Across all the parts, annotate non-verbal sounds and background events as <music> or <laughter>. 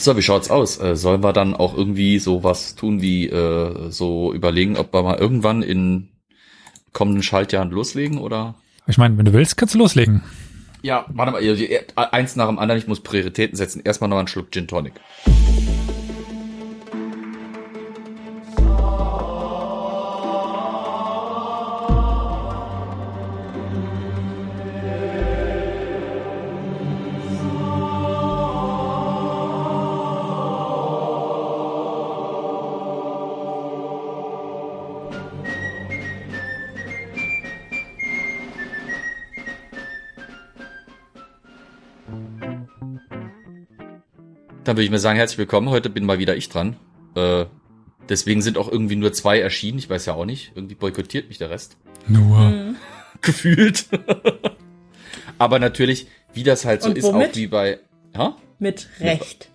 So, wie schaut's aus? Äh, sollen wir dann auch irgendwie so was tun wie äh, so überlegen, ob wir mal irgendwann in kommenden Schaltjahren loslegen oder? Ich meine, wenn du willst, kannst du loslegen. Ja, warte mal, eins nach dem anderen, ich muss Prioritäten setzen. Erstmal noch einen Schluck Gin Tonic. Dann würde ich mir sagen, herzlich willkommen. Heute bin mal wieder ich dran. Äh, deswegen sind auch irgendwie nur zwei erschienen. Ich weiß ja auch nicht. Irgendwie boykottiert mich der Rest. Nur. Mhm. <laughs> Gefühlt. <laughs> Aber natürlich, wie das halt so Und ist, womit? auch wie bei. Ha? Mit Recht.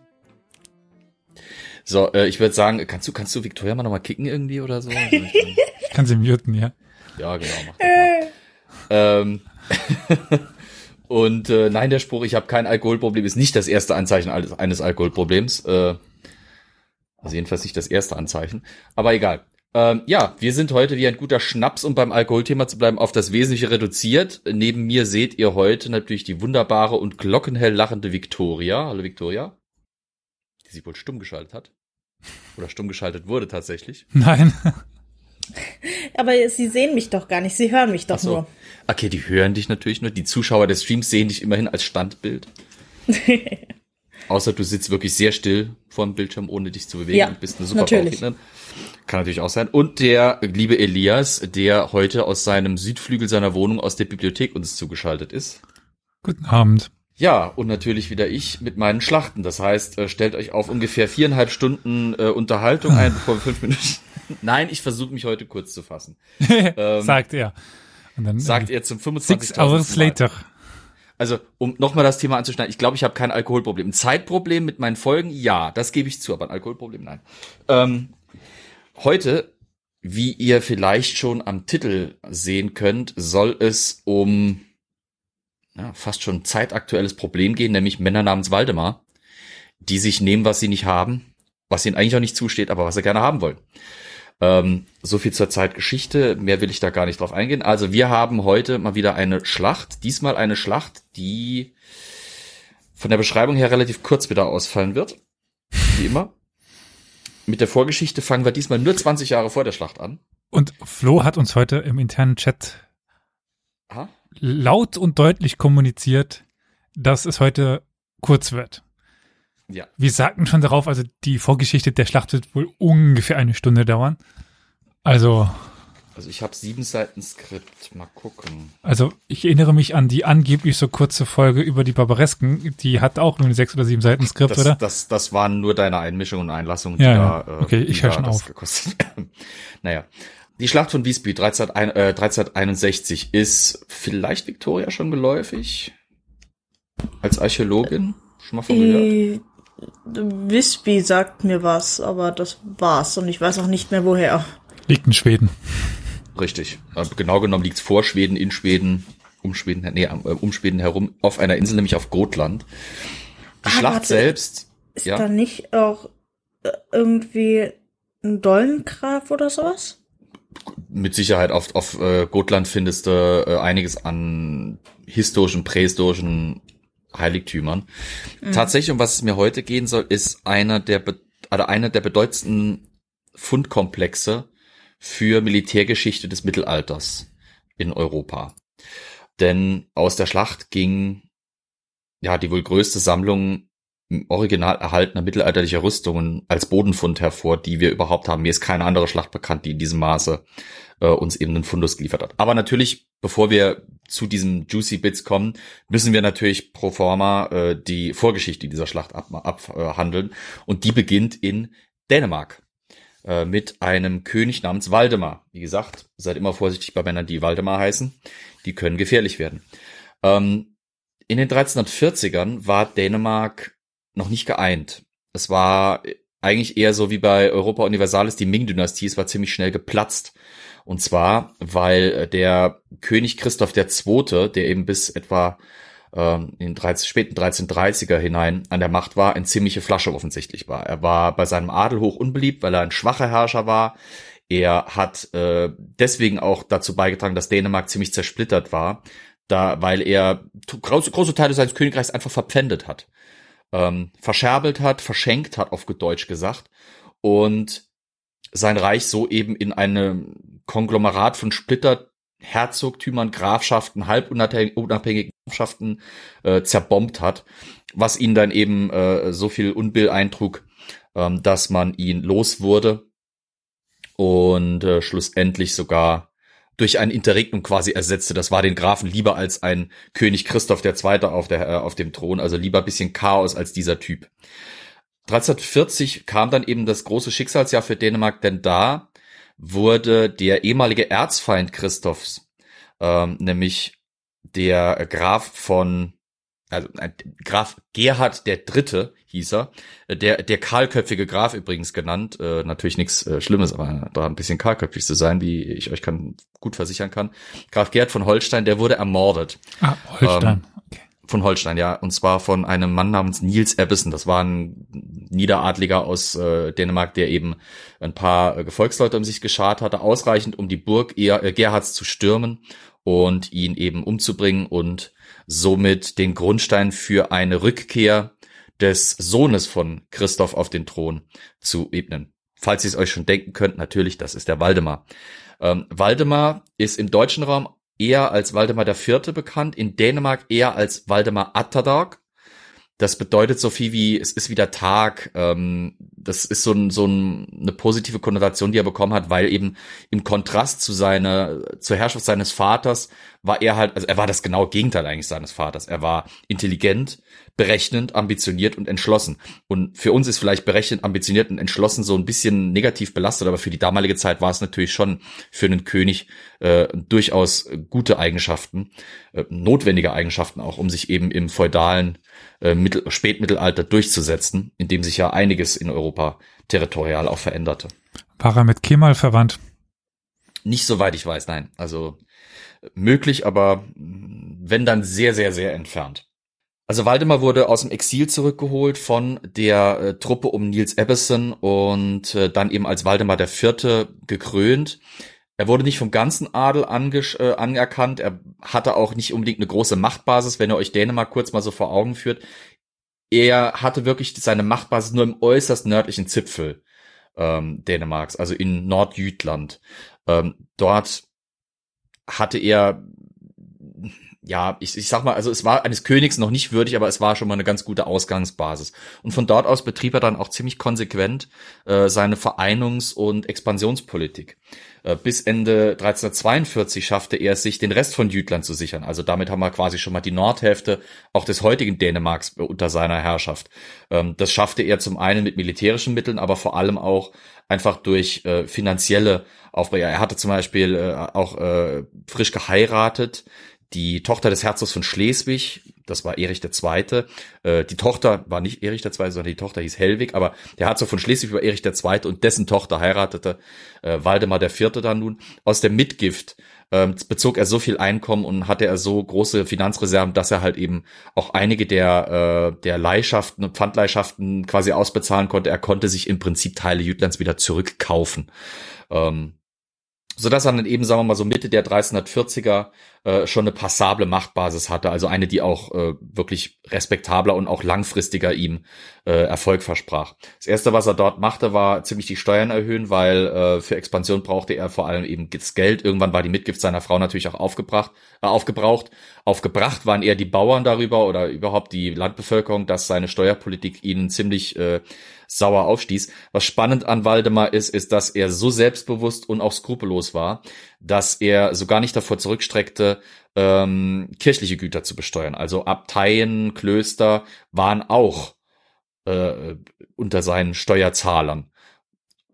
So, äh, ich würde sagen, kannst du, kannst du Victoria mal nochmal kicken irgendwie oder so? <laughs> ich kann sie muten, ja. Ja, genau, mach das mal. ähm, und äh, nein, der Spruch, ich habe kein Alkoholproblem, ist nicht das erste Anzeichen eines Alkoholproblems. Äh, also jedenfalls nicht das erste Anzeichen. Aber egal. Ähm, ja, wir sind heute wie ein guter Schnaps, um beim Alkoholthema zu bleiben, auf das Wesentliche reduziert. Neben mir seht ihr heute natürlich die wunderbare und glockenhell lachende Victoria. Hallo Victoria. Die sich wohl stumm geschaltet hat. Oder stumm geschaltet wurde tatsächlich. Nein. Aber sie sehen mich doch gar nicht, sie hören mich doch so. nur. Okay, die hören dich natürlich nur. Die Zuschauer des Streams sehen dich immerhin als Standbild. <laughs> Außer du sitzt wirklich sehr still vor dem Bildschirm, ohne dich zu bewegen ja, und bist eine super natürlich. Kann natürlich auch sein. Und der liebe Elias, der heute aus seinem Südflügel seiner Wohnung aus der Bibliothek uns zugeschaltet ist. Guten Abend. Ja, und natürlich wieder ich mit meinen Schlachten. Das heißt, äh, stellt euch auf ungefähr viereinhalb Stunden äh, Unterhaltung ein, bevor wir fünf Minuten. <laughs> Nein, ich versuche mich heute kurz zu fassen. <laughs> ähm, sagt er. Dann, sagt er zum 25. Six hours later. Also, um nochmal das Thema anzuschneiden, ich glaube, ich habe kein Alkoholproblem. Ein Zeitproblem mit meinen Folgen, ja, das gebe ich zu, aber ein Alkoholproblem, nein. Ähm, heute, wie ihr vielleicht schon am Titel sehen könnt, soll es um ja, fast schon zeitaktuelles Problem gehen, nämlich Männer namens Waldemar, die sich nehmen, was sie nicht haben, was ihnen eigentlich auch nicht zusteht, aber was sie gerne haben wollen. Ähm, so viel zur Zeitgeschichte, mehr will ich da gar nicht drauf eingehen. Also wir haben heute mal wieder eine Schlacht, diesmal eine Schlacht, die von der Beschreibung her relativ kurz wieder ausfallen wird, wie immer. Mit der Vorgeschichte fangen wir diesmal nur 20 Jahre vor der Schlacht an. Und Flo hat uns heute im internen Chat Aha. laut und deutlich kommuniziert, dass es heute kurz wird. Ja. Wir sagten schon darauf, also die Vorgeschichte der Schlacht wird wohl ungefähr eine Stunde dauern. Also. Also ich habe sieben Seiten Skript. Mal gucken. Also ich erinnere mich an die angeblich so kurze Folge über die Barbaresken. Die hat auch nur sechs oder sieben Seiten Skript, das, oder? Das, das waren nur deine Einmischungen und Einlassungen, ja, ja. Da, äh, okay, ich höre schon auf. Gekostet. <laughs> naja. Die Schlacht von Wiesby 13, äh, 1361 ist vielleicht Victoria schon geläufig? Als Archäologin? Schon mal von gehört? Visby sagt mir was, aber das war's und ich weiß auch nicht mehr woher. Liegt in Schweden. Richtig. Genau genommen liegt's vor Schweden, in Schweden, um Schweden, nee, äh, um Schweden herum, auf einer Insel, nämlich auf Gotland. Die ah, Schlacht warte, selbst. Ist ja? da nicht auch äh, irgendwie ein Dollengraf oder sowas? Mit Sicherheit auf, auf äh, Gotland findest du einiges an historischen, prähistorischen Heiligtümern. Mhm. Tatsächlich, um was es mir heute gehen soll, ist einer der, also einer der bedeutendsten Fundkomplexe für Militärgeschichte des Mittelalters in Europa. Denn aus der Schlacht ging ja die wohl größte Sammlung original erhaltener mittelalterlicher Rüstungen als Bodenfund hervor, die wir überhaupt haben. Mir ist keine andere Schlacht bekannt, die in diesem Maße äh, uns eben einen Fundus geliefert hat. Aber natürlich, bevor wir zu diesen Juicy Bits kommen, müssen wir natürlich pro forma äh, die Vorgeschichte dieser Schlacht abhandeln. Ab, äh, und die beginnt in Dänemark äh, mit einem König namens Waldemar. Wie gesagt, seid immer vorsichtig bei Männern, die Waldemar heißen. Die können gefährlich werden. Ähm, in den 1340ern war Dänemark noch nicht geeint. Es war eigentlich eher so wie bei Europa Universalis die Ming-Dynastie. Es war ziemlich schnell geplatzt. Und zwar, weil der König Christoph II., der eben bis etwa ähm, in 13, späten 1330er hinein an der Macht war, ein ziemliche Flasche offensichtlich war. Er war bei seinem Adel hoch unbeliebt, weil er ein schwacher Herrscher war. Er hat äh, deswegen auch dazu beigetragen, dass Dänemark ziemlich zersplittert war, da weil er große, große Teile seines Königreichs einfach verpfändet hat, ähm, verscherbelt hat, verschenkt hat, auf Deutsch gesagt, und sein Reich so eben in einem Konglomerat von Splitter Herzogtümern, Grafschaften, halbunabhängigen Grafschaften äh, zerbombt hat, was ihn dann eben äh, so viel Unbill eintrug, ähm, dass man ihn los wurde und äh, schlussendlich sogar durch ein Interregnum quasi ersetzte. Das war den Grafen lieber als ein König Christoph II. auf, der, äh, auf dem Thron, also lieber bisschen Chaos als dieser Typ. 1340 kam dann eben das große Schicksalsjahr für Dänemark, denn da wurde der ehemalige Erzfeind Christophs, ähm, nämlich der Graf von, also äh, Graf Gerhard der Dritte hieß er, der der kahlköpfige Graf übrigens genannt, äh, natürlich nichts äh, Schlimmes, aber da ein bisschen kahlköpfig zu sein, wie ich euch kann gut versichern kann. Graf Gerhard von Holstein, der wurde ermordet. Ah, Holstein. Ähm, okay. Von Holstein, ja. Und zwar von einem Mann namens Niels Ebbesen. Das war ein Niederadliger aus äh, Dänemark, der eben ein paar äh, Gefolgsleute um sich geschart hatte, ausreichend, um die Burg eher, äh, Gerhards zu stürmen und ihn eben umzubringen und somit den Grundstein für eine Rückkehr des Sohnes von Christoph auf den Thron zu ebnen. Falls ihr es euch schon denken könnt, natürlich, das ist der Waldemar. Ähm, Waldemar ist im deutschen Raum eher als Waldemar Vierte bekannt, in Dänemark eher als Waldemar Atterdag. Das bedeutet so viel wie, es ist wieder Tag. Ähm, das ist so, ein, so ein, eine positive Konnotation, die er bekommen hat, weil eben im Kontrast zu seiner, zur Herrschaft seines Vaters war er halt, also er war das genaue Gegenteil eigentlich seines Vaters. Er war intelligent, berechnend, ambitioniert und entschlossen. Und für uns ist vielleicht berechnend, ambitioniert und entschlossen so ein bisschen negativ belastet, aber für die damalige Zeit war es natürlich schon für einen König äh, durchaus gute Eigenschaften, äh, notwendige Eigenschaften auch, um sich eben im feudalen äh, Mittel, Spätmittelalter durchzusetzen, in dem sich ja einiges in Europa territorial auch veränderte. War er mit Kemal verwandt? Nicht soweit ich weiß, nein. Also möglich, aber wenn dann sehr, sehr, sehr entfernt. Also Waldemar wurde aus dem Exil zurückgeholt von der äh, Truppe um Niels Ebbesen und äh, dann eben als Waldemar der Vierte gekrönt. Er wurde nicht vom ganzen Adel äh, anerkannt. Er hatte auch nicht unbedingt eine große Machtbasis, wenn ihr euch Dänemark kurz mal so vor Augen führt. Er hatte wirklich seine Machtbasis nur im äußerst nördlichen Zipfel ähm, Dänemarks, also in Nordjütland. Ähm, dort hatte er ja, ich, ich sag mal, also es war eines Königs noch nicht würdig, aber es war schon mal eine ganz gute Ausgangsbasis. Und von dort aus betrieb er dann auch ziemlich konsequent äh, seine Vereinungs- und Expansionspolitik. Äh, bis Ende 1342 schaffte er es sich, den Rest von Jütland zu sichern. Also damit haben wir quasi schon mal die Nordhälfte auch des heutigen Dänemarks unter seiner Herrschaft. Ähm, das schaffte er zum einen mit militärischen Mitteln, aber vor allem auch einfach durch äh, finanzielle Aufbau. Er hatte zum Beispiel äh, auch äh, frisch geheiratet die Tochter des Herzogs von Schleswig, das war Erich II. Äh, die Tochter war nicht Erich II., sondern die Tochter hieß Hellwig, aber der Herzog von Schleswig war Erich II. und dessen Tochter heiratete äh, Waldemar IV. dann nun. Aus der Mitgift ähm, bezog er so viel Einkommen und hatte er so große Finanzreserven, dass er halt eben auch einige der, äh, der Leihschaften und Pfandleihschaften quasi ausbezahlen konnte. Er konnte sich im Prinzip Teile Jütlands wieder zurückkaufen. Ähm, so dass er dann eben, sagen wir mal, so Mitte der 1340er äh, schon eine passable Machtbasis hatte, also eine, die auch äh, wirklich respektabler und auch langfristiger ihm äh, Erfolg versprach. Das erste, was er dort machte, war ziemlich die Steuern erhöhen, weil äh, für Expansion brauchte er vor allem eben das Geld. Irgendwann war die Mitgift seiner Frau natürlich auch aufgebracht, äh, aufgebraucht. Aufgebracht waren eher die Bauern darüber oder überhaupt die Landbevölkerung, dass seine Steuerpolitik ihnen ziemlich äh, sauer aufstieß. Was spannend an Waldemar ist, ist, dass er so selbstbewusst und auch skrupellos war, dass er sogar nicht davor zurückstreckte, ähm, kirchliche Güter zu besteuern. Also Abteien, Klöster waren auch äh, unter seinen Steuerzahlern,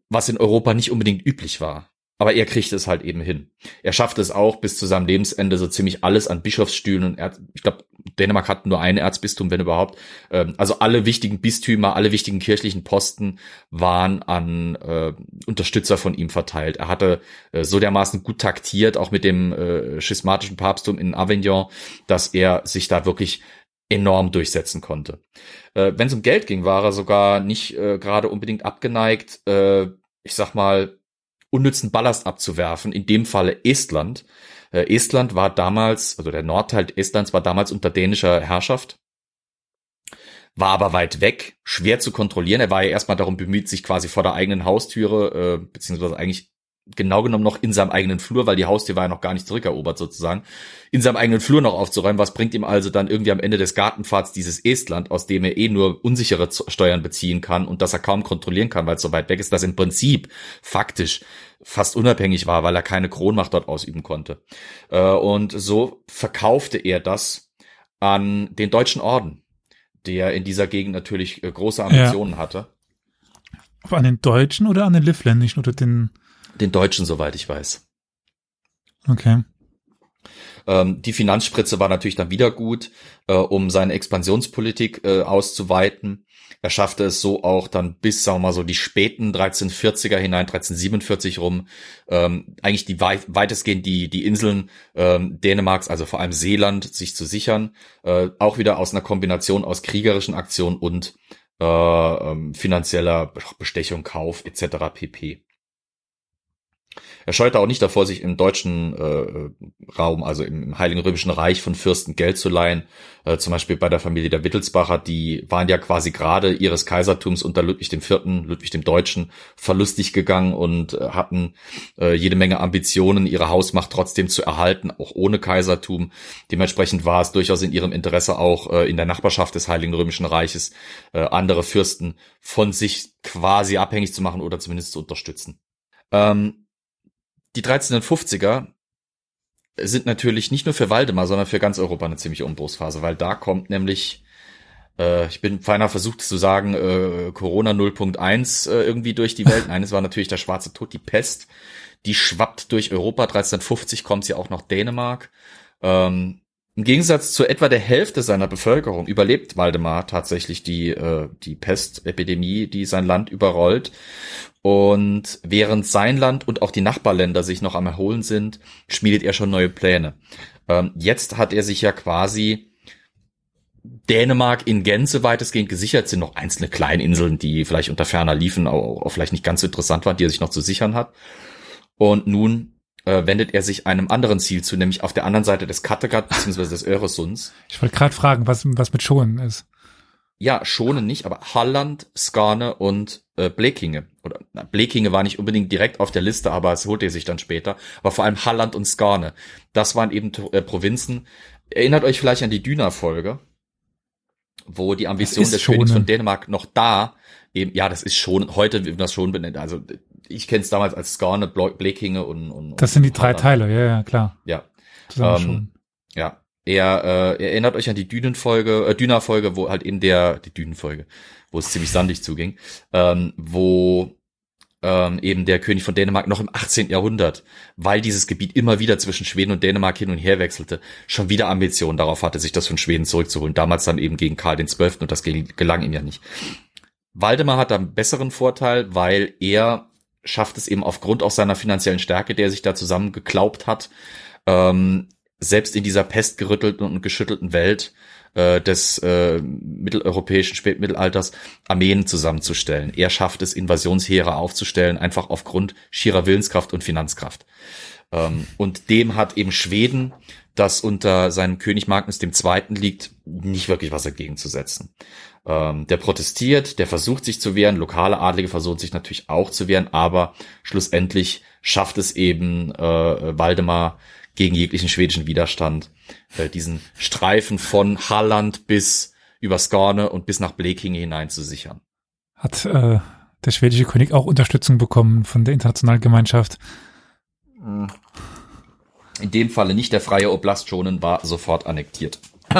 was in Europa nicht unbedingt üblich war. Aber er kriegt es halt eben hin. Er schafft es auch bis zu seinem Lebensende so ziemlich alles an Bischofsstühlen und er, ich glaube, Dänemark hat nur ein Erzbistum, wenn überhaupt. Ähm, also alle wichtigen Bistümer, alle wichtigen kirchlichen Posten waren an äh, Unterstützer von ihm verteilt. Er hatte äh, so dermaßen gut taktiert, auch mit dem äh, schismatischen Papsttum in Avignon, dass er sich da wirklich enorm durchsetzen konnte. Äh, wenn es um Geld ging, war er sogar nicht äh, gerade unbedingt abgeneigt, äh, ich sag mal, unnützen Ballast abzuwerfen, in dem Falle Estland. Äh, Estland war damals, also der Nordteil Estlands war damals unter dänischer Herrschaft, war aber weit weg, schwer zu kontrollieren. Er war ja erstmal darum bemüht, sich quasi vor der eigenen Haustüre, äh, beziehungsweise eigentlich genau genommen noch in seinem eigenen Flur, weil die Haustür war ja noch gar nicht zurückerobert sozusagen, in seinem eigenen Flur noch aufzuräumen. Was bringt ihm also dann irgendwie am Ende des Gartenfahrts dieses Estland, aus dem er eh nur unsichere Steuern beziehen kann und das er kaum kontrollieren kann, weil es so weit weg ist, das im Prinzip faktisch fast unabhängig war, weil er keine Kronmacht dort ausüben konnte. Äh, und so verkaufte er das an den deutschen Orden, der in dieser Gegend natürlich äh, große Ambitionen ja. hatte. An den Deutschen oder an den Livländischen oder den den Deutschen, soweit ich weiß. Okay. Ähm, die Finanzspritze war natürlich dann wieder gut, äh, um seine Expansionspolitik äh, auszuweiten. Er schaffte es so auch dann bis, sagen wir mal so, die späten 1340er hinein, 1347 rum, ähm, eigentlich die weit, weitestgehend die, die Inseln ähm, Dänemarks, also vor allem Seeland, sich zu sichern. Äh, auch wieder aus einer Kombination aus kriegerischen Aktionen und äh, ähm, finanzieller Bestechung, Kauf etc. pp. Er scheute auch nicht davor, sich im deutschen äh, Raum, also im Heiligen Römischen Reich von Fürsten Geld zu leihen. Äh, zum Beispiel bei der Familie der Wittelsbacher, die waren ja quasi gerade ihres Kaisertums unter Ludwig IV., Ludwig dem Deutschen, verlustig gegangen und äh, hatten äh, jede Menge Ambitionen, ihre Hausmacht trotzdem zu erhalten, auch ohne Kaisertum. Dementsprechend war es durchaus in ihrem Interesse auch äh, in der Nachbarschaft des Heiligen Römischen Reiches äh, andere Fürsten von sich quasi abhängig zu machen oder zumindest zu unterstützen. Ähm, die 1350er sind natürlich nicht nur für Waldemar, sondern für ganz Europa eine ziemliche Umbruchsphase, weil da kommt nämlich, äh, ich bin feiner versucht zu sagen, äh, Corona 0.1 äh, irgendwie durch die Welt. <laughs> Nein, es war natürlich der schwarze Tod, die Pest. Die schwappt durch Europa. 1350 kommt sie auch nach Dänemark. Ähm, Im Gegensatz zu etwa der Hälfte seiner Bevölkerung überlebt Waldemar tatsächlich die, äh, die Pestepidemie, die sein Land überrollt. Und während sein Land und auch die Nachbarländer sich noch am Erholen sind, schmiedet er schon neue Pläne. Ähm, jetzt hat er sich ja quasi Dänemark in Gänze weitestgehend gesichert, sind noch einzelne Kleininseln, die vielleicht unter ferner liefen, auch, auch vielleicht nicht ganz so interessant waren, die er sich noch zu sichern hat. Und nun äh, wendet er sich einem anderen Ziel zu, nämlich auf der anderen Seite des Kattegat bzw. des Öresunds. Ich wollte gerade fragen, was, was mit Schonen ist. Ja, Schonen nicht, aber Halland, Skane und äh, Blekinge. Oder na, Blekinge war nicht unbedingt direkt auf der Liste, aber es holte er sich dann später. Aber vor allem Halland und Skane. Das waren eben äh, Provinzen. Erinnert euch vielleicht an die Düner-Folge, wo die Ambition des. Königs von Dänemark noch da eben, ja, das ist schon, heute wird das schon benannt. Also ich kenne es damals als Skane, Blekinge und, und Das sind die drei Halland. Teile, ja, ja, klar. Ja. Ähm, ja, er, äh, er erinnert euch an die Dünenfolge, äh, Düner-Folge, wo halt in der, die Dünenfolge, wo es ziemlich sandig zuging, ähm, wo ähm, eben der König von Dänemark noch im 18. Jahrhundert, weil dieses Gebiet immer wieder zwischen Schweden und Dänemark hin und her wechselte, schon wieder Ambitionen darauf hatte, sich das von Schweden zurückzuholen. Damals dann eben gegen Karl XII. und das gelang ihm ja nicht. Waldemar hat da einen besseren Vorteil, weil er schafft es eben aufgrund auch seiner finanziellen Stärke, der sich da zusammengeklaubt hat, ähm, selbst in dieser pestgerüttelten und geschüttelten Welt äh, des äh, mitteleuropäischen Spätmittelalters Armeen zusammenzustellen. Er schafft es, Invasionsheere aufzustellen, einfach aufgrund schierer Willenskraft und Finanzkraft. Ähm, und dem hat eben Schweden, das unter seinem König Magnus II. liegt, nicht wirklich was entgegenzusetzen. Ähm, der protestiert, der versucht sich zu wehren, lokale Adlige versuchen sich natürlich auch zu wehren, aber schlussendlich schafft es eben äh, Waldemar gegen jeglichen schwedischen Widerstand, äh, diesen Streifen von Halland bis über Skåne und bis nach Blekinge hinein zu sichern. Hat äh, der schwedische König auch Unterstützung bekommen von der internationalen Gemeinschaft? In dem Falle nicht. Der freie Oblast Schonen war sofort annektiert. <clears throat>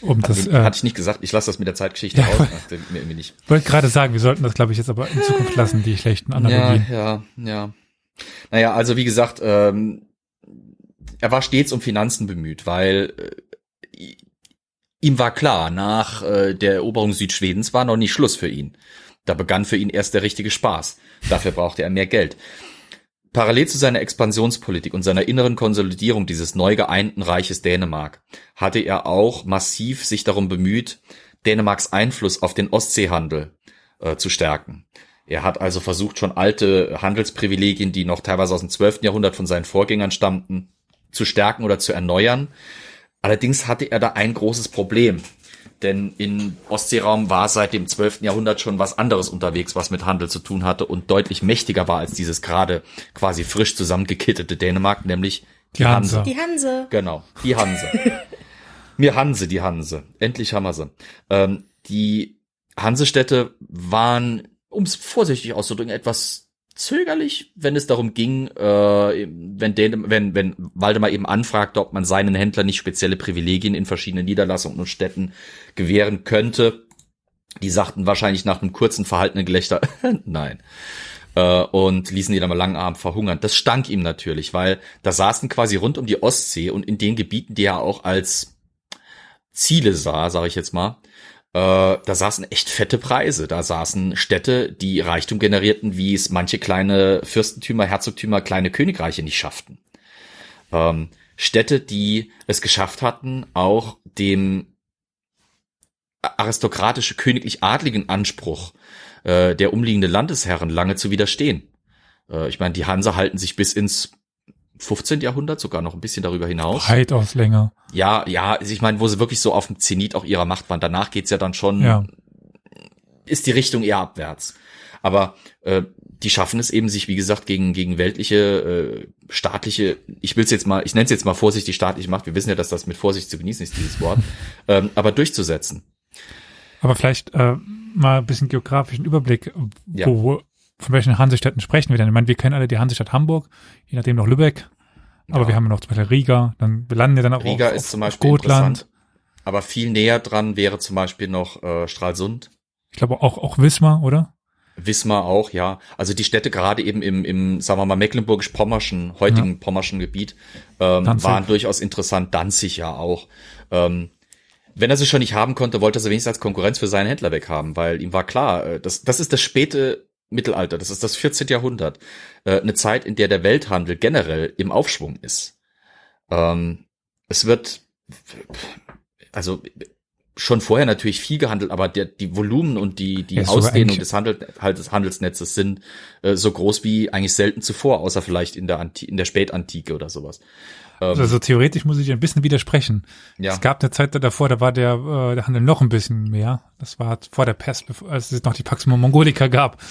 Um das, äh, hatte ich nicht gesagt, ich lasse das mit der Zeitgeschichte ja, aus. Ich wollte gerade sagen, wir sollten das, glaube ich, jetzt aber in Zukunft lassen, die schlechten Analogien. Ja, ja, ja. Naja, also wie gesagt, ähm, er war stets um Finanzen bemüht, weil äh, ihm war klar, nach äh, der Eroberung Südschwedens war noch nicht Schluss für ihn. Da begann für ihn erst der richtige Spaß. Dafür brauchte er mehr Geld. Parallel zu seiner Expansionspolitik und seiner inneren Konsolidierung dieses neu geeinten Reiches Dänemark hatte er auch massiv sich darum bemüht, Dänemarks Einfluss auf den Ostseehandel äh, zu stärken. Er hat also versucht, schon alte Handelsprivilegien, die noch teilweise aus dem 12. Jahrhundert von seinen Vorgängern stammten, zu stärken oder zu erneuern. Allerdings hatte er da ein großes Problem. Denn im Ostseeraum war seit dem 12. Jahrhundert schon was anderes unterwegs, was mit Handel zu tun hatte und deutlich mächtiger war als dieses gerade quasi frisch zusammengekittete Dänemark, nämlich die, die Hanse. Die Hanse. Genau, die Hanse. <laughs> Mir Hanse, die Hanse. Endlich haben wir sie. Ähm, die Hansestädte waren, um es vorsichtig auszudrücken, etwas zögerlich, wenn es darum ging, äh, wenn, den, wenn, wenn Waldemar eben anfragte, ob man seinen Händlern nicht spezielle Privilegien in verschiedenen Niederlassungen und Städten gewähren könnte. Die sagten wahrscheinlich nach einem kurzen verhaltenen Gelächter, <laughs> nein. Äh, und ließen die dann mal langarm verhungern. Das stank ihm natürlich, weil da saßen quasi rund um die Ostsee und in den Gebieten, die er auch als Ziele sah, sage ich jetzt mal, äh, da saßen echt fette Preise. Da saßen Städte, die Reichtum generierten, wie es manche kleine Fürstentümer, Herzogtümer, kleine Königreiche nicht schafften. Ähm, Städte, die es geschafft hatten, auch dem aristokratische königlich-adligen Anspruch äh, der umliegenden Landesherren lange zu widerstehen. Äh, ich meine, die Hanse halten sich bis ins 15. Jahrhundert, sogar noch ein bisschen darüber hinaus. Weitaus länger. Ja, ja, also ich meine, wo sie wirklich so auf dem Zenit auch ihrer Macht waren. Danach geht's ja dann schon, ja. ist die Richtung eher abwärts. Aber äh, die schaffen es eben, sich, wie gesagt, gegen, gegen weltliche, äh, staatliche, ich will es jetzt mal, ich nenne es jetzt mal vorsichtig staatliche Macht, wir wissen ja, dass das mit Vorsicht zu genießen ist, dieses Wort, <laughs> ähm, aber durchzusetzen. Aber vielleicht äh, mal ein bisschen geografischen Überblick, wo, ja. Von welchen Hansestädten sprechen wir denn? Ich meine, wir kennen alle die Hansestadt Hamburg, je nachdem noch Lübeck. Aber ja. wir haben noch zum Beispiel Riga, dann wir landen ja dann auch Riga auf, ist zum Beispiel Gotland. Aber viel näher dran wäre zum Beispiel noch äh, Stralsund. Ich glaube auch, auch Wismar, oder? Wismar auch, ja. Also die Städte gerade eben im, im sagen wir mal, mecklenburgisch-pommerschen, heutigen ja. pommerschen Gebiet, ähm, waren durchaus interessant. Danzig ja auch. Ähm, wenn er sie schon nicht haben konnte, wollte er sie wenigstens als Konkurrenz für seinen Händler weghaben, weil ihm war klar, äh, das, das ist das späte Mittelalter, das ist das 14. Jahrhundert, äh, eine Zeit, in der der Welthandel generell im Aufschwung ist. Ähm, es wird, also schon vorher natürlich viel gehandelt, aber der, die Volumen und die, die ja, Ausdehnung des, Handel, halt des Handelsnetzes sind äh, so groß wie eigentlich selten zuvor, außer vielleicht in der, Anti in der Spätantike oder sowas. Ähm, also theoretisch muss ich ein bisschen widersprechen. Ja. Es gab eine Zeit davor, da war der, äh, der Handel noch ein bisschen mehr. Das war vor der Pest, als es noch die Pax Mongolica gab.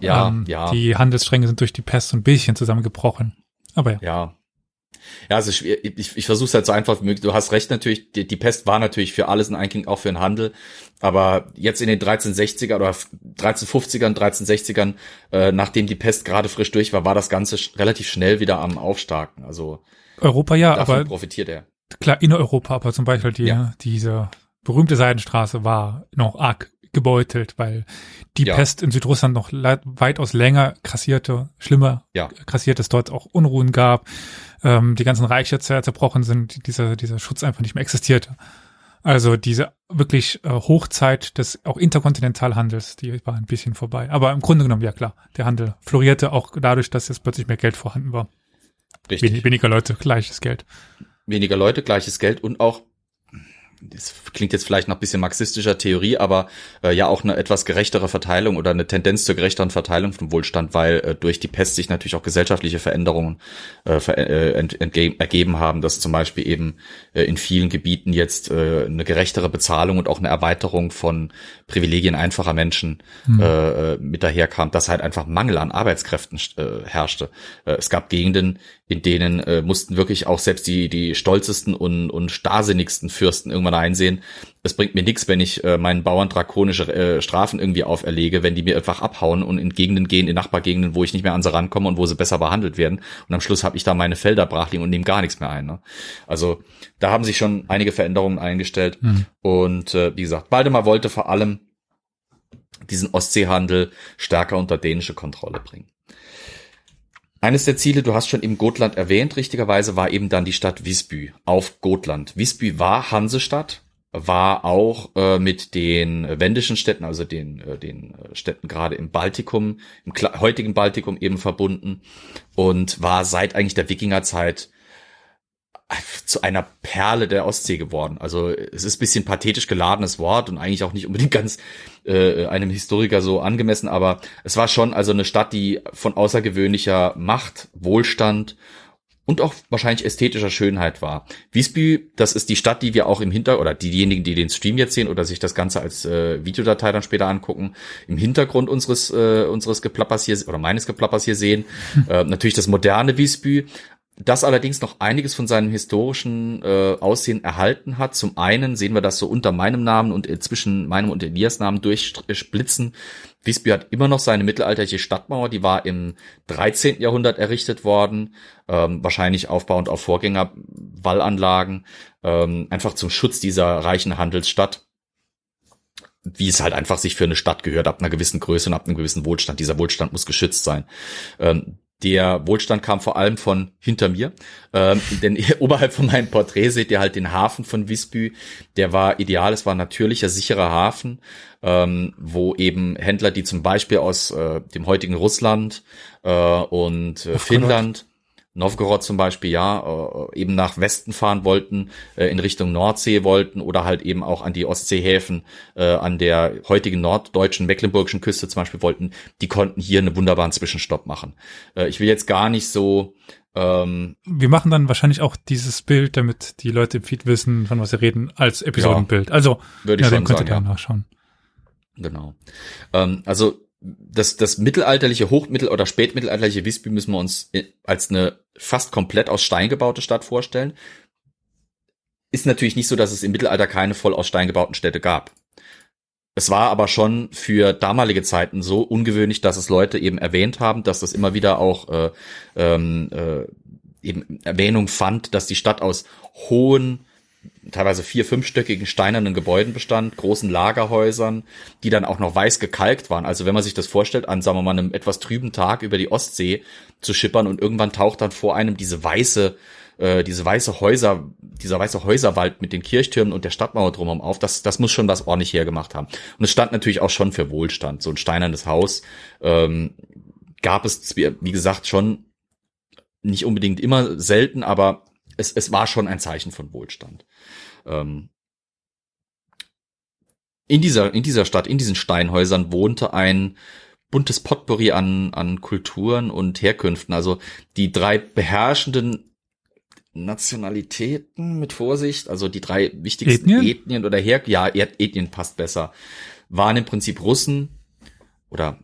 Ja, ähm, ja. Die Handelsstränge sind durch die Pest so ein bisschen zusammengebrochen. Aber ja. Ja, ja, also ich, ich, ich versuche es halt so einfach wie möglich. Du hast recht natürlich, die, die Pest war natürlich für alles ein Einkling, auch für den Handel. Aber jetzt in den 1360er oder 1350ern, 1360ern, äh, nachdem die Pest gerade frisch durch war, war das Ganze relativ schnell wieder am Aufstarken. Also Europa ja, aber profitiert er. Klar, in Europa, aber zum Beispiel die, ja. diese berühmte Seidenstraße war noch arg gebeutelt, weil die ja. Pest in Südrussland noch weitaus länger krassierte, schlimmer ja. krassiert es dort auch Unruhen gab, ähm, die ganzen Reiche zerbrochen sind, dieser, dieser Schutz einfach nicht mehr existierte. Also diese wirklich äh, Hochzeit des auch Interkontinentalhandels, die war ein bisschen vorbei. Aber im Grunde genommen, ja klar, der Handel florierte auch dadurch, dass jetzt plötzlich mehr Geld vorhanden war. Richtig. weniger Leute, gleiches Geld. Weniger Leute, gleiches Geld und auch das klingt jetzt vielleicht noch ein bisschen marxistischer Theorie, aber äh, ja auch eine etwas gerechtere Verteilung oder eine Tendenz zur gerechteren Verteilung von Wohlstand, weil äh, durch die Pest sich natürlich auch gesellschaftliche Veränderungen äh, ver äh, ent, ergeben haben, dass zum Beispiel eben äh, in vielen Gebieten jetzt äh, eine gerechtere Bezahlung und auch eine Erweiterung von Privilegien einfacher Menschen mhm. äh, mit daherkam, dass halt einfach Mangel an Arbeitskräften äh, herrschte. Äh, es gab Gegenden, in denen äh, mussten wirklich auch selbst die, die stolzesten und, und starrsinnigsten Fürsten irgendwann einsehen, es bringt mir nichts, wenn ich äh, meinen Bauern drakonische äh, Strafen irgendwie auferlege, wenn die mir einfach abhauen und in Gegenden gehen, in Nachbargegenden, wo ich nicht mehr an sie rankomme und wo sie besser behandelt werden. Und am Schluss habe ich da meine Felder brach liegen und nehme gar nichts mehr ein. Ne? Also da haben sich schon einige Veränderungen eingestellt. Mhm. Und äh, wie gesagt, Waldemar wollte vor allem diesen Ostseehandel stärker unter dänische Kontrolle bringen. eines der Ziele, du hast schon eben Gotland erwähnt, richtigerweise war eben dann die Stadt Visby auf Gotland. Visby war Hansestadt, war auch äh, mit den wendischen Städten, also den, äh, den Städten gerade im Baltikum, im heutigen Baltikum eben verbunden und war seit eigentlich der Wikingerzeit zu einer Perle der Ostsee geworden. Also es ist bisschen pathetisch geladenes Wort und eigentlich auch nicht unbedingt ganz äh, einem Historiker so angemessen, aber es war schon also eine Stadt, die von außergewöhnlicher Macht, Wohlstand und auch wahrscheinlich ästhetischer Schönheit war. Visby, das ist die Stadt, die wir auch im Hinter oder diejenigen, die den Stream jetzt sehen oder sich das Ganze als äh, Videodatei dann später angucken, im Hintergrund unseres äh, unseres Geplappers hier oder meines Geplappers hier sehen. <laughs> Äh, natürlich das moderne Visby, das allerdings noch einiges von seinem historischen äh, Aussehen erhalten hat. Zum einen sehen wir das so unter meinem Namen und äh, zwischen meinem und Elias Namen durchsplitzen. Visby hat immer noch seine mittelalterliche Stadtmauer, die war im 13. Jahrhundert errichtet worden, ähm, wahrscheinlich aufbauend auf Vorgängerwallanlagen, ähm, einfach zum Schutz dieser reichen Handelsstadt wie es halt einfach sich für eine Stadt gehört, ab einer gewissen Größe und ab einem gewissen Wohlstand. Dieser Wohlstand muss geschützt sein. Ähm, der Wohlstand kam vor allem von hinter mir, ähm, <laughs> denn <laughs> oberhalb von meinem Porträt seht ihr halt den Hafen von Visby. Der war ideal, es war ein natürlicher, sicherer Hafen, ähm, wo eben Händler, die zum Beispiel aus äh, dem heutigen Russland äh, und äh, Finnland Novgorod zum Beispiel, ja, äh, eben nach Westen fahren wollten, äh, in Richtung Nordsee wollten oder halt eben auch an die Ostseehäfen äh, an der heutigen norddeutschen, mecklenburgischen Küste zum Beispiel wollten, die konnten hier einen wunderbaren Zwischenstopp machen. Äh, ich will jetzt gar nicht so ähm, wir machen dann wahrscheinlich auch dieses Bild, damit die Leute im Feed wissen, von was wir reden, als Episodenbild. Ja, also, würde ich ja, schon könnt ihr gerne ja. nachschauen. Genau. Ähm, also das, das mittelalterliche, hochmittel- oder spätmittelalterliche Visby müssen wir uns als eine fast komplett aus Stein gebaute Stadt vorstellen. Ist natürlich nicht so, dass es im Mittelalter keine voll aus Stein gebauten Städte gab. Es war aber schon für damalige Zeiten so ungewöhnlich, dass es Leute eben erwähnt haben, dass das immer wieder auch äh, ähm, äh, eben Erwähnung fand, dass die Stadt aus hohen teilweise vier, fünfstöckigen steinernen Gebäuden bestand, großen Lagerhäusern, die dann auch noch weiß gekalkt waren. Also wenn man sich das vorstellt, an, sagen wir mal, einem etwas trüben Tag über die Ostsee zu schippern und irgendwann taucht dann vor einem diese weiße, äh, diese weiße Häuser, dieser weiße Häuserwald mit den Kirchtürmen und der Stadtmauer drumherum auf, das, das muss schon was ordentlich hergemacht haben. Und es stand natürlich auch schon für Wohlstand. So ein steinernes Haus ähm, gab es, wie gesagt, schon nicht unbedingt immer selten, aber es, es war schon ein Zeichen von Wohlstand. Ähm, in dieser, in dieser Stadt, in diesen Steinhäusern wohnte ein buntes Potpourri an, an Kulturen und Herkünften. Also die drei beherrschenden Nationalitäten mit Vorsicht, also die drei wichtigsten Ethnien, Ethnien oder Her ja, Ethnien passt besser, waren im Prinzip Russen oder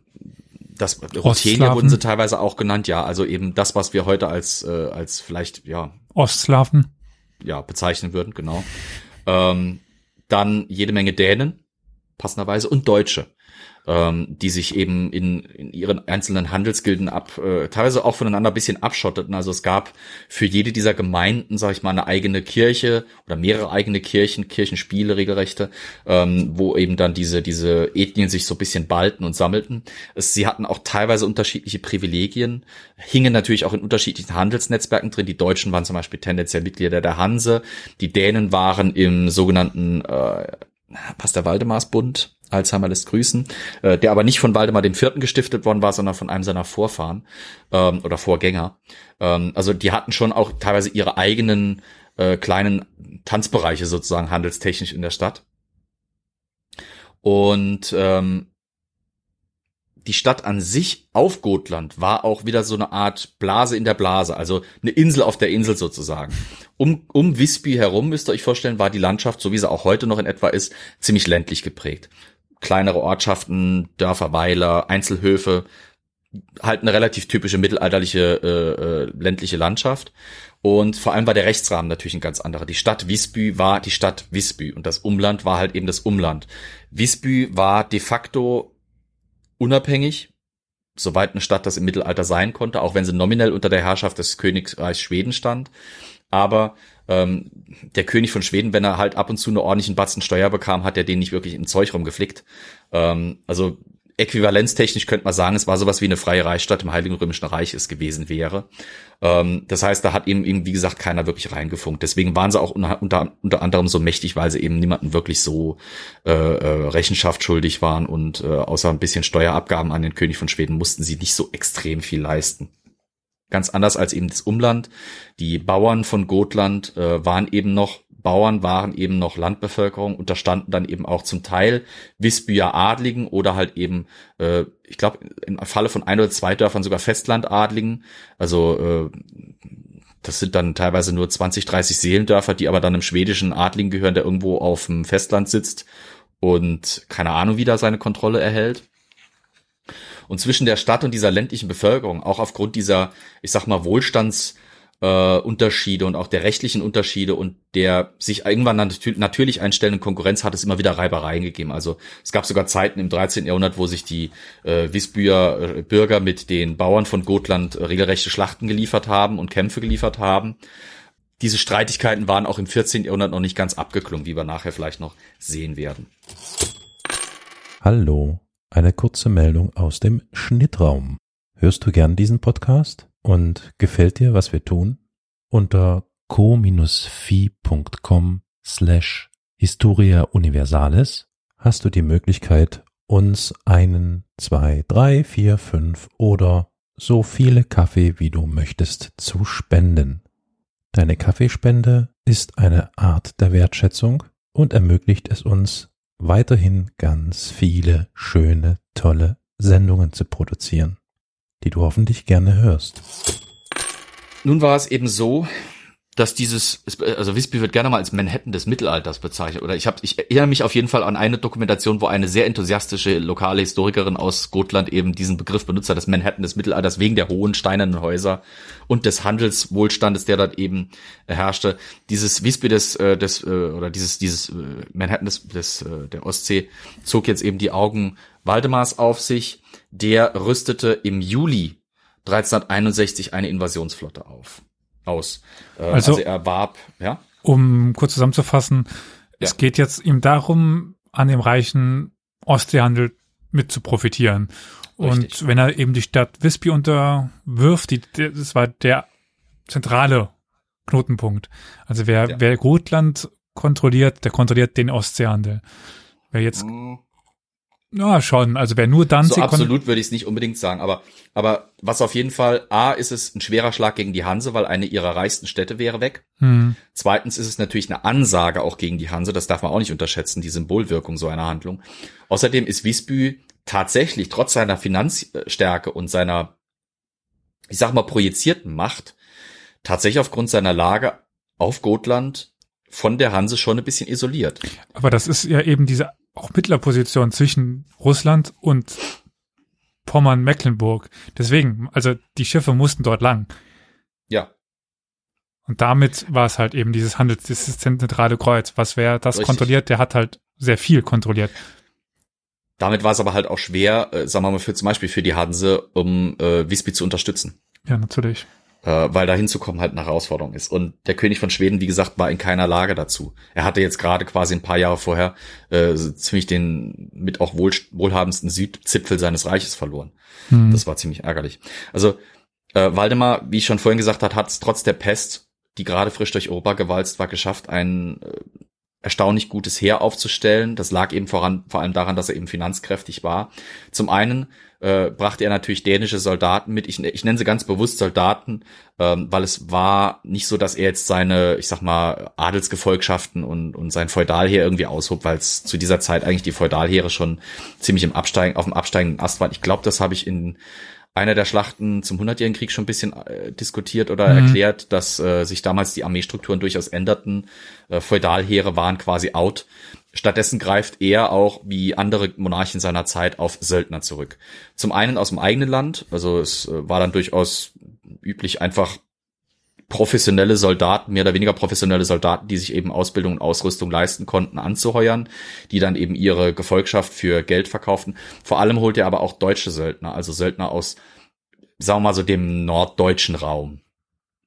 das Ruthenier wurden sie teilweise auch genannt, ja, also eben das, was wir heute als äh, als vielleicht ja Ostslawen ja bezeichnen würden, genau. Ähm, dann jede Menge Dänen, passenderweise, und Deutsche ähm, die sich eben in, in ihren einzelnen Handelsgilden ab, äh, teilweise auch voneinander ein bisschen abschotteten. Also es gab für jede dieser Gemeinden, sage ich mal, eine eigene Kirche oder mehrere eigene Kirchen, Kirchenspiele, Regelrechte, ähm, wo eben dann diese, diese Ethnien sich so ein bisschen ballten und sammelten. Es, sie hatten auch teilweise unterschiedliche Privilegien, hingen natürlich auch in unterschiedlichen Handelsnetzwerken drin. Die Deutschen waren zum Beispiel tendenziell Mitglieder der Hanse, die Dänen waren im sogenannten äh, was der Waldemarsbund, Alzheimer lässt grüßen, äh, der aber nicht von Waldemar dem Vierten gestiftet worden war, sondern von einem seiner Vorfahren ähm, oder Vorgänger. Ähm, also die hatten schon auch teilweise ihre eigenen äh, kleinen Tanzbereiche sozusagen handelstechnisch in der Stadt. Und ähm, die Stadt an sich auf Gotland war auch wieder so eine Art Blase in der Blase, also eine Insel auf der Insel sozusagen. Um, um Visby herum, müsst ihr euch vorstellen, war die Landschaft, so wie sie auch heute noch in etwa ist, ziemlich ländlich geprägt. Kleinere Ortschaften, Dörfer, Weiler, Einzelhöfe, halt eine relativ typische mittelalterliche äh, äh, ländliche Landschaft. Und vor allem war der Rechtsrahmen natürlich ein ganz anderer. Die Stadt Visby war die Stadt Visby und das Umland war halt eben das Umland. Visby war de facto unabhängig, soweit eine Stadt das im Mittelalter sein konnte, auch wenn sie nominell unter der Herrschaft des Königreichs Schweden stand. Aber ähm, der König von Schweden, wenn er halt ab und zu einen ordentlichen Batzen Steuer bekam, hat er den nicht wirklich im Zeug rumgeflickt. Ähm, also äquivalenztechnisch könnte man sagen, es war sowas wie eine freie Reichsstadt im Heiligen Römischen Reich es gewesen wäre. Ähm, das heißt, da hat eben, eben, wie gesagt, keiner wirklich reingefunkt. Deswegen waren sie auch unter, unter, anderem so mächtig, weil sie eben niemanden wirklich so äh, äh, Rechenschaft schuldig waren und äh, außer ein bisschen Steuerabgaben an den König von Schweden mussten sie nicht so extrem viel leisten. Ganz anders als eben das Umland. Die Bauern von Gotland äh, waren eben noch Bauern waren eben noch Landbevölkerung, unterstanden dann eben auch zum Teil Wisbüer Adligen oder halt eben, äh, ich glaube, im Falle von ein oder zwei Dörfern sogar Festlandadligen. Also äh, das sind dann teilweise nur 20, 30 Seelendörfer, die aber dann im schwedischen Adligen gehören, der irgendwo auf dem Festland sitzt und keine Ahnung, wie da seine Kontrolle erhält. Und zwischen der Stadt und dieser ländlichen Bevölkerung, auch aufgrund dieser, ich sag mal, Wohlstands- äh, Unterschiede und auch der rechtlichen Unterschiede und der sich irgendwann natür natürlich einstellenden Konkurrenz hat es immer wieder Reibereien gegeben. Also es gab sogar Zeiten im 13. Jahrhundert, wo sich die äh, Wisbüer äh, Bürger mit den Bauern von Gotland äh, regelrechte Schlachten geliefert haben und Kämpfe geliefert haben. Diese Streitigkeiten waren auch im 14. Jahrhundert noch nicht ganz abgeklungen, wie wir nachher vielleicht noch sehen werden. Hallo, eine kurze Meldung aus dem Schnittraum. Hörst du gern diesen Podcast? Und gefällt dir, was wir tun? Unter co-fi.com slash Historia Universalis hast du die Möglichkeit, uns einen, zwei, drei, vier, fünf oder so viele Kaffee, wie du möchtest, zu spenden. Deine Kaffeespende ist eine Art der Wertschätzung und ermöglicht es uns, weiterhin ganz viele schöne, tolle Sendungen zu produzieren die du hoffentlich gerne hörst. Nun war es eben so, dass dieses, also Visby wird gerne mal als Manhattan des Mittelalters bezeichnet. Oder ich habe, ich erinnere mich auf jeden Fall an eine Dokumentation, wo eine sehr enthusiastische lokale Historikerin aus Gotland eben diesen Begriff benutzt hat, das Manhattan des Mittelalters wegen der hohen steinernen Häuser und des Handelswohlstandes, der dort eben herrschte. Dieses Visby des, äh, des äh, oder dieses dieses äh, Manhattan des, des der Ostsee zog jetzt eben die Augen Waldemars auf sich. Der rüstete im Juli 1361 eine Invasionsflotte auf aus. Äh, also, also, er warb, ja. Um kurz zusammenzufassen, ja. es geht jetzt ihm darum, an dem reichen Ostseehandel mit zu profitieren. Richtig. Und wenn er eben die Stadt Visby unterwirft, die, das war der zentrale Knotenpunkt. Also wer, ja. wer Gotland kontrolliert, der kontrolliert den Ostseehandel. Wer jetzt Ja, schon. Also wer nur dann. So absolut würde ich es nicht unbedingt sagen, aber aber was auf jeden Fall a ist es ein schwerer Schlag gegen die Hanse, weil eine ihrer reichsten Städte wäre weg. Hm. Zweitens ist es natürlich eine Ansage auch gegen die Hanse. Das darf man auch nicht unterschätzen, die Symbolwirkung so einer Handlung. Außerdem ist Visby tatsächlich trotz seiner Finanzstärke und seiner, ich sag mal projizierten Macht tatsächlich aufgrund seiner Lage auf Gotland von der Hanse schon ein bisschen isoliert. Aber das ist ja eben diese auch Mittlerposition zwischen Russland und Pommern-Mecklenburg. Deswegen, also die Schiffe mussten dort lang. Ja. Und damit war es halt eben dieses Handels, dieses zentrale Kreuz. Was wer das Richtig. kontrolliert, der hat halt sehr viel kontrolliert. Damit war es aber halt auch schwer, äh, sagen wir mal, für zum Beispiel für die Hanse, um äh, Visby zu unterstützen. Ja, natürlich äh, weil da hinzukommen halt eine Herausforderung ist. Und der König von Schweden, wie gesagt, war in keiner Lage dazu. Er hatte jetzt gerade quasi ein paar Jahre vorher äh, ziemlich den mit auch wohl, wohlhabendsten Südzipfel seines Reiches verloren. Hm. Das war ziemlich ärgerlich. Also äh, Waldemar, wie ich schon vorhin gesagt hat, hat es trotz der Pest, die gerade frisch durch Europa gewalzt war, geschafft, ein äh, erstaunlich gutes Heer aufzustellen. Das lag eben voran, vor allem daran, dass er eben finanzkräftig war. Zum einen äh, brachte er natürlich dänische Soldaten mit. Ich, ich nenne sie ganz bewusst Soldaten, ähm, weil es war nicht so, dass er jetzt seine, ich sag mal, Adelsgefolgschaften und, und sein Feudalheer irgendwie aushob, weil es zu dieser Zeit eigentlich die Feudalheere schon ziemlich im Absteigen, auf dem absteigenden Ast waren. Ich glaube, das habe ich in einer der Schlachten zum Hundertjährigen Krieg schon ein bisschen äh, diskutiert oder mhm. erklärt, dass äh, sich damals die Armeestrukturen durchaus änderten. Äh, Feudalheere waren quasi out. Stattdessen greift er auch, wie andere Monarchen seiner Zeit, auf Söldner zurück. Zum einen aus dem eigenen Land, also es äh, war dann durchaus üblich, einfach professionelle Soldaten, mehr oder weniger professionelle Soldaten, die sich eben Ausbildung und Ausrüstung leisten konnten, anzuheuern, die dann eben ihre Gefolgschaft für Geld verkauften. Vor allem holt er aber auch deutsche Söldner, also Söldner aus, sagen wir mal so, dem norddeutschen Raum.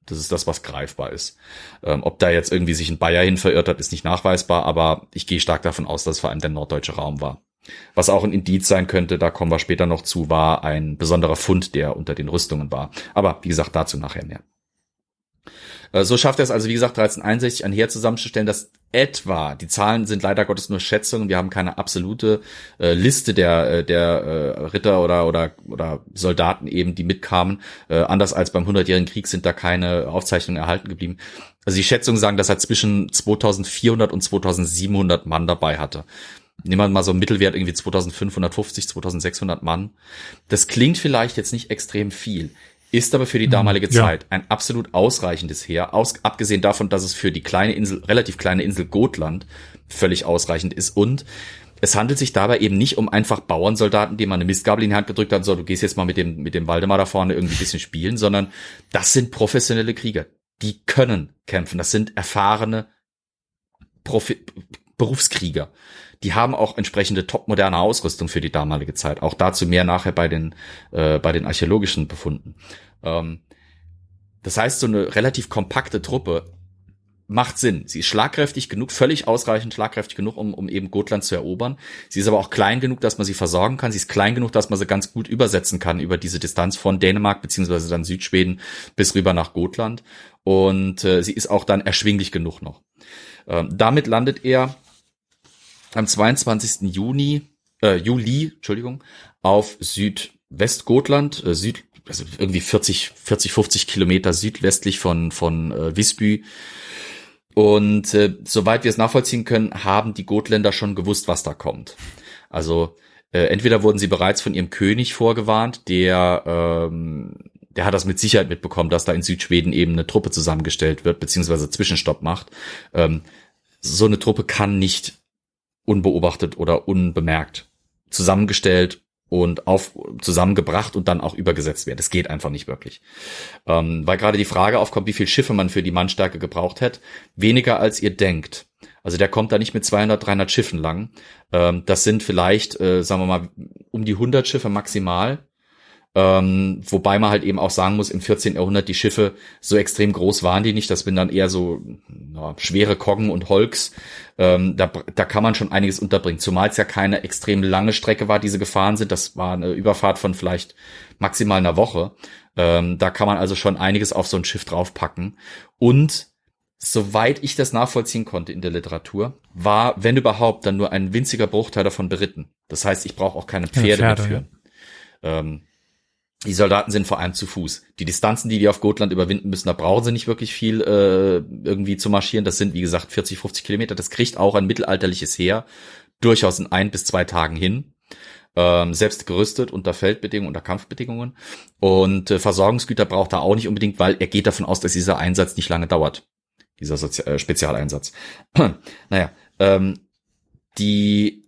Das ist das, was greifbar ist. Ähm, ob da jetzt irgendwie sich ein Bayer hin verirrt hat, ist nicht nachweisbar, aber ich gehe stark davon aus, dass es vor allem der norddeutsche Raum war. Was auch ein Indiz sein könnte, da kommen wir später noch zu, war ein besonderer Fund, der unter den Rüstungen war. Aber wie gesagt, dazu nachher mehr. Äh, so schafft er es also, wie gesagt, 1361 ein Heer zusammenzustellen, das etwa, die Zahlen sind leider Gottes nur Schätzungen, wir haben keine absolute äh, Liste der, äh, der äh, Ritter oder, oder, oder Soldaten eben, die mitkamen. Äh, anders als beim Hundertjährigen Krieg sind da keine Aufzeichnungen erhalten geblieben. Also die Schätzungen sagen, dass er zwischen 2400 und 2700 Mann dabei hatte. Nehmen wir mal so einen Mittelwert irgendwie 2550, 2600 Mann. Das klingt vielleicht jetzt nicht extrem viel ist aber für die mhm. damalige ja. Zeit ein absolut ausreichendes Heer, aus, abgesehen davon, dass es für die kleine Insel, relativ kleine Insel Gotland völlig ausreichend ist und es handelt sich dabei eben nicht um einfach Bauernsoldaten, denen man eine Mistgabel in die Hand gedrückt hat, so, du gehst jetzt mal mit dem, mit dem Waldemar da vorne irgendwie ein bisschen spielen, sondern das sind professionelle Krieger. Die können kämpfen. Das sind erfahrene Profi Berufskrieger. Die haben auch entsprechende topmoderne Ausrüstung für die damalige Zeit. Auch dazu mehr nachher bei den, äh, bei den archäologischen Befunden. Ähm, das heißt, so eine relativ kompakte Truppe macht Sinn. Sie ist schlagkräftig genug, völlig ausreichend schlagkräftig genug, um, um eben Gotland zu erobern. Sie ist aber auch klein genug, dass man sie versorgen kann. Sie ist klein genug, dass man sie ganz gut übersetzen kann über diese Distanz von Dänemark beziehungsweise dann Südschweden bis rüber nach Gotland. Und äh, sie ist auch dann erschwinglich genug noch. Ähm, damit landet er am 22. Juni, äh, Juli, Entschuldigung, auf Südwestgotland, äh, Süd, also irgendwie 40, 40, 50 Kilometer südwestlich von, von äh, Visby. Und äh, soweit wir es nachvollziehen können, haben die Gotländer schon gewusst, was da kommt. Also äh, entweder wurden sie bereits von ihrem König vorgewarnt, der ähm, der hat das mit Sicherheit mitbekommen, dass da in Südschweden eben eine Truppe zusammengestellt wird, beziehungsweise Zwischenstopp macht. Ähm, so eine Truppe kann nicht unbeobachtet oder unbemerkt zusammengestellt und auf zusammengebracht und dann auch übergesetzt werden. Das geht einfach nicht wirklich. Ähm, weil gerade die Frage aufkommt, wie viel Schiffe man für die Mannstärke gebraucht hätte. Weniger als ihr denkt. Also der kommt da nicht mit 200, 300 Schiffen lang. Ähm, das sind vielleicht, äh, sagen wir mal, um die 100 Schiffe maximal. Ähm, wobei man halt eben auch sagen muss, im 14. Jahrhundert die Schiffe so extrem groß waren die nicht. Das sind dann eher so na, schwere Koggen und Holks. Ähm, da, da kann man schon einiges unterbringen. Zumal es ja keine extrem lange Strecke war, die sie gefahren sind. Das war eine Überfahrt von vielleicht maximal einer Woche. Ähm, da kann man also schon einiges auf so ein Schiff draufpacken. Und soweit ich das nachvollziehen konnte in der Literatur, war, wenn überhaupt, dann nur ein winziger Bruchteil davon beritten. Das heißt, ich brauche auch keine Pferde, ja, Pferde mitführen. Ja. Ähm, die Soldaten sind vor allem zu Fuß. Die Distanzen, die die auf Gotland überwinden müssen, da brauchen sie nicht wirklich viel äh, irgendwie zu marschieren. Das sind, wie gesagt, 40, 50 Kilometer. Das kriegt auch ein mittelalterliches Heer durchaus in ein bis zwei Tagen hin. Ähm, selbst gerüstet unter Feldbedingungen, unter Kampfbedingungen. Und äh, Versorgungsgüter braucht er auch nicht unbedingt, weil er geht davon aus, dass dieser Einsatz nicht lange dauert. Dieser Sozi äh, Spezialeinsatz. <clears throat> naja, ähm, die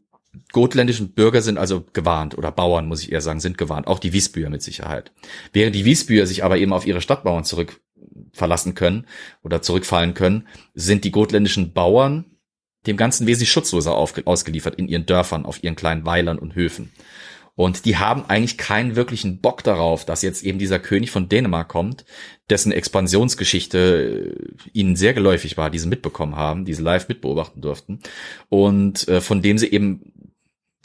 gotländischen Bürger sind also gewarnt oder Bauern, muss ich eher sagen, sind gewarnt. Auch die Wiesbüher mit Sicherheit. Während die Wiesbüher sich aber eben auf ihre Stadtbauern zurück verlassen können oder zurückfallen können, sind die gotländischen Bauern dem Ganzen wesentlich schutzloser ausgeliefert in ihren Dörfern, auf ihren kleinen Weilern und Höfen. Und die haben eigentlich keinen wirklichen Bock darauf, dass jetzt eben dieser König von Dänemark kommt, dessen Expansionsgeschichte äh, ihnen sehr geläufig war, die sie mitbekommen haben, die sie live mitbeobachten durften. Und äh, von dem sie eben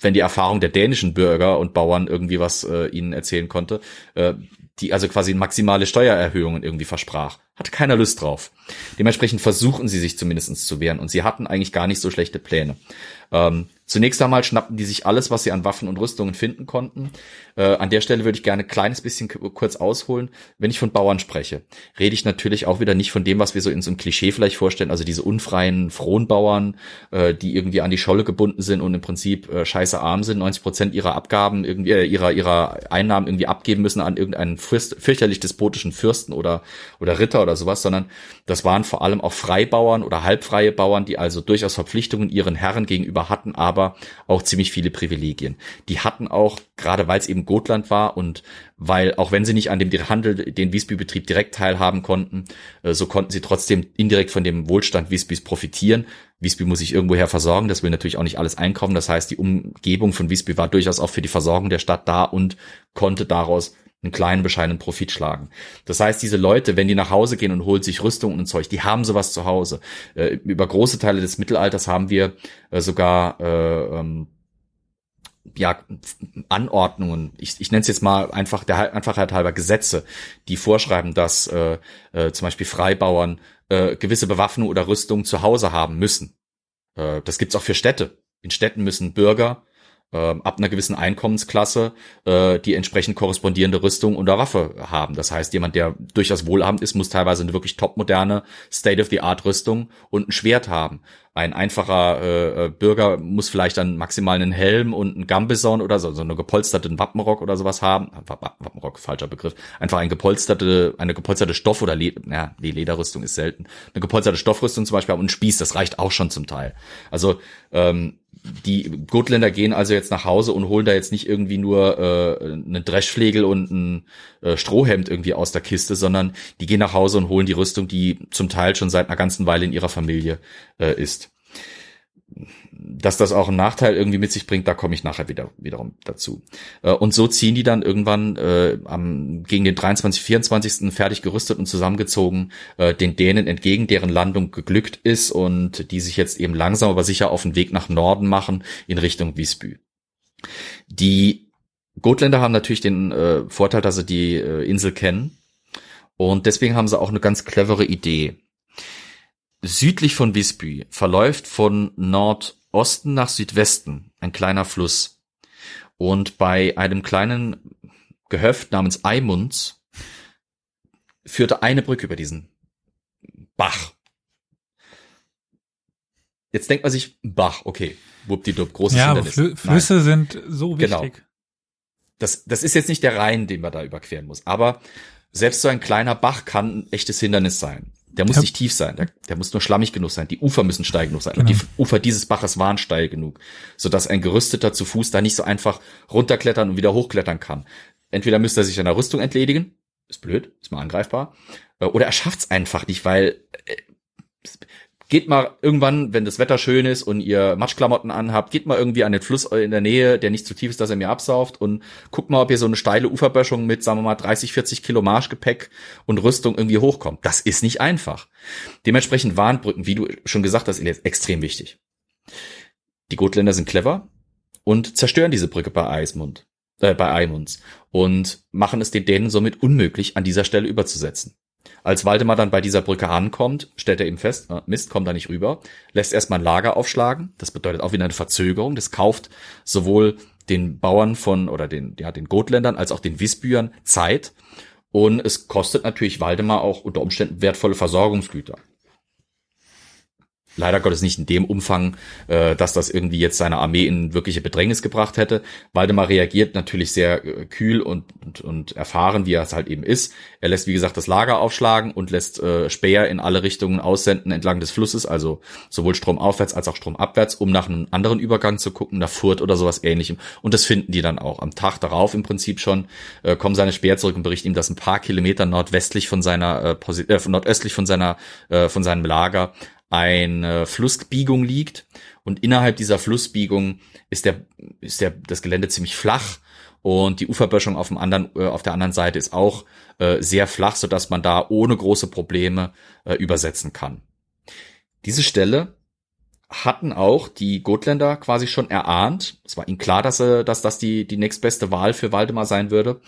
wenn die Erfahrung der dänischen Bürger und Bauern irgendwie was äh, ihnen erzählen konnte, äh, die also quasi maximale Steuererhöhungen irgendwie versprach. Hatte keiner Lust drauf. Dementsprechend versuchen sie sich zumindest zu wehren und sie hatten eigentlich gar nicht so schlechte Pläne. Ähm, Zunächst einmal schnappten die sich alles, was sie an Waffen und Rüstungen finden konnten. Äh, an der Stelle würde ich gerne ein kleines bisschen kurz ausholen. Wenn ich von Bauern spreche, rede ich natürlich auch wieder nicht von dem, was wir so in so einem Klischee vielleicht vorstellen, also diese unfreien Fronbauern, äh, die irgendwie an die Scholle gebunden sind und im Prinzip äh, scheiße arm sind, 90 Prozent ihrer Abgaben irgendwie, äh, ihrer, ihrer Einnahmen irgendwie abgeben müssen an irgendeinen Fürst, fürchterlich despotischen Fürsten oder, oder Ritter oder sowas, sondern das waren vor allem auch Freibauern oder halbfreie Bauern, die also durchaus Verpflichtungen ihren Herren gegenüber hatten, aber aber auch ziemlich viele Privilegien. Die hatten auch, gerade weil es eben Gotland war und weil, auch wenn sie nicht an dem Handel, den Wiesby-Betrieb direkt teilhaben konnten, äh, so konnten sie trotzdem indirekt von dem Wohlstand Wiesbys profitieren. Wiesby muss sich irgendwoher versorgen, das will natürlich auch nicht alles einkaufen. Das heißt, die Umgebung von Wiesby war durchaus auch für die Versorgung der Stadt da und konnte daraus einen kleinen bescheidenen Profit schlagen. Das heißt, diese Leute, wenn die nach Hause gehen und holen sich Rüstung und Zeug, die haben sowas zu Hause. Äh, über große Teile des Mittelalters haben wir äh, sogar äh, ähm, ja, Anordnungen, ich, ich nenne es jetzt mal einfach der Einfachheit halber Gesetze, die vorschreiben, dass äh, äh, zum Beispiel Freibauern äh, gewisse Bewaffnung oder Rüstung zu Hause haben müssen. Äh, das gibt's auch für Städte. In Städten müssen Bürger ab einer gewissen Einkommensklasse äh, die entsprechend korrespondierende Rüstung oder Waffe haben. Das heißt, jemand, der durchaus wohlhabend ist, muss teilweise eine wirklich topmoderne State-of-the-Art-Rüstung und ein Schwert haben. Ein einfacher äh, äh, Bürger muss vielleicht dann maximal einen Helm und einen Gambison oder so, so einen gepolsterten Wappenrock oder sowas haben. Wappenrock, falscher Begriff. Einfach ein gepolsterte, eine gepolsterte Stoff- oder Le ja, die Lederrüstung ist selten. Eine gepolsterte Stoffrüstung zum Beispiel und ein Spieß, das reicht auch schon zum Teil. Also ähm, die Gotländer gehen also jetzt nach Hause und holen da jetzt nicht irgendwie nur äh, einen Dreschflegel und ein äh, Strohhemd irgendwie aus der Kiste, sondern die gehen nach Hause und holen die Rüstung, die zum Teil schon seit einer ganzen Weile in ihrer Familie äh, ist. Dass das auch einen Nachteil irgendwie mit sich bringt, da komme ich nachher wieder wiederum dazu. Äh, und so ziehen die dann irgendwann äh, am, gegen den 23, 24. fertig gerüstet und zusammengezogen äh, den Dänen entgegen, deren Landung geglückt ist und die sich jetzt eben langsam aber sicher auf den Weg nach Norden machen in Richtung Visby. Die Gotländer haben natürlich den äh, Vorteil, dass sie die äh, Insel kennen und deswegen haben sie auch eine ganz clevere Idee. Südlich von Visby verläuft von Nordosten nach Südwesten ein kleiner Fluss. Und bei einem kleinen Gehöft namens Eimunds führte eine Brücke über diesen Bach. Jetzt denkt man sich, Bach, okay, wuppdiwupp, großes ja, Hindernis. Flü Flüsse Nein. sind so genau. wichtig. Genau. Das, das ist jetzt nicht der Rhein, den man da überqueren muss, aber selbst so ein kleiner Bach kann ein echtes Hindernis sein. Der muss ja. nicht tief sein, der, der, muss nur schlammig genug sein. Die Ufer müssen steil genug sein. Genau. Und die Ufer dieses Baches waren steil genug, sodass ein Gerüsteter zu Fuß da nicht so einfach runterklettern und wieder hochklettern kann. Entweder müsste er sich seiner Rüstung entledigen, ist blöd, ist mal angreifbar, äh, oder er schafft's einfach nicht, weil äh, geht mal irgendwann, wenn das Wetter schön ist und ihr Matschklamotten anhabt, geht mal irgendwie an den Fluss in der Nähe, der nicht zu tief ist, dass er mir absauft und guckt mal, ob ihr so eine steile Uferböschung mit, sagen wir mal, 30, 40 Kilo Marschgepäck und Rüstung irgendwie hochkommt. Das ist nicht einfach. Dementsprechend Warnbrücken, wie du schon gesagt hast, extrem wichtig. Die Gotländer sind clever und zerstören diese Brücke bei Eismund, äh, bei Eimunds und machen es den Dänen somit unmöglich, an dieser Stelle überzusetzen. Als Waldemar dann bei dieser Brücke ankommt, stellt er eben fest, Mist, kommt da nicht rüber, lässt erstmal ein Lager aufschlagen. Das bedeutet auch wieder eine Verzögerung. Das kauft sowohl den Bauern von oder den, ja, den Gotländern als auch den Wisbüern Zeit. Und es kostet natürlich Waldemar auch unter Umständen wertvolle Versorgungsgüter leider Gottes nicht in dem Umfang, äh, dass das irgendwie jetzt seine Armee in wirkliche Bedrängnis gebracht hätte. Waldemar reagiert natürlich sehr äh, kühl und, und, und erfahren, wie er es halt eben ist. Er lässt, wie gesagt, das Lager aufschlagen und lässt äh, Speer in alle Richtungen aussenden entlang des Flusses, also sowohl stromaufwärts als auch stromabwärts, um nach einem anderen Übergang zu gucken, nach Furt oder sowas ähnlichem. Und das finden die dann auch. Am Tag darauf im Prinzip schon äh, kommen seine Speer zurück und berichten ihm, dass ein paar Kilometer nordwestlich von seiner äh, äh, nordöstlich von seiner äh, von seinem Lager eine Flussbiegung liegt und innerhalb dieser Flussbiegung ist der ist der das Gelände ziemlich flach und die Uferböschung auf dem anderen äh, auf der anderen Seite ist auch äh, sehr flach, so dass man da ohne große Probleme äh, übersetzen kann. Diese Stelle hatten auch die Gotländer quasi schon erahnt. Es war ihnen klar, dass, äh, dass das die, die nächstbeste Wahl für Waldemar sein würde.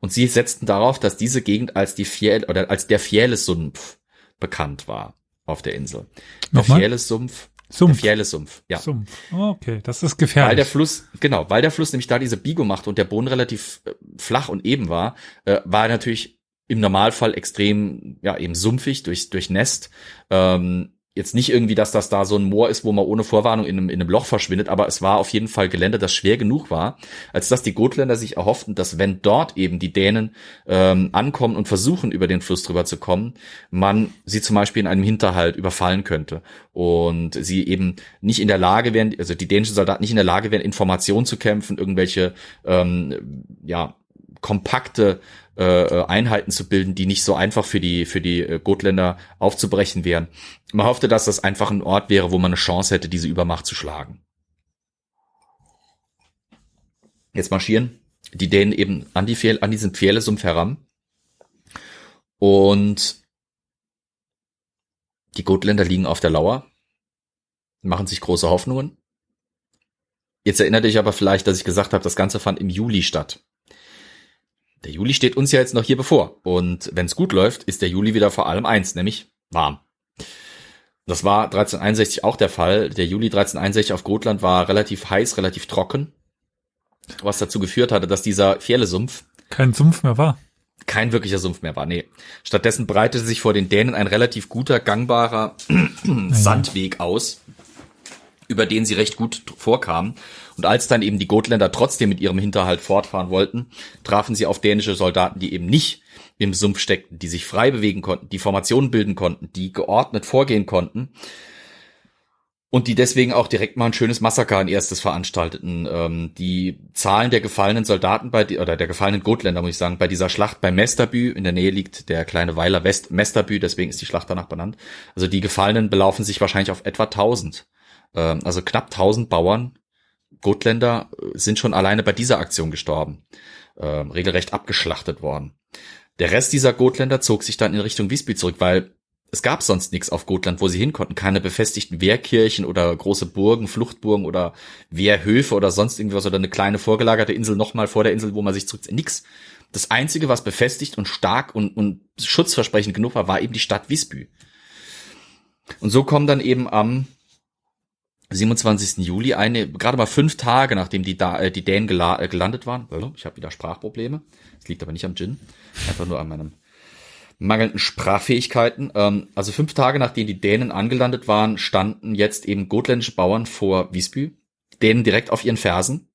Und sie setzten darauf, dass diese Gegend als die Fiel oder als der Fiele-Sumpf bekannt war auf der Insel. Der Fieles-Sumpf. Sumpf. Der Fieles-Sumpf, ja. Sumpf. Oh, okay, das ist gefährlich. Weil der Fluss, genau, weil der Fluss nämlich da diese Biegung macht und der Boden relativ äh, flach und eben war, äh, war er natürlich im Normalfall extrem, ja, eben sumpfig, durch, durchnässt. Ähm, jetzt nicht irgendwie, dass das da so ein Moor ist, wo man ohne Vorwarnung in einem, in einem Loch verschwindet, aber es war auf jeden Fall Gelände, das schwer genug war, als dass die Gotländer sich erhofften, dass wenn dort eben die Dänen ähm, ankommen und versuchen, über den Fluss drüber zu kommen, man sie zum Beispiel in einem Hinterhalt überfallen könnte. Und sie eben nicht in der Lage wären, also die dänischen Soldaten nicht in der Lage wären, Informationen zu kämpfen, irgendwelche ähm, ja kompakte äh, äh, Einheiten zu bilden, die nicht so einfach für die für die äh, Gotländer aufzubrechen wären. Man hoffte, dass das einfach ein Ort wäre, wo man eine Chance hätte, diese Übermacht zu schlagen. Jetzt marschieren die Dänen eben an die Pfähle, an diesen Pfählesumpf heran und die Gotländer liegen auf der Lauer, machen sich große Hoffnungen. Jetzt erinnert dich aber vielleicht, dass ich gesagt habe, das Ganze fand im Juli statt. Der Juli steht uns ja jetzt noch hier bevor. Und wenn es gut läuft, ist der Juli wieder vor allem eins, nämlich warm. Das war 1361 auch der Fall. Der Juli 1361 auf Gotland war relativ heiß, relativ trocken, was dazu geführt hatte, dass dieser Fjelle-Sumpf kein Sumpf mehr war. Kein wirklicher Sumpf mehr war, nee. Stattdessen breitete sich vor den Dänen ein relativ guter, gangbarer <clears throat> Sandweg aus, über den sie recht gut vorkamen. Und als dann eben die Gotländer trotzdem mit ihrem Hinterhalt fortfahren wollten, trafen sie auf dänische Soldaten, die eben nicht im Sumpf steckten, die sich frei bewegen konnten, die Formationen bilden konnten, die geordnet vorgehen konnten und die deswegen auch direkt mal ein schönes Massaker ein erstes veranstalteten. Ähm, die Zahlen der gefallenen Soldaten bei oder der gefallenen Gotländer muss ich sagen bei dieser Schlacht bei Mesterbü in der Nähe liegt der kleine Weiler West Mesterbü, deswegen ist die Schlacht danach benannt. Also die Gefallenen belaufen sich wahrscheinlich auf etwa 1000. Ähm, also knapp 1000 Bauern Gotländer äh, sind schon alleine bei dieser Aktion gestorben, ähm, regelrecht abgeschlachtet worden. Der Rest dieser Gotländer zog sich dann in Richtung Visby zurück, weil es gab sonst nichts auf Gotland, wo sie hin konnten. Keine befestigten Wehrkirchen oder große Burgen, Fluchtburgen oder Wehrhöfe oder sonst irgendwas oder eine kleine vorgelagerte Insel nochmal vor der Insel, wo man sich zurück. Nix. Das einzige, was befestigt und stark und, und schutzversprechend genug war, war eben die Stadt Visby. Und so kommen dann eben am 27. Juli, eine, gerade mal fünf Tage, nachdem die, da, äh, die Dänen gela, äh, gelandet waren. Ich habe wieder Sprachprobleme. Das liegt aber nicht am Gin. Einfach nur an meinem mangelnden Sprachfähigkeiten. Ähm, also fünf Tage nachdem die Dänen angelandet waren, standen jetzt eben gotländische Bauern vor Visby. Dänen direkt auf ihren Fersen.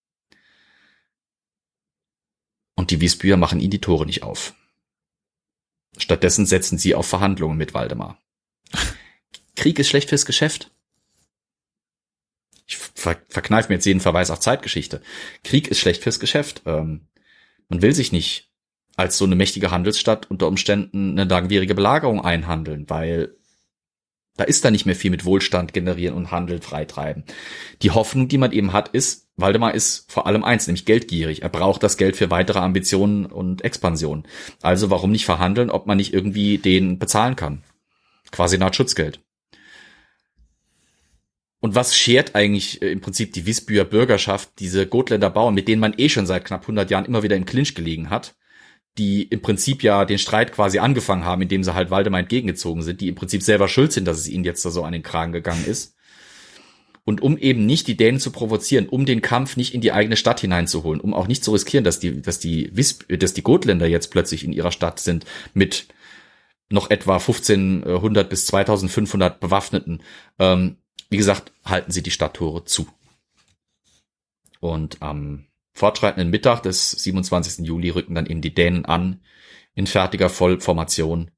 Und die Wiesbüer machen ihnen die Tore nicht auf. Stattdessen setzen sie auf Verhandlungen mit Waldemar. Krieg ist schlecht fürs Geschäft ich ver verkneife mir jetzt jeden Verweis auf Zeitgeschichte. Krieg ist schlecht fürs Geschäft. Ähm, man will sich nicht als so eine mächtige Handelsstadt unter Umständen eine langwierige Belagerung einhandeln, weil da ist da nicht mehr viel mit Wohlstand generieren und Handel freitreiben. Die Hoffnung, die man eben hat, ist, Waldemar ist vor allem eins, nämlich geldgierig. Er braucht das Geld für weitere Ambitionen und Expansion. Also warum nicht verhandeln, ob man nicht irgendwie den bezahlen kann? Quasi eine Art Schutzgeld. Und was schert eigentlich äh, im Prinzip die Wisbüer Bürgerschaft, diese Gotländer Bauern, mit denen man eh schon seit knapp 100 Jahren immer wieder im Clinch gelegen hat, die im Prinzip ja den Streit quasi angefangen haben, indem sie halt Waldemar entgegengezogen sind, die im Prinzip selber schuld sind, dass es ihnen jetzt da so an den Kragen gegangen ist. Und um eben nicht die Dänen zu provozieren, um den Kampf nicht in die eigene Stadt hineinzuholen, um auch nicht zu riskieren, dass die, dass die, Wisp, dass die Gotländer jetzt plötzlich in ihrer Stadt sind mit noch etwa 1500 bis 2500 Bewaffneten, ähm, wie gesagt, halten sie die Stadttore zu. Und am fortschreitenden Mittag des 27. Juli rücken dann eben die Dänen an in fertiger Vollformation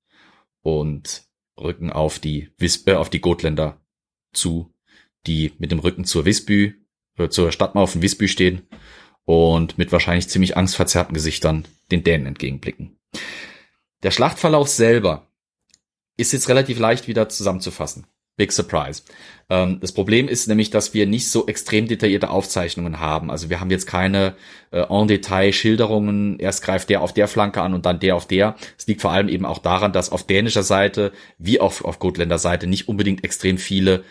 und rücken auf die Wisp, äh, auf die Gotländer zu, die mit dem Rücken zur Visby, äh, zur Stadtmauer von Visby stehen und mit wahrscheinlich ziemlich angstverzerrten Gesichtern den Dänen entgegenblicken. Der Schlachtverlauf selber ist jetzt relativ leicht wieder zusammenzufassen. Big Surprise. Ähm, das Problem ist nämlich, dass wir nicht so extrem detaillierte Aufzeichnungen haben. Also wir haben jetzt keine äh, en Detail Schilderungen. Erst greift der auf der Flanke an und dann der auf der. Es liegt vor allem eben auch daran, dass auf dänischer Seite wie auch auf Gotländer Seite nicht unbedingt extrem viele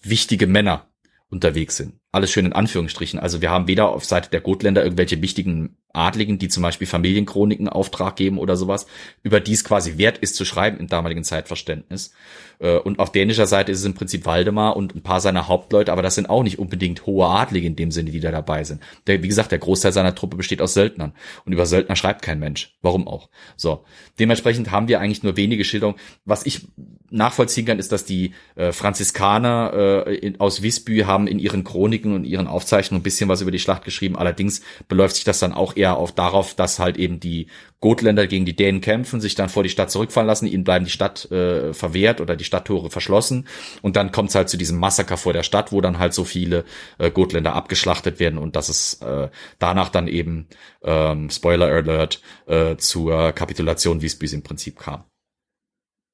wichtige Männer unterwegs sind. Alles schön in Anführungsstrichen. Also wir haben weder auf Seite der Gotländer irgendwelche wichtigen Adligen, die zum Beispiel Familienchroniken Auftrag geben oder sowas, über die es quasi wert ist zu schreiben im damaligen Zeitverständnis. Äh, und auf dänischer Seite ist es im Prinzip Waldemar und ein paar seiner Hauptleute, aber das sind auch nicht unbedingt hohe Adlige in dem Sinne, die da dabei sind. Der, wie gesagt, der Großteil seiner Truppe besteht aus Söldnern. Und über Söldner schreibt kein Mensch. Warum auch? So. Dementsprechend haben wir eigentlich nur wenige Schilderungen. Was ich nachvollziehen kann, ist, dass die äh, Franziskaner äh, in, aus Visby haben in ihren Chroniken und ihren Aufzeichnungen ein bisschen was über die Schlacht geschrieben. Allerdings beläuft sich das dann auch eher auf darauf, dass halt eben die Gotländer gegen die Dänen kämpfen, sich dann vor die Stadt zurückfallen lassen, ihnen bleiben die Stadt äh, verwehrt oder die Stadttore verschlossen und dann kommt es halt zu diesem Massaker vor der Stadt, wo dann halt so viele äh, Gotländer abgeschlachtet werden und dass es äh, danach dann eben ähm, Spoiler Alert äh, zur Kapitulation Wiesbys im Prinzip kam.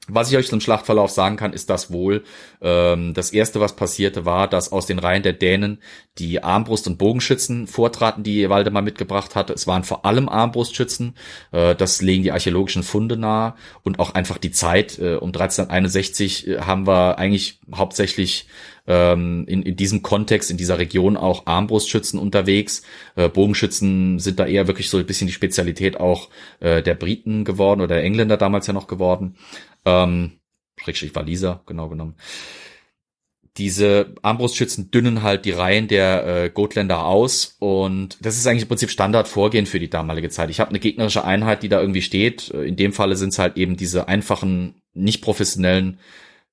Was ich euch zum Schlachtverlauf sagen kann, ist das wohl. Ähm, das erste, was passierte, war, dass aus den Reihen der Dänen die Armbrust- und Bogenschützen vortraten, die Waldemar mitgebracht hatte. Es waren vor allem Armbrustschützen. Äh, das legen die archäologischen Funde nahe und auch einfach die Zeit. Äh, um 1361 äh, haben wir eigentlich hauptsächlich ähm, in, in diesem Kontext, in dieser Region auch Armbrustschützen unterwegs. Äh, Bogenschützen sind da eher wirklich so ein bisschen die Spezialität auch äh, der Briten geworden oder der Engländer damals ja noch geworden. Ähm, Schrägstrich Waliser, genau genommen diese Armbrustschützen dünnen halt die Reihen der äh, Gotländer aus und das ist eigentlich im Prinzip Standardvorgehen für die damalige Zeit. Ich habe eine gegnerische Einheit, die da irgendwie steht. Äh, in dem Falle sind es halt eben diese einfachen, nicht professionellen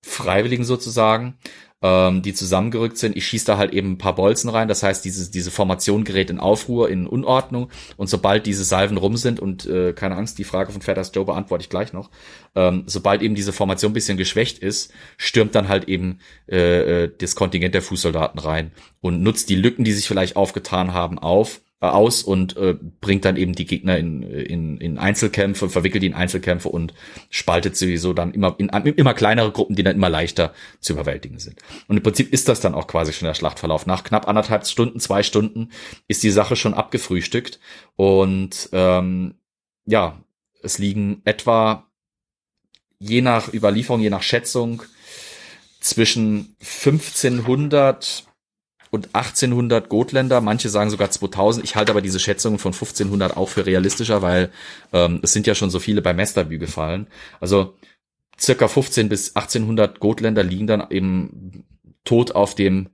Freiwilligen sozusagen ähm, die zusammengerückt sind. Ich schieße da halt eben ein paar Bolzen rein. Das heißt, diese, diese Formation gerät in Aufruhr, in Unordnung. Und sobald diese Salven rum sind, und äh, keine Angst, die Frage von Fetters Joe beantworte ich gleich noch, ähm, sobald eben diese Formation ein bisschen geschwächt ist, stürmt dann halt eben äh, äh das Kontingent der Fußsoldaten rein und nutzt die Lücken, die sich vielleicht aufgetan haben, auf aus und äh, bringt dann eben die Gegner in, in, in Einzelkämpfe, verwickelt die in Einzelkämpfe und spaltet sie so dann immer in immer kleinere Gruppen, die dann immer leichter zu überwältigen sind. Und im Prinzip ist das dann auch quasi schon der Schlachtverlauf. Nach knapp anderthalb Stunden, zwei Stunden ist die Sache schon abgefrühstückt und ähm, ja, es liegen etwa je nach Überlieferung, je nach Schätzung zwischen 1500 und 1800 Gotländer, manche sagen sogar 2000. Ich halte aber diese Schätzungen von 1500 auch für realistischer, weil ähm, es sind ja schon so viele bei Mesterbü gefallen. Also circa 15 bis 1800 Gotländer liegen dann eben tot auf dem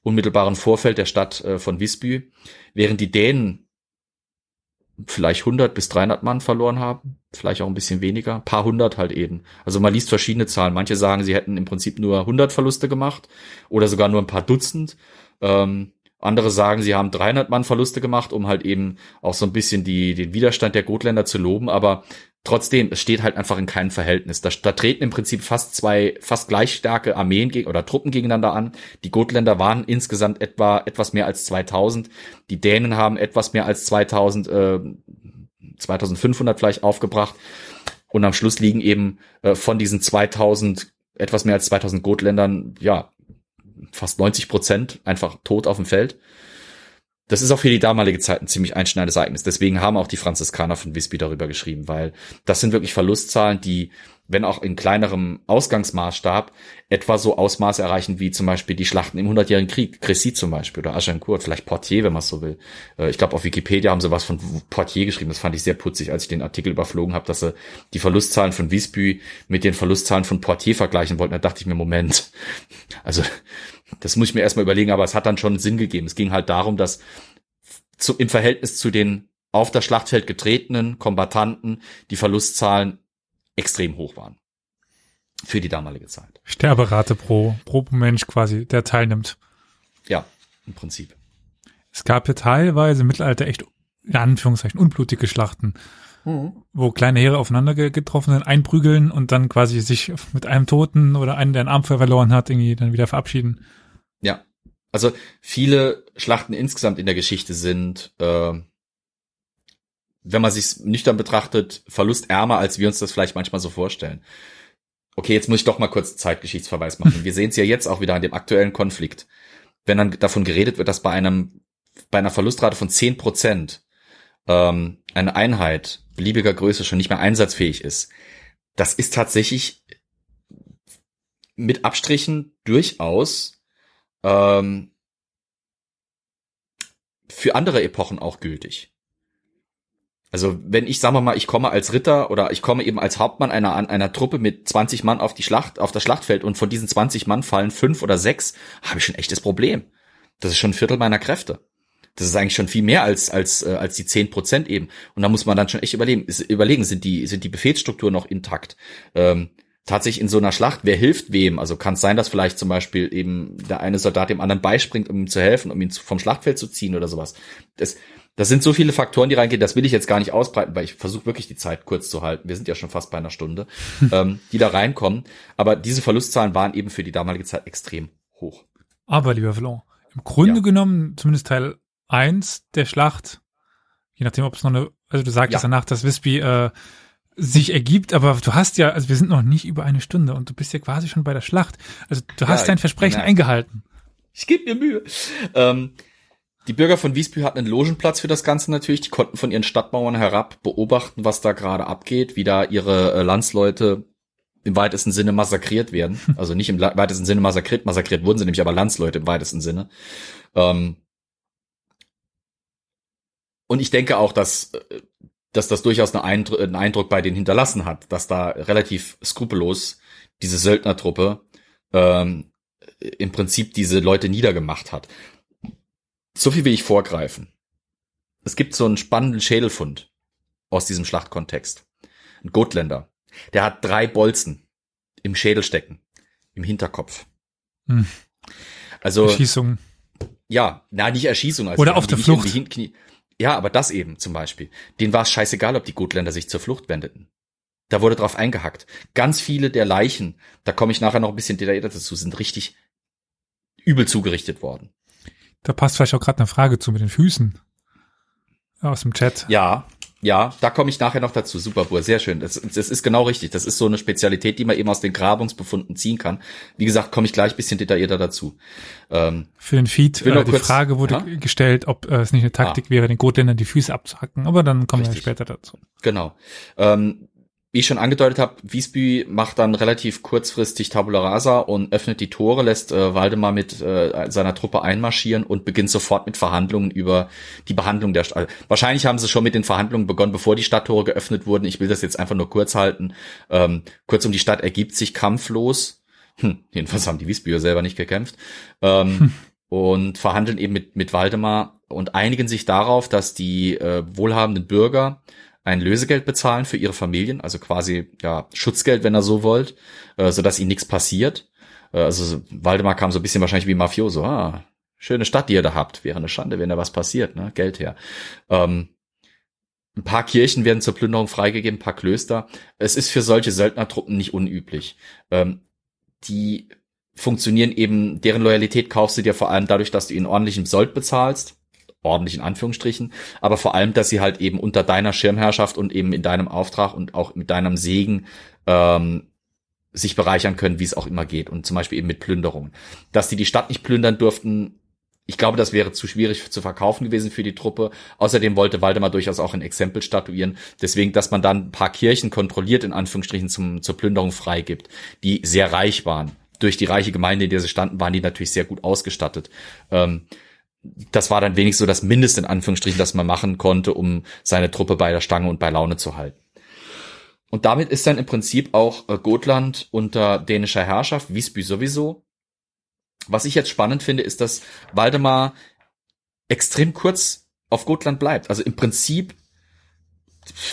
unmittelbaren Vorfeld der Stadt äh, von Visby, während die Dänen vielleicht 100 bis 300 Mann verloren haben, vielleicht auch ein bisschen weniger, ein paar hundert halt eben. Also man liest verschiedene Zahlen. Manche sagen, sie hätten im Prinzip nur 100 Verluste gemacht oder sogar nur ein paar Dutzend. Ähm, andere sagen, sie haben 300 Mann Verluste gemacht, um halt eben auch so ein bisschen die, den Widerstand der Gotländer zu loben. Aber trotzdem, es steht halt einfach in keinem Verhältnis. Da, da treten im Prinzip fast zwei, fast gleich starke Armeen gegen, oder Truppen gegeneinander an. Die Gotländer waren insgesamt etwa etwas mehr als 2000. Die Dänen haben etwas mehr als 2000, äh, 2500 vielleicht aufgebracht. Und am Schluss liegen eben äh, von diesen 2000 etwas mehr als 2000 Gotländern, ja, fast 90 Prozent einfach tot auf dem Feld. Das ist auch für die damalige Zeit ein ziemlich einschneidendes Ereignis. Deswegen haben auch die Franziskaner von Visby darüber geschrieben, weil das sind wirklich Verlustzahlen, die wenn auch in kleinerem Ausgangsmaßstab, etwa so Ausmaße erreichen wie zum Beispiel die Schlachten im Hundertjährigen Krieg, Crécy zum Beispiel oder Agincourt, vielleicht Portier, wenn man so will. Äh, ich glaube, auf Wikipedia haben sie was von Portier geschrieben, das fand ich sehr putzig, als ich den Artikel überflogen habe, dass sie die Verlustzahlen von Visby mit den Verlustzahlen von Portier vergleichen wollten. Da dachte ich mir, Moment, also das muss ich mir erstmal überlegen, aber es hat dann schon Sinn gegeben. Es ging halt darum, dass zu, im Verhältnis zu den auf das Schlachtfeld getretenen Kombattanten die Verlustzahlen extrem hoch waren. Für die damalige Zeit. Sterberate pro, pro Mensch quasi, der teilnimmt. Ja, im Prinzip. Es gab ja teilweise im Mittelalter echt, in Anführungszeichen, unblutige Schlachten, mhm. wo kleine Heere aufeinander getroffen sind, einprügeln und dann quasi sich mit einem Toten oder einen, der einen Arm verloren hat, irgendwie dann wieder verabschieden. Also viele Schlachten insgesamt in der Geschichte sind äh, wenn man sich nüchtern betrachtet, verlustärmer, als wir uns das vielleicht manchmal so vorstellen. Okay, jetzt muss ich doch mal kurz Zeitgeschichtsverweis machen. <laughs> Wir sehen es ja jetzt auch wieder an dem aktuellen Konflikt. Wenn dann davon geredet wird, dass bei einem, bei einer Verlustrate von zehn Prozent ähm, eine Einheit beliebiger Größe schon nicht mehr einsatzfähig ist, das ist tatsächlich mit Abstrichen durchaus ähm, für andere Epochen auch gültig. Also wenn ich, sagen wir mal, ich komme als Ritter oder ich komme eben als Hauptmann einer, einer Truppe mit 20 Mann auf die Schlacht, auf das Schlachtfeld und von diesen 20 Mann fallen fünf oder sechs, habe ich schon ein echtes Problem. Das ist schon ein Viertel meiner Kräfte. Das ist eigentlich schon viel mehr als, als, äh, als die zehn Prozent eben. Und da muss man dann schon echt überlegen, überlegen, sind die, sind die Befehlsstrukturen noch intakt? Ähm, tatsächlich in so einer Schlacht, wer hilft wem? Also kann es sein, dass vielleicht zum Beispiel eben der eine Soldat dem anderen beispringt, um ihm zu helfen, um ihn vom Schlachtfeld zu ziehen oder sowas. Das, das sind so viele Faktoren, die reingehen, das will ich jetzt gar nicht ausbreiten, weil ich versuche wirklich die Zeit kurz zu halten. Wir sind ja schon fast bei einer Stunde, <laughs> ähm, die da reinkommen. Aber diese Verlustzahlen waren eben für die damalige Zeit extrem hoch. Aber, lieber Vlon, im Grunde ja. genommen, zumindest Teil eins der Schlacht, je nachdem, ob es noch eine, also du sagtest ja. danach, dass Wispy äh, sich ergibt, aber du hast ja, also wir sind noch nicht über eine Stunde und du bist ja quasi schon bei der Schlacht. Also du hast ja, dein Versprechen ja. eingehalten. Ich gebe mir Mühe. Ähm, die Bürger von Wiesbü hatten einen Logenplatz für das Ganze natürlich. Die konnten von ihren Stadtmauern herab beobachten, was da gerade abgeht, wie da ihre äh, Landsleute im weitesten Sinne massakriert werden. <laughs> Also nicht im weitesten Sinne massakriert, massakriert wurden sie nämlich aber Landsleute im weitesten Sinne. Ähm und ich denke auch, dass, dass das durchaus einen Eindruck bei denen hinterlassen hat, dass da relativ skrupellos diese Söldnertruppe ähm, im Prinzip diese Leute niedergemacht hat. So viel will ich vorgreifen. Es gibt so einen spannenden Schädelfund aus diesem Schlachtkontext. Ein Gotländer. Der hat drei Bolzen im Schädel stecken. Im Hinterkopf. Hm. Also. Erschießung. Ja, na, nicht Erschießung. Also Oder auf der Flucht. Ja, aber das eben zum Beispiel. Den war es scheißegal, ob die Gotländer sich zur Flucht wendeten. Da wurde drauf eingehackt. Ganz viele der Leichen, da komme ich nachher noch ein bisschen detaillierter dazu, sind richtig übel zugerichtet worden. Da passt vielleicht auch gerade eine Frage zu mit den Füßen aus dem Chat. Ja, ja, da komme ich nachher noch dazu. Super, Bur, sehr schön. Das, das ist genau richtig. Das ist so eine Spezialität, die man eben aus den Grabungsbefunden ziehen kann. Wie gesagt, komme ich gleich bisschen detaillierter dazu. Ähm, Für den Feed, äh, die kurz, Frage wurde ha? gestellt, ob äh, es nicht eine Taktik ah. wäre, den Gotländern die Füße abzuhacken. Aber dann kommen richtig. wir später dazu. Genau. Ähm, wie ich schon angedeutet habe, Wiesby macht dann relativ kurzfristig Tabula Rasa und öffnet die Tore, lässt äh, Waldemar mit äh, seiner Truppe einmarschieren und beginnt sofort mit Verhandlungen über die Behandlung der Stadt. Also, wahrscheinlich haben sie schon mit den Verhandlungen begonnen, bevor die Stadttore geöffnet wurden. Ich will das jetzt einfach nur kurz halten. Ähm, kurz um die Stadt ergibt sich kampflos. Hm, jedenfalls haben die Wiesbüer selber nicht gekämpft. Ähm, hm. Und verhandeln eben mit, mit Waldemar und einigen sich darauf, dass die äh, wohlhabenden Bürger ein Lösegeld bezahlen für ihre Familien, also quasi ja Schutzgeld, wenn er so wollt, äh, so dass ihnen nichts passiert. Äh, also Waldemar kam so ein bisschen wahrscheinlich wie Mafioso. Ah, schöne Stadt, die ihr da habt, wäre eine Schande, wenn da was passiert, ne? Geld her. Ähm, ein paar Kirchen werden zur Plünderung freigegeben, ein paar Klöster. Es ist für solche Söldnertruppen nicht unüblich. Ähm, die funktionieren eben, deren Loyalität kaufst du dir vor allem dadurch, dass du ihnen ordentlichen Sold bezahlst ordentlich in Anführungsstrichen, aber vor allem, dass sie halt eben unter deiner Schirmherrschaft und eben in deinem Auftrag und auch mit deinem Segen ähm, sich bereichern können, wie es auch immer geht und zum Beispiel eben mit Plünderungen. Dass die die Stadt nicht plündern durften, ich glaube, das wäre zu schwierig zu verkaufen gewesen für die Truppe. Außerdem wollte Waldemar durchaus auch ein Exempel statuieren. Deswegen, dass man dann ein paar Kirchen kontrolliert, in Anführungsstrichen, zum, zur Plünderung freigibt, die sehr reich waren. Durch die reiche Gemeinde, in der sie standen, waren die natürlich sehr gut ausgestattet. Ähm, das war dann wenigstens so das Mindeste in Anführungsstrichen, das man machen konnte, um seine Truppe bei der Stange und bei Laune zu halten. Und damit ist dann im Prinzip auch äh, Gotland unter dänischer Herrschaft, Visby sowieso. Was ich jetzt spannend finde, ist, dass Waldemar extrem kurz auf Gotland bleibt. Also im Prinzip,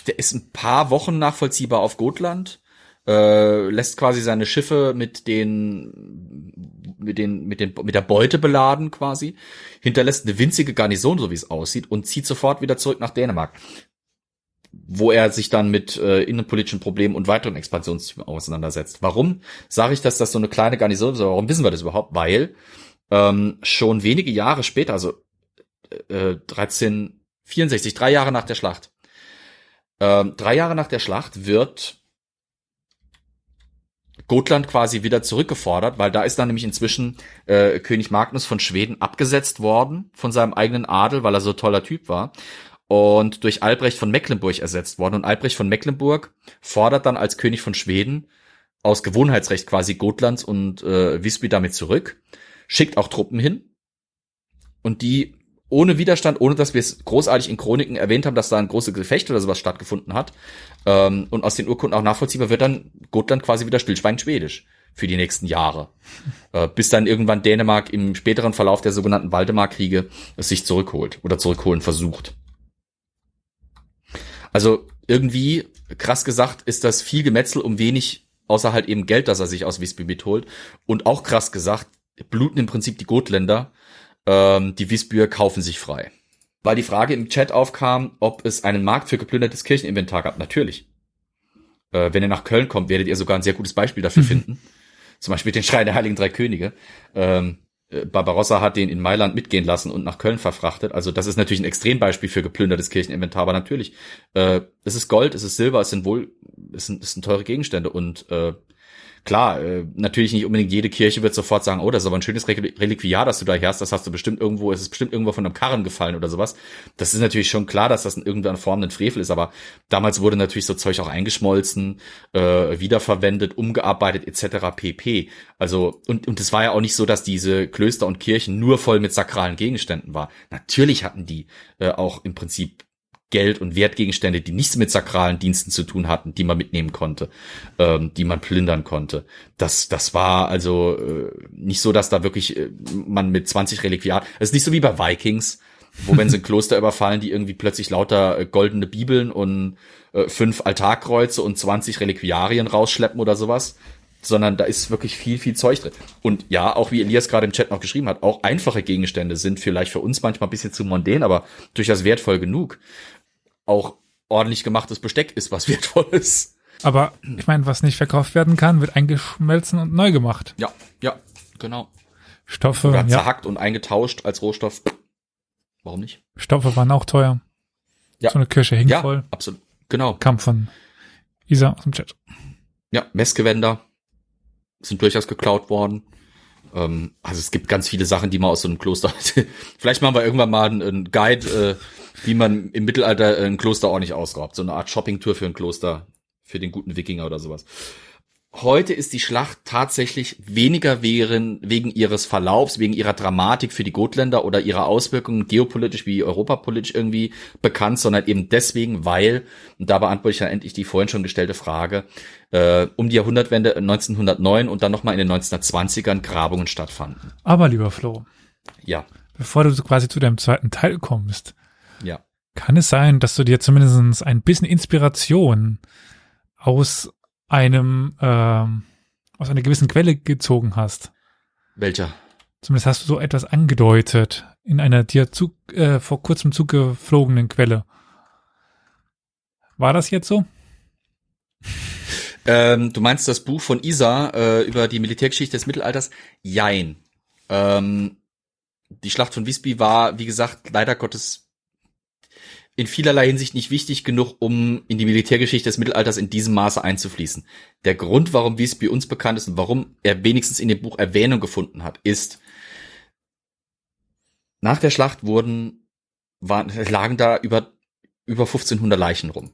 der ist ein paar Wochen nachvollziehbar auf Gotland, äh, lässt quasi seine Schiffe mit den mit den mit den mit der Beute beladen quasi, hinterlässt eine winzige Garnison, so wie es aussieht, und zieht sofort wieder zurück nach Dänemark, wo er sich dann mit äh, innenpolitischen Problemen und weiteren Expansionstypen auseinandersetzt. Warum sage ich, dass das so eine kleine Garnison ist? Warum wissen wir das überhaupt? Weil ähm, schon wenige Jahre später, also äh, 1364, drei Jahre nach der Schlacht, äh, drei Jahre nach der Schlacht wird Gotland quasi wieder zurückgefordert, weil da ist dann nämlich inzwischen äh, König Magnus von Schweden abgesetzt worden von seinem eigenen Adel, weil er so toller Typ war und durch Albrecht von Mecklenburg ersetzt worden. Und Albrecht von Mecklenburg fordert dann als König von Schweden aus Gewohnheitsrecht quasi Gotlands und äh, Visby damit zurück, schickt auch Truppen hin und die ohne Widerstand, ohne dass wir es großartig in Chroniken erwähnt haben, dass da ein großes Gefecht oder sowas stattgefunden hat. Ähm, und aus den Urkunden auch nachvollziehbar wird dann Gotland quasi wieder stillschweigend schwedisch für die nächsten Jahre. <laughs> Äh, bis dann irgendwann Dänemark im späteren Verlauf der sogenannten Waldemar-Kriege es sich zurückholt oder zurückholen versucht. Also irgendwie, krass gesagt, ist das viel Gemetzel um wenig, außer halt eben Geld, das er sich aus Visby mitholt. Und auch krass gesagt, bluten im Prinzip die Gotländer ähm, die Wiesbüher kaufen sich frei. Weil die Frage im Chat aufkam, ob es einen Markt für geplündertes Kircheninventar gab. Natürlich. Äh, wenn ihr nach Köln kommt, werdet ihr sogar ein sehr gutes Beispiel dafür mhm. finden. Zum Beispiel den Schrein der Heiligen Drei Könige. Ähm, äh, Barbarossa hat den in Mailand mitgehen lassen und nach Köln verfrachtet. Also das ist natürlich ein Extrembeispiel für geplündertes Kircheninventar, aber natürlich, äh, es ist Gold, es ist Silber, es sind wohl, es sind, es sind teure Gegenstände und äh, klar, äh, natürlich nicht unbedingt jede Kirche wird sofort sagen, oh, das ist aber ein schönes Reliquiar, das du da hast, das hast du bestimmt irgendwo, es ist bestimmt irgendwo von einem Karren gefallen oder sowas. Das ist natürlich schon klar, dass das in irgendeiner Form ein Frevel ist, aber damals wurde natürlich so Zeug auch eingeschmolzen, äh, wiederverwendet, umgearbeitet etc. pp. Also und und es war ja auch nicht so, dass diese Klöster und Kirchen nur voll mit sakralen Gegenständen war. Natürlich hatten die äh, auch im Prinzip Geld und Wertgegenstände, die nichts mit sakralen Diensten zu tun hatten, die man mitnehmen konnte, ähm, die man plündern konnte. Das, das war also äh, nicht so, dass da wirklich äh, man mit 20 Reliquiaten, es ist nicht so wie bei Vikings, wo wenn sie ein <laughs> Kloster überfallen, die irgendwie plötzlich lauter äh, goldene Bibeln und äh, fünf Altarkreuze und 20 Reliquiarien rausschleppen oder sowas, sondern da ist wirklich viel, viel Zeug drin. Und ja, auch wie Elias gerade im Chat noch geschrieben hat, auch einfache Gegenstände sind vielleicht für uns manchmal ein bisschen zu mondän, aber durchaus wertvoll genug auch ordentlich gemachtes Besteck ist, was <laughs> wertvoll ist. Aber ich meine, was nicht verkauft werden kann, wird eingeschmelzen und neu gemacht. Ja, ja, genau. Stoffe. Oder zerhackt ja. und eingetauscht als Rohstoff. Warum nicht? Stoffe waren auch teuer. Ja. So eine Kirche hing ja, voll. absolut. Genau. Kam von Isa aus dem Chat. Ja, Messgewänder sind durchaus geklaut worden. Ähm, also es gibt ganz viele Sachen, die man aus so einem Kloster. <laughs> Vielleicht machen wir irgendwann mal einen Guide, äh, wie man im Mittelalter ein Kloster ordentlich ausraubt. So eine Art Shoppingtour für ein Kloster, für den guten Wikinger oder sowas. Heute ist die Schlacht tatsächlich weniger wegen, wegen ihres Verlaufs, wegen ihrer Dramatik für die Gotländer oder ihrer Auswirkungen geopolitisch wie europapolitisch irgendwie bekannt, sondern eben deswegen, weil, und da beantworte ich ja endlich die vorhin schon gestellte Frage, äh, um die Jahrhundertwende 1909 und dann nochmal in den 1920ern Grabungen stattfanden. Aber lieber Flo. Ja. Bevor du quasi zu deinem zweiten Teil kommst. Ja. Kann es sein, dass du dir zumindest ein bisschen Inspiration aus einem ähm, aus einer gewissen Quelle gezogen hast. Welcher? Zumindest hast du so etwas angedeutet in einer dir zu, äh, vor kurzem zugeflogenen Quelle. War das jetzt so? <laughs> Ähm, du meinst das Buch von Isa äh, über die Militärgeschichte des Mittelalters? Jein. Ähm, die Schlacht von Visby war, wie gesagt, leider Gottes in vielerlei Hinsicht nicht wichtig genug, um in die Militärgeschichte des Mittelalters in diesem Maße einzufließen. Der Grund, warum Visby uns bekannt ist und warum er wenigstens in dem Buch Erwähnung gefunden hat, ist, nach der Schlacht wurden, waren, lagen da über, über 1500 Leichen rum.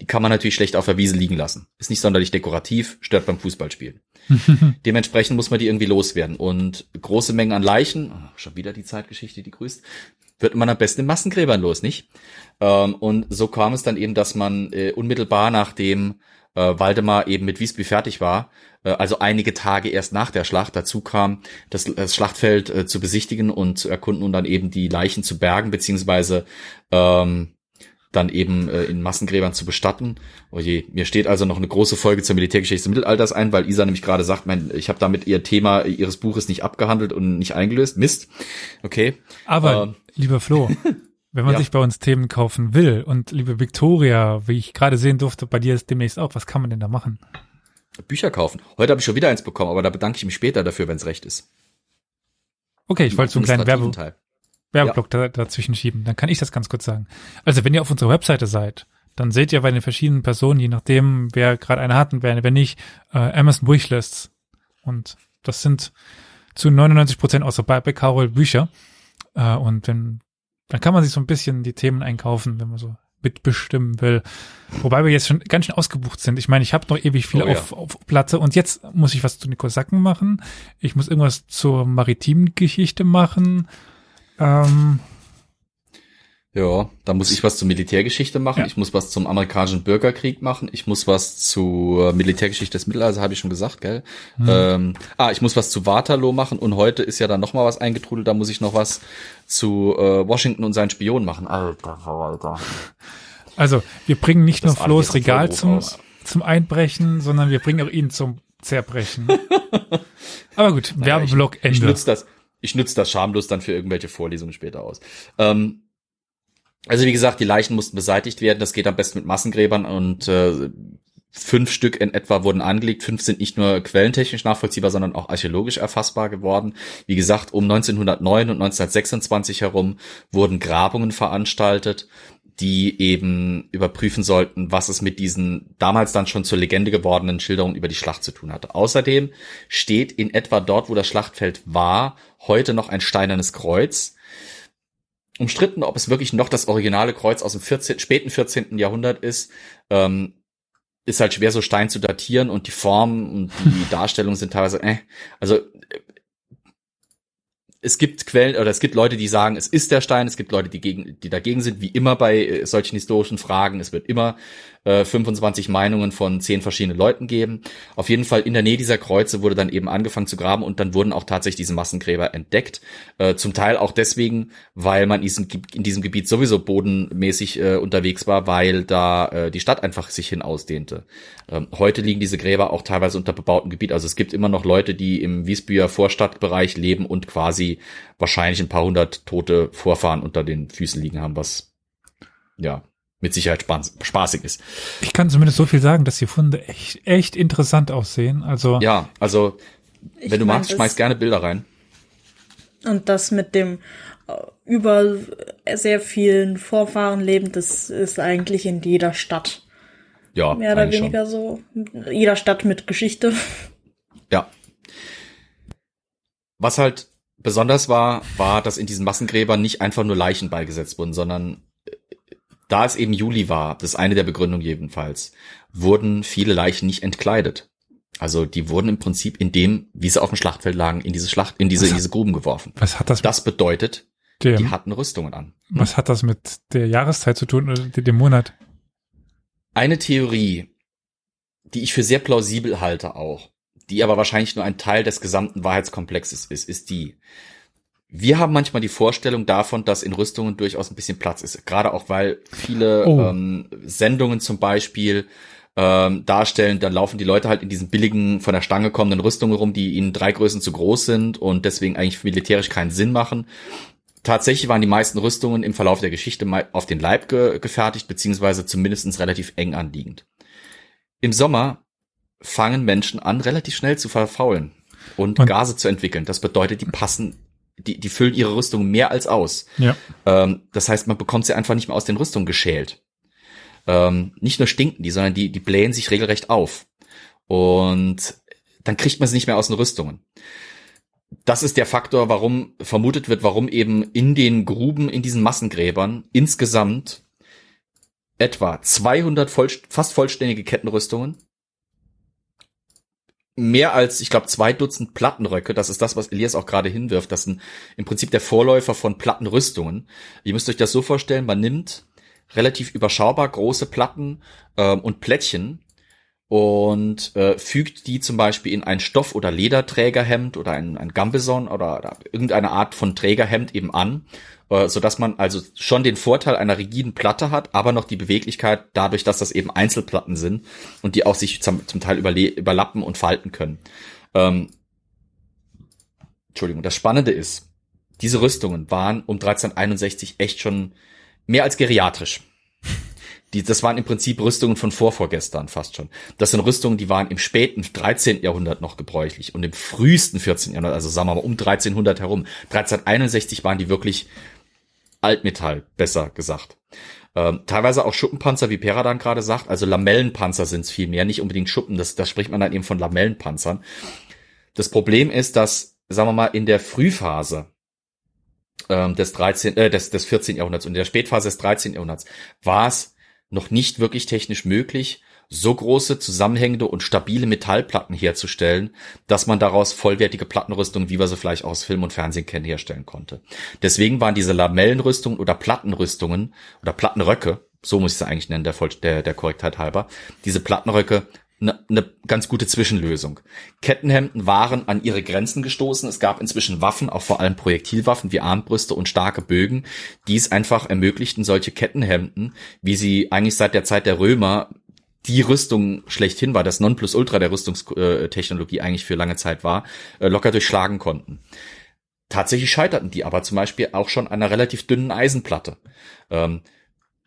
Die kann man natürlich schlecht auf der Wiese liegen lassen. Ist nicht sonderlich dekorativ, stört beim Fußballspielen. <laughs> Dementsprechend muss man die irgendwie loswerden. Und große Mengen an Leichen, oh, schon wieder die Zeitgeschichte, die grüßt, wird man am besten in Massengräbern los, nicht? Ähm, und so kam es dann eben, dass man äh, unmittelbar nachdem äh, Waldemar eben mit Wiesby fertig war, äh, also einige Tage erst nach der Schlacht dazu kam, das, das Schlachtfeld äh, zu besichtigen und zu erkunden und dann eben die Leichen zu bergen, beziehungsweise ähm, dann eben äh, in Massengräbern zu bestatten. Oh je, mir steht also noch eine große Folge zur Militärgeschichte des Mittelalters ein, weil Isa nämlich gerade sagt, mein, ich habe damit ihr Thema ihres Buches nicht abgehandelt und nicht eingelöst. Mist. Okay. Aber ähm, lieber Flo, <laughs> wenn man ja. sich bei uns Themen kaufen will und liebe Victoria, wie ich gerade sehen durfte, bei dir ist demnächst auch, was kann man denn da machen? Bücher kaufen. Heute habe ich schon wieder eins bekommen, aber da bedanke ich mich später dafür, wenn es recht ist. Okay, ich wollte so einen kleinen Werbe Werbeblock ja. dazwischen schieben. Dann kann ich das ganz kurz sagen. Also wenn ihr auf unserer Webseite seid, dann seht ihr bei den verschiedenen Personen, je nachdem, wer gerade eine hat und wer, wenn nicht, äh, Amazon Wishlists. Und das sind zu 99 Prozent außer bei, bei Carol Bücher. Äh, und wenn, dann kann man sich so ein bisschen die Themen einkaufen, wenn man so mitbestimmen will. Wobei wir jetzt schon ganz schön ausgebucht sind. Ich meine, ich habe noch ewig viel oh, auf, ja. auf Platte und jetzt muss ich was zu Nico Sacken machen. Ich muss irgendwas zur maritimen Geschichte machen. Ähm, ja, da muss ich was zur Militärgeschichte machen. Ja. Ich muss was zum amerikanischen Bürgerkrieg machen. Ich muss was zur Militärgeschichte des Mittelalters, habe ich schon gesagt, gell? Mhm. Ähm, ah, ich muss was zu Waterloo machen und heute ist ja dann noch mal was eingetrudelt. Da muss ich noch was zu äh, Washington und seinen Spionen machen. Alter, Alter. Also wir bringen nicht das nur Flo's Regal zum, zum Einbrechen, sondern wir bringen auch ihn zum Zerbrechen. <laughs> Aber gut, naja, Werbeblock Ende. Ich nutze das, ich nutze das schamlos dann für irgendwelche Vorlesungen später aus. Ähm, also wie gesagt, die Leichen mussten beseitigt werden. Das geht am besten mit Massengräbern und äh, fünf Stück in etwa wurden angelegt. Fünf sind nicht nur quellentechnisch nachvollziehbar, sondern auch archäologisch erfassbar geworden. Wie gesagt, um 1909 und 1926 herum wurden Grabungen veranstaltet. Die eben überprüfen sollten, was es mit diesen damals dann schon zur Legende gewordenen Schilderungen über die Schlacht zu tun hatte. Außerdem steht in etwa dort, wo das Schlachtfeld war, heute noch ein steinernes Kreuz. Umstritten, ob es wirklich noch das originale Kreuz aus dem 14, späten 14. Jahrhundert ist, ähm, ist halt schwer so Stein zu datieren und die Form und die <laughs> Darstellung sind teilweise, äh, also es gibt Quellen oder es gibt Leute, die sagen, es ist der Stein, es gibt Leute, die gegen, die dagegen sind, wie immer bei äh, solchen historischen Fragen. Es wird immer äh, 25 Meinungen von zehn verschiedenen Leuten geben. Auf jeden Fall in der Nähe dieser Kreuze wurde dann eben angefangen zu graben und dann wurden auch tatsächlich diese Massengräber entdeckt. Äh, zum Teil auch deswegen, weil man in diesem Gebiet sowieso bodenmäßig äh, unterwegs war, weil da äh, die Stadt einfach sich hin ausdehnte. Ähm, heute liegen diese Gräber auch teilweise unter bebautem Gebiet. Also es gibt immer noch Leute, die im Wiesbüher Vorstadtbereich leben und quasi wahrscheinlich ein paar hundert tote Vorfahren unter den Füßen liegen haben, was ja mit Sicherheit spaßig ist. Ich kann zumindest so viel sagen, dass die Funde echt, echt interessant aussehen. Also ja, also wenn du magst, schmeiß gerne Bilder rein. Und das mit dem äh, über sehr vielen Vorfahren leben, das ist eigentlich in jeder Stadt. Ja. Mehr oder weniger schon. so. Jeder Stadt mit Geschichte. Ja. Was halt besonders war, war, dass in diesen Massengräbern nicht einfach nur Leichen beigesetzt wurden, sondern da es eben Juli war, das ist eine der Begründungen jedenfalls, wurden viele Leichen nicht entkleidet. Also die wurden im Prinzip in dem, wie sie auf dem Schlachtfeld lagen, in diese Schlacht, in diese, in diese Gruben geworfen. Was hat das? Das bedeutet, dem, die hatten Rüstungen an. Was hat das mit der Jahreszeit zu tun oder dem Monat? Eine Theorie, die ich für sehr plausibel halte auch, die aber wahrscheinlich nur ein Teil des gesamten Wahrheitskomplexes ist, ist die, wir haben manchmal die Vorstellung davon, dass in Rüstungen durchaus ein bisschen Platz ist. Gerade auch, weil viele oh. ähm, Sendungen zum Beispiel ähm, darstellen, da laufen die Leute halt in diesen billigen, von der Stange kommenden Rüstungen rum, die ihnen drei Größen zu groß sind und deswegen eigentlich militärisch keinen Sinn machen. Tatsächlich waren die meisten Rüstungen im Verlauf der Geschichte mal auf den Leib ge gefertigt, beziehungsweise zumindestens relativ eng anliegend. Im Sommer fangen Menschen an, relativ schnell zu verfaulen und, und Gase zu entwickeln. Das bedeutet, die passen die, die füllen ihre Rüstung mehr als aus. Ja. Ähm, das heißt, man bekommt sie einfach nicht mehr aus den Rüstungen geschält. Ähm, nicht nur stinken die, sondern die, die blähen sich regelrecht auf. Und dann kriegt man sie nicht mehr aus den Rüstungen. Das ist der Faktor, warum vermutet wird, warum eben in den Gruben, in diesen Massengräbern insgesamt etwa 200 voll, fast vollständige Kettenrüstungen mehr als, ich glaube, zwei Dutzend Plattenröcke. Das ist das, was Elias auch gerade hinwirft. Das sind im Prinzip der Vorläufer von Plattenrüstungen. Ihr müsst euch das so vorstellen, man nimmt relativ überschaubar große Platten ähm, und Plättchen und äh, fügt die zum Beispiel in ein Stoff- oder Lederträgerhemd oder ein, ein Gambeson oder, oder irgendeine Art von Trägerhemd eben an so dass man also schon den Vorteil einer rigiden Platte hat, aber noch die Beweglichkeit dadurch, dass das eben Einzelplatten sind und die auch sich zum, zum Teil überlappen und falten können. Ähm, Entschuldigung, das Spannende ist, diese Rüstungen waren um 1361 echt schon mehr als geriatrisch. Die, das waren im Prinzip Rüstungen von vorvorgestern fast schon. Das sind Rüstungen, die waren im späten 13. Jahrhundert noch gebräuchlich und im frühesten 14. Jahrhundert, also sagen wir mal um 1300 herum. 1361 waren die wirklich Altmetall, besser gesagt. Ähm, teilweise auch Schuppenpanzer, wie Peradan gerade sagt, also Lamellenpanzer sind es viel mehr, nicht unbedingt Schuppen, das, das spricht man dann eben von Lamellenpanzern. Das Problem ist, dass, sagen wir mal, in der Frühphase ähm, des 13, äh, des, des 14. Jahrhunderts und in der Spätphase des 13. Jahrhunderts war es noch nicht wirklich technisch möglich, so große, zusammenhängende und stabile Metallplatten herzustellen, dass man daraus vollwertige Plattenrüstungen, wie wir sie vielleicht aus Film und Fernsehen kennen, herstellen konnte. Deswegen waren diese Lamellenrüstungen oder Plattenrüstungen oder Plattenröcke, so muss ich sie eigentlich nennen, der, der, der Korrektheit halber, diese Plattenröcke eine ne ganz gute Zwischenlösung. Kettenhemden waren an ihre Grenzen gestoßen. Es gab inzwischen Waffen, auch vor allem Projektilwaffen wie Armbrüste und starke Bögen, die es einfach ermöglichten, solche Kettenhemden, wie sie eigentlich seit der Zeit der Römer die Rüstung schlechthin war, das Nonplusultra der Rüstungstechnologie eigentlich für lange Zeit war, äh, locker durchschlagen konnten. Tatsächlich scheiterten die aber zum Beispiel auch schon an einer relativ dünnen Eisenplatte. Ähm,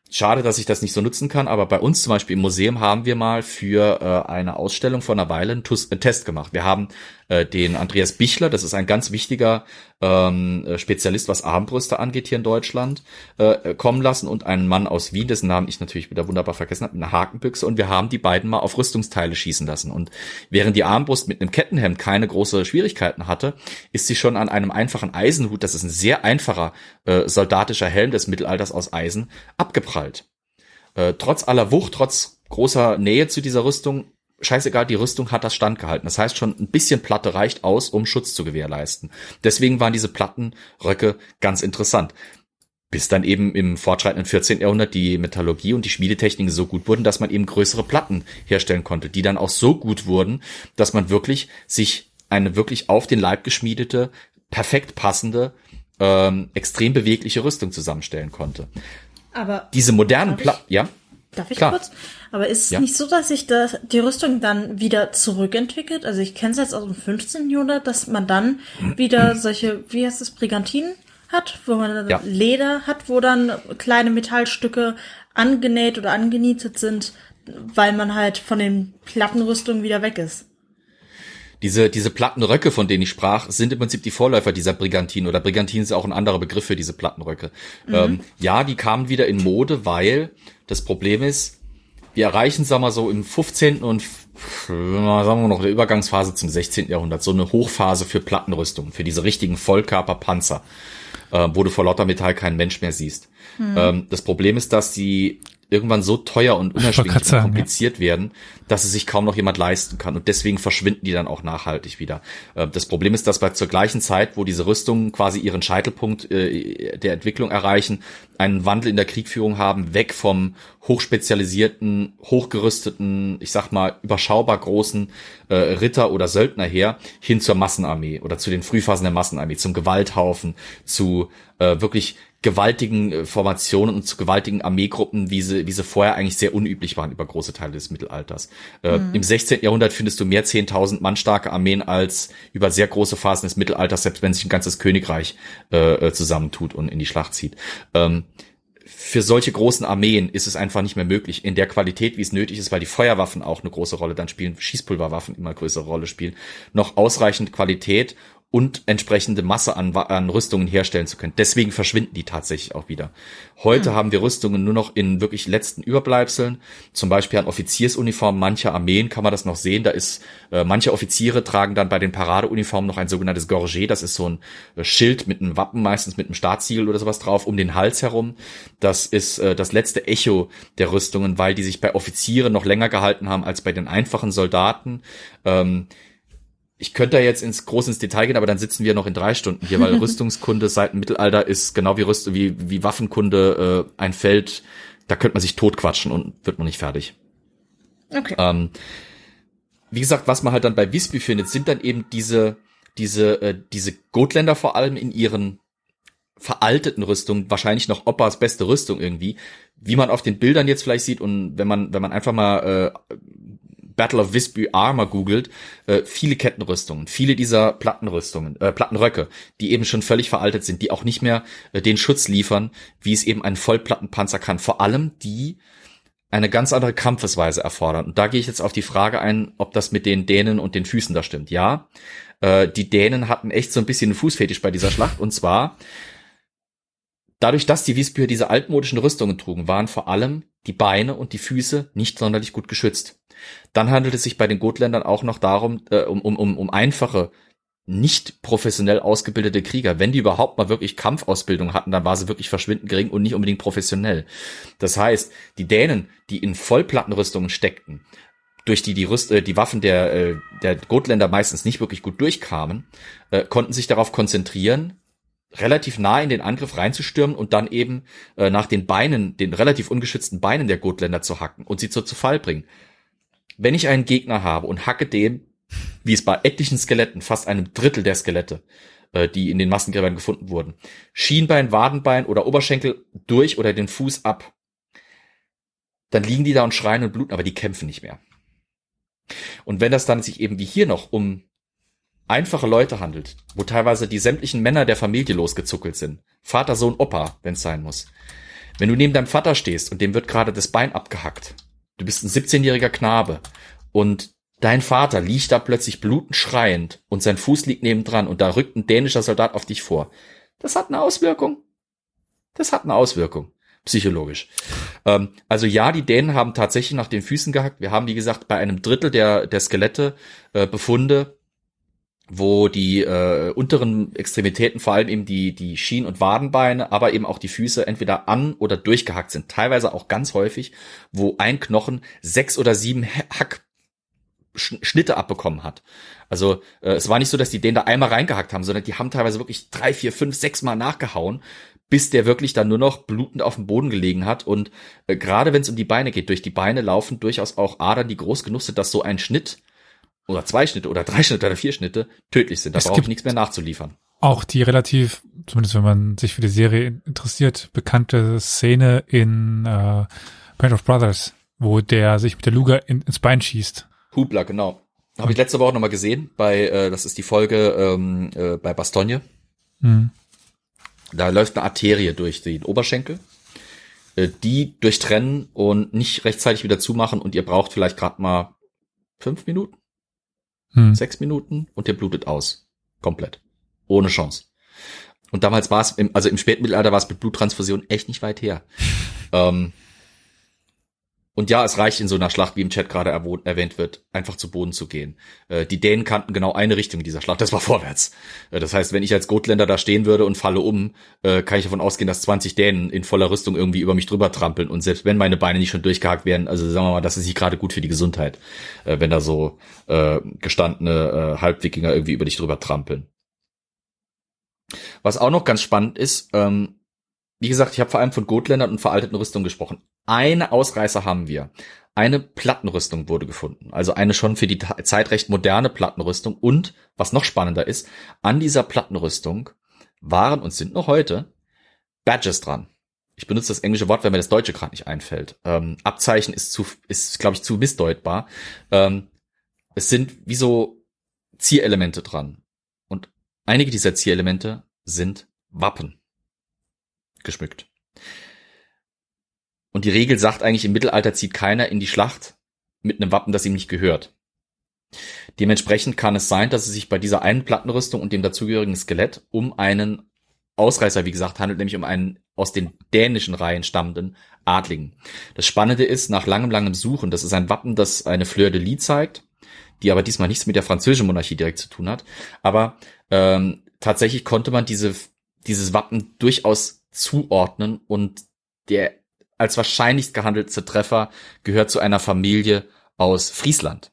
schade, dass ich das nicht so nutzen kann, aber bei uns zum Beispiel im Museum haben wir mal für äh, eine Ausstellung vor einer Weile einen, Test gemacht. Wir haben äh, den Andreas Bichler, das ist ein ganz wichtiger ähm, äh, Spezialist, was Armbrüste angeht hier in Deutschland, äh, kommen lassen und einen Mann aus Wien, dessen Namen ich natürlich wieder wunderbar vergessen habe, eine Hakenbüchse und wir haben die beiden mal auf Rüstungsteile schießen lassen und während die Armbrust mit einem Kettenhemd keine große Schwierigkeiten hatte, ist sie schon an einem einfachen Eisenhut, das ist ein sehr einfacher äh, soldatischer Helm des Mittelalters aus Eisen, abgeprallt. Äh, trotz aller Wucht, trotz großer Nähe zu dieser Rüstung scheißegal, die Rüstung hat das standgehalten. Das heißt, schon ein bisschen Platte reicht aus, um Schutz zu gewährleisten. Deswegen waren diese Plattenröcke ganz interessant. Bis dann eben im fortschreitenden 14. Jahrhundert die Metallurgie und die Schmiedetechniken so gut wurden, dass man eben größere Platten herstellen konnte, die dann auch so gut wurden, dass man wirklich sich eine wirklich auf den Leib geschmiedete, perfekt passende, ähm, extrem bewegliche Rüstung zusammenstellen konnte. Aber diese modernen Platten, ja? Darf ich Klar. kurz? Aber ist es ja. nicht so, dass sich das, die Rüstung dann wieder zurückentwickelt? Also ich kenne es jetzt aus dem 15. Jahrhundert, dass man dann wieder <clears throat> solche, wie heißt es, Brigantinen hat, wo man ja. Leder hat, wo dann kleine Metallstücke angenäht oder angenietet sind, weil man halt von den Plattenrüstungen wieder weg ist. Diese, diese Plattenröcke, von denen ich sprach, sind im Prinzip die Vorläufer dieser Brigantinen oder Brigantinen ist auch ein anderer Begriff für diese Plattenröcke. Mhm. Ähm, ja, die kamen wieder in Mode, weil das Problem ist, wir erreichen, sagen wir so, im 15. und sagen wir noch der Übergangsphase zum 16. Jahrhundert so eine Hochphase für Plattenrüstung, für diese richtigen Vollkörperpanzer, äh, wo du vor lauter Metall keinen Mensch mehr siehst. Hm. Ähm, das Problem ist, dass die irgendwann so teuer und unerschwinglich und kompliziert ja. werden, dass es sich kaum noch jemand leisten kann. Und deswegen verschwinden die dann auch nachhaltig wieder. Äh, das Problem ist, dass bei zur gleichen Zeit, wo diese Rüstungen quasi ihren Scheitelpunkt äh, der Entwicklung erreichen, einen Wandel in der Kriegführung haben, weg vom hochspezialisierten, hochgerüsteten, ich sag mal, überschaubar großen äh, Ritter oder Söldner her, hin zur Massenarmee oder zu den Frühphasen der Massenarmee, zum Gewalthaufen, zu äh, wirklich gewaltigen äh, Formationen und zu gewaltigen Armeegruppen, wie sie, wie sie vorher eigentlich sehr unüblich waren über große Teile des Mittelalters. Äh, mhm. Im 16. Jahrhundert findest du mehr 10.000 Mann starke Armeen als über sehr große Phasen des Mittelalters, selbst wenn sich ein ganzes Königreich äh, äh zusammentut und in die Schlacht zieht. Ähm, für solche großen Armeen ist es einfach nicht mehr möglich in der Qualität, wie es nötig ist, weil die Feuerwaffen auch eine große Rolle dann spielen, Schießpulverwaffen immer größere Rolle spielen, noch ausreichend Qualität und entsprechende Masse an, an Rüstungen herstellen zu können. Deswegen verschwinden die tatsächlich auch wieder. Heute hm. haben wir Rüstungen nur noch in wirklich letzten Überbleibseln, zum Beispiel an Offiziersuniformen mancher Armeen kann man das noch sehen. Da ist, äh, manche Offiziere tragen dann bei den Paradeuniformen noch ein sogenanntes Gorget, das ist so ein äh, Schild mit einem Wappen, meistens mit einem Staatssiegel oder sowas drauf, um den Hals herum. Das ist äh, das letzte Echo der Rüstungen, weil die sich bei Offizieren noch länger gehalten haben als bei den einfachen Soldaten. Ähm, ich könnte da jetzt ins groß ins Detail gehen, aber dann sitzen wir noch in drei Stunden hier, weil <laughs> Rüstungskunde seit dem Mittelalter ist genau wie Rüst wie, wie Waffenkunde äh, ein Feld, da könnte man sich totquatschen und wird man nicht fertig. Okay. Ähm, wie gesagt, was man halt dann bei Visby findet, sind dann eben diese diese äh, diese Gotländer vor allem in ihren veralteten Rüstungen, wahrscheinlich noch Oppas beste Rüstung irgendwie, wie man auf den Bildern jetzt vielleicht sieht und wenn man wenn man einfach mal äh, Battle of Visby Armor googelt, äh, viele Kettenrüstungen, viele dieser Plattenrüstungen, äh, Plattenröcke, die eben schon völlig veraltet sind, die auch nicht mehr äh, den Schutz liefern, wie es eben ein Vollplattenpanzer kann. Vor allem die eine ganz andere Kampfesweise erfordern. Und da gehe ich jetzt auf die Frage ein, ob das mit den Dänen und den Füßen da stimmt. Ja, äh, die Dänen hatten echt so ein bisschen einen Fußfetisch bei dieser Schlacht. Und zwar dadurch, dass die Wiesbücher diese altmodischen Rüstungen trugen, waren vor allem die Beine und die Füße nicht sonderlich gut geschützt. Dann handelt es sich bei den Gotländern auch noch darum, äh, um, um, um einfache, nicht professionell ausgebildete Krieger. Wenn die überhaupt mal wirklich Kampfausbildung hatten, dann war sie wirklich verschwindend gering und nicht unbedingt professionell. Das heißt, die Dänen, die in Vollplattenrüstungen steckten, durch die die, Rüst, äh, die Waffen der, äh, der Gotländer meistens nicht wirklich gut durchkamen, äh, konnten sich darauf konzentrieren, relativ nah in den Angriff reinzustürmen und dann eben äh, nach den Beinen, den relativ ungeschützten Beinen der Gotländer zu hacken und sie zu, zu Fall bringen wenn ich einen Gegner habe und hacke dem, wie es bei etlichen Skeletten, fast einem Drittel der Skelette, äh, die in den Massengräbern gefunden wurden, Schienbein, Wadenbein oder Oberschenkel durch oder den Fuß ab, dann liegen die da und schreien und bluten, aber die kämpfen nicht mehr. Und wenn das dann sich eben wie hier noch um einfache Leute handelt, wo teilweise die sämtlichen Männer der Familie losgezuckelt sind, Vater, Sohn, Opa, wenn es sein muss. Wenn du neben deinem Vater stehst und dem wird gerade das Bein abgehackt Du bist ein 17-jähriger Knabe und Dein Vater liegt da plötzlich blutend schreiend und sein Fuß liegt nebendran und da rückt ein dänischer Soldat auf dich vor. Das hat eine Auswirkung. Das hat eine Auswirkung. Psychologisch. Ähm, also ja, die Dänen haben tatsächlich nach den Füßen gehackt. Wir haben, wie gesagt, bei einem Drittel der, der Skelette äh, Befunde, wo die äh, unteren Extremitäten, vor allem eben die, die Schien- und Wadenbeine, aber eben auch die Füße entweder an- oder durchgehackt sind. Teilweise auch ganz häufig, wo ein Knochen sechs oder sieben Hack Schnitte abbekommen hat. Also äh, es war nicht so, dass die den da einmal reingehackt haben, sondern die haben teilweise wirklich drei, vier, fünf, sechs Mal nachgehauen, bis der wirklich dann nur noch blutend auf dem Boden gelegen hat. Und äh, gerade wenn es um die Beine geht, durch die Beine laufen durchaus auch Adern, die groß genug sind, dass so ein Schnitt oder zwei Schnitte oder drei Schnitte oder vier Schnitte tödlich sind. Da brauche ich nichts mehr nachzuliefern. Auch die relativ, zumindest wenn man sich für die Serie interessiert, bekannte Szene in äh, Band of Brothers, wo der sich mit der Luga in, ins Bein schießt. Hubler, genau. Habe ich letzte Woche nochmal gesehen, bei, äh, das ist die Folge ähm, äh, bei Bastogne. Mhm. Da läuft eine Arterie durch den Oberschenkel. Äh, die durchtrennen und nicht rechtzeitig wieder zumachen und ihr braucht vielleicht gerade mal fünf Minuten, mhm. sechs Minuten und ihr blutet aus. Komplett. Ohne Chance. Und damals war es, im, also im Spätmittelalter war es mit Bluttransfusion echt nicht weit her. <laughs> ähm, und ja, es reicht in so einer Schlacht, wie im Chat gerade erwähnt wird, einfach zu Boden zu gehen. Äh, die Dänen kannten genau eine Richtung in dieser Schlacht, das war vorwärts. Äh, das heißt, wenn ich als Gotländer da stehen würde und falle um, äh, kann ich davon ausgehen, dass 20 Dänen in voller Rüstung irgendwie über mich drüber trampeln. Und selbst wenn meine Beine nicht schon durchgehakt werden, also sagen wir mal, das ist nicht gerade gut für die Gesundheit, wenn da so gestandene Halbwikinger irgendwie über dich drüber trampeln. Was auch noch ganz spannend ist, ähm, wie gesagt, ich habe vor allem von Gotländern und veralteten Rüstungen gesprochen. Eine Ausreißer haben wir. Eine Plattenrüstung wurde gefunden. Also eine schon für die Zeit recht moderne Plattenrüstung. Und, was noch spannender ist, an dieser Plattenrüstung waren und sind noch heute Badges dran. Ich benutze das englische Wort, wenn mir das deutsche gerade nicht einfällt. Ähm, Abzeichen ist zu, ist, glaube ich, zu missdeutbar. Ähm, es sind wie so Zierelemente dran. Und einige dieser Zierelemente sind Wappen geschmückt. Und die Regel sagt eigentlich, im Mittelalter zieht keiner in die Schlacht mit einem Wappen, das ihm nicht gehört. Dementsprechend kann es sein, dass es sich bei dieser einen Plattenrüstung und dem dazugehörigen Skelett um einen Ausreißer, wie gesagt, handelt, nämlich um einen aus den dänischen Reihen stammenden Adligen. Das Spannende ist, nach langem, langem Suchen, das ist ein Wappen, das eine Fleur de Lis zeigt, die aber diesmal nichts mit der französischen Monarchie direkt zu tun hat. Aber ähm, tatsächlich konnte man diese, dieses Wappen durchaus zuordnen und der als wahrscheinlichst gehandelte Treffer gehört zu einer Familie aus Friesland.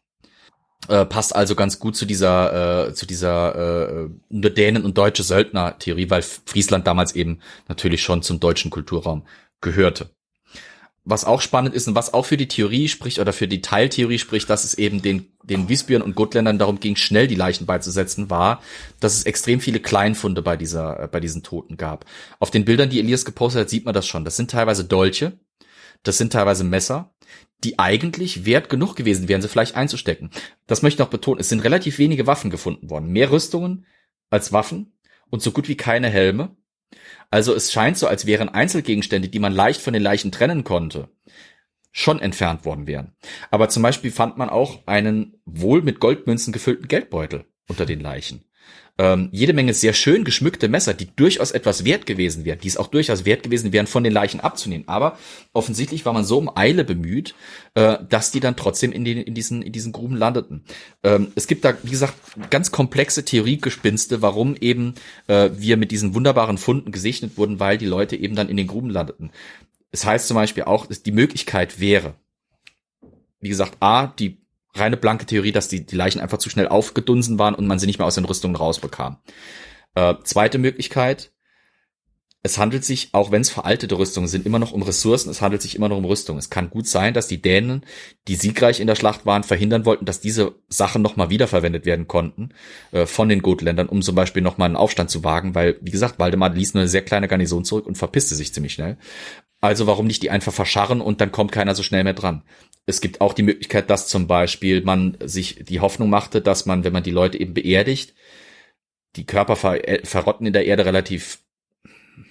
Äh, passt also ganz gut zu dieser äh, zu dieser äh, Dänen und deutsche Söldner-Theorie, weil Friesland damals eben natürlich schon zum deutschen Kulturraum gehörte was auch spannend ist und was auch für die Theorie spricht oder für die Teiltheorie spricht, dass es eben den, den Wiesbüren und Gotländern darum ging, schnell die Leichen beizusetzen, war, dass es extrem viele Kleinfunde bei dieser, äh, bei diesen Toten gab. Auf den Bildern, die Elias gepostet hat, sieht man das schon. Das sind teilweise Dolche, das sind teilweise Messer, die eigentlich wert genug gewesen wären, sie vielleicht einzustecken. Das möchte ich noch betonen. Es sind relativ wenige Waffen gefunden worden. Mehr Rüstungen als Waffen und so gut wie keine Helme. Also es scheint so, als wären Einzelgegenstände, die man leicht von den Leichen trennen konnte, schon entfernt worden wären. Aber zum Beispiel fand man auch einen wohl mit Goldmünzen gefüllten Geldbeutel unter den Leichen ähm, jede Menge sehr schön geschmückte Messer, die durchaus etwas wert gewesen wären, die es auch durchaus wert gewesen wären, von den Leichen abzunehmen. Aber offensichtlich war man so um Eile bemüht, äh, dass die dann trotzdem in, den, in, diesen, in diesen Gruben landeten. Ähm, es gibt da, wie gesagt, ganz komplexe Theoriegespinste, warum eben äh, wir mit diesen wunderbaren Funden gesegnet wurden, weil die Leute eben dann in den Gruben landeten. Es heißt zum Beispiel auch, dass die Möglichkeit wäre, wie gesagt, A, die reine blanke Theorie, dass die, die Leichen einfach zu schnell aufgedunsen waren und man sie nicht mehr aus den Rüstungen rausbekam. Äh, zweite Möglichkeit, es handelt sich, auch wenn es veraltete Rüstungen sind, immer noch um Ressourcen, es handelt sich immer noch um Rüstung. Es kann gut sein, dass die Dänen, die siegreich in der Schlacht waren, verhindern wollten, dass diese Sachen nochmal wiederverwendet werden konnten äh, von den Gotländern, um zum Beispiel nochmal einen Aufstand zu wagen, weil, wie gesagt, Waldemar ließ nur eine sehr kleine Garnison zurück und verpisste sich ziemlich schnell. Also warum nicht die einfach verscharren und dann kommt keiner so schnell mehr dran? Es gibt auch die Möglichkeit, dass zum Beispiel man sich die Hoffnung machte, dass man, wenn man die Leute eben beerdigt, die Körper ver äh, verrotten in der Erde relativ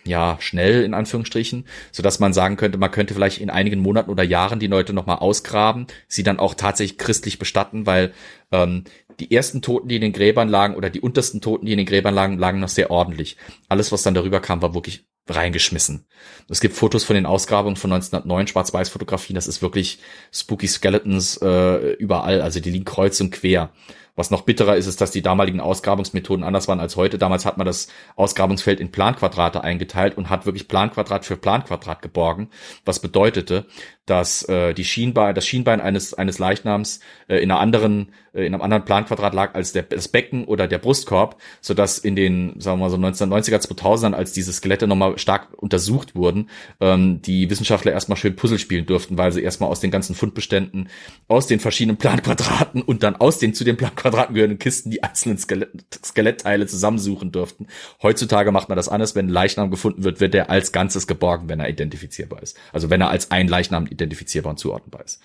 ja, schnell in Anführungsstrichen, so dass man sagen könnte, man könnte vielleicht in einigen Monaten oder Jahren die Leute nochmal ausgraben, sie dann auch tatsächlich christlich bestatten, weil ähm, die ersten Toten, die in den Gräbern lagen oder die untersten Toten, die in den Gräbern lagen, lagen noch sehr ordentlich. Alles, was dann darüber kam, war wirklich reingeschmissen. Es gibt Fotos von den Ausgrabungen von 1909, Schwarz-Weiß-Fotografien, das ist wirklich Spooky Skeletons äh, überall, also die liegen kreuz und quer. Was noch bitterer ist, ist, dass die damaligen Ausgrabungsmethoden anders waren als heute. Damals hat man das Ausgrabungsfeld in Planquadrate eingeteilt und hat wirklich Planquadrat für Planquadrat geborgen, was bedeutete, dass äh, die Schienbein, das Schienbein eines eines Leichnams äh, in einer anderen in einem anderen Planquadrat lag als der, das Becken oder der Brustkorb, so dass in den sagen wir mal so 1990er 2000ern, als diese Skelette nochmal stark untersucht wurden, ähm, die Wissenschaftler erstmal schön Puzzle spielen durften, weil sie erstmal aus den ganzen Fundbeständen, aus den verschiedenen Planquadraten und dann aus den zu den Planquadraten gehörenden Kisten die einzelnen Skelett, Skelettteile zusammensuchen durften. Heutzutage macht man das anders, wenn ein Leichnam gefunden wird, wird er als Ganzes geborgen, wenn er identifizierbar ist. Also wenn er als ein Leichnam identifizierbar und zuordnenbar ist.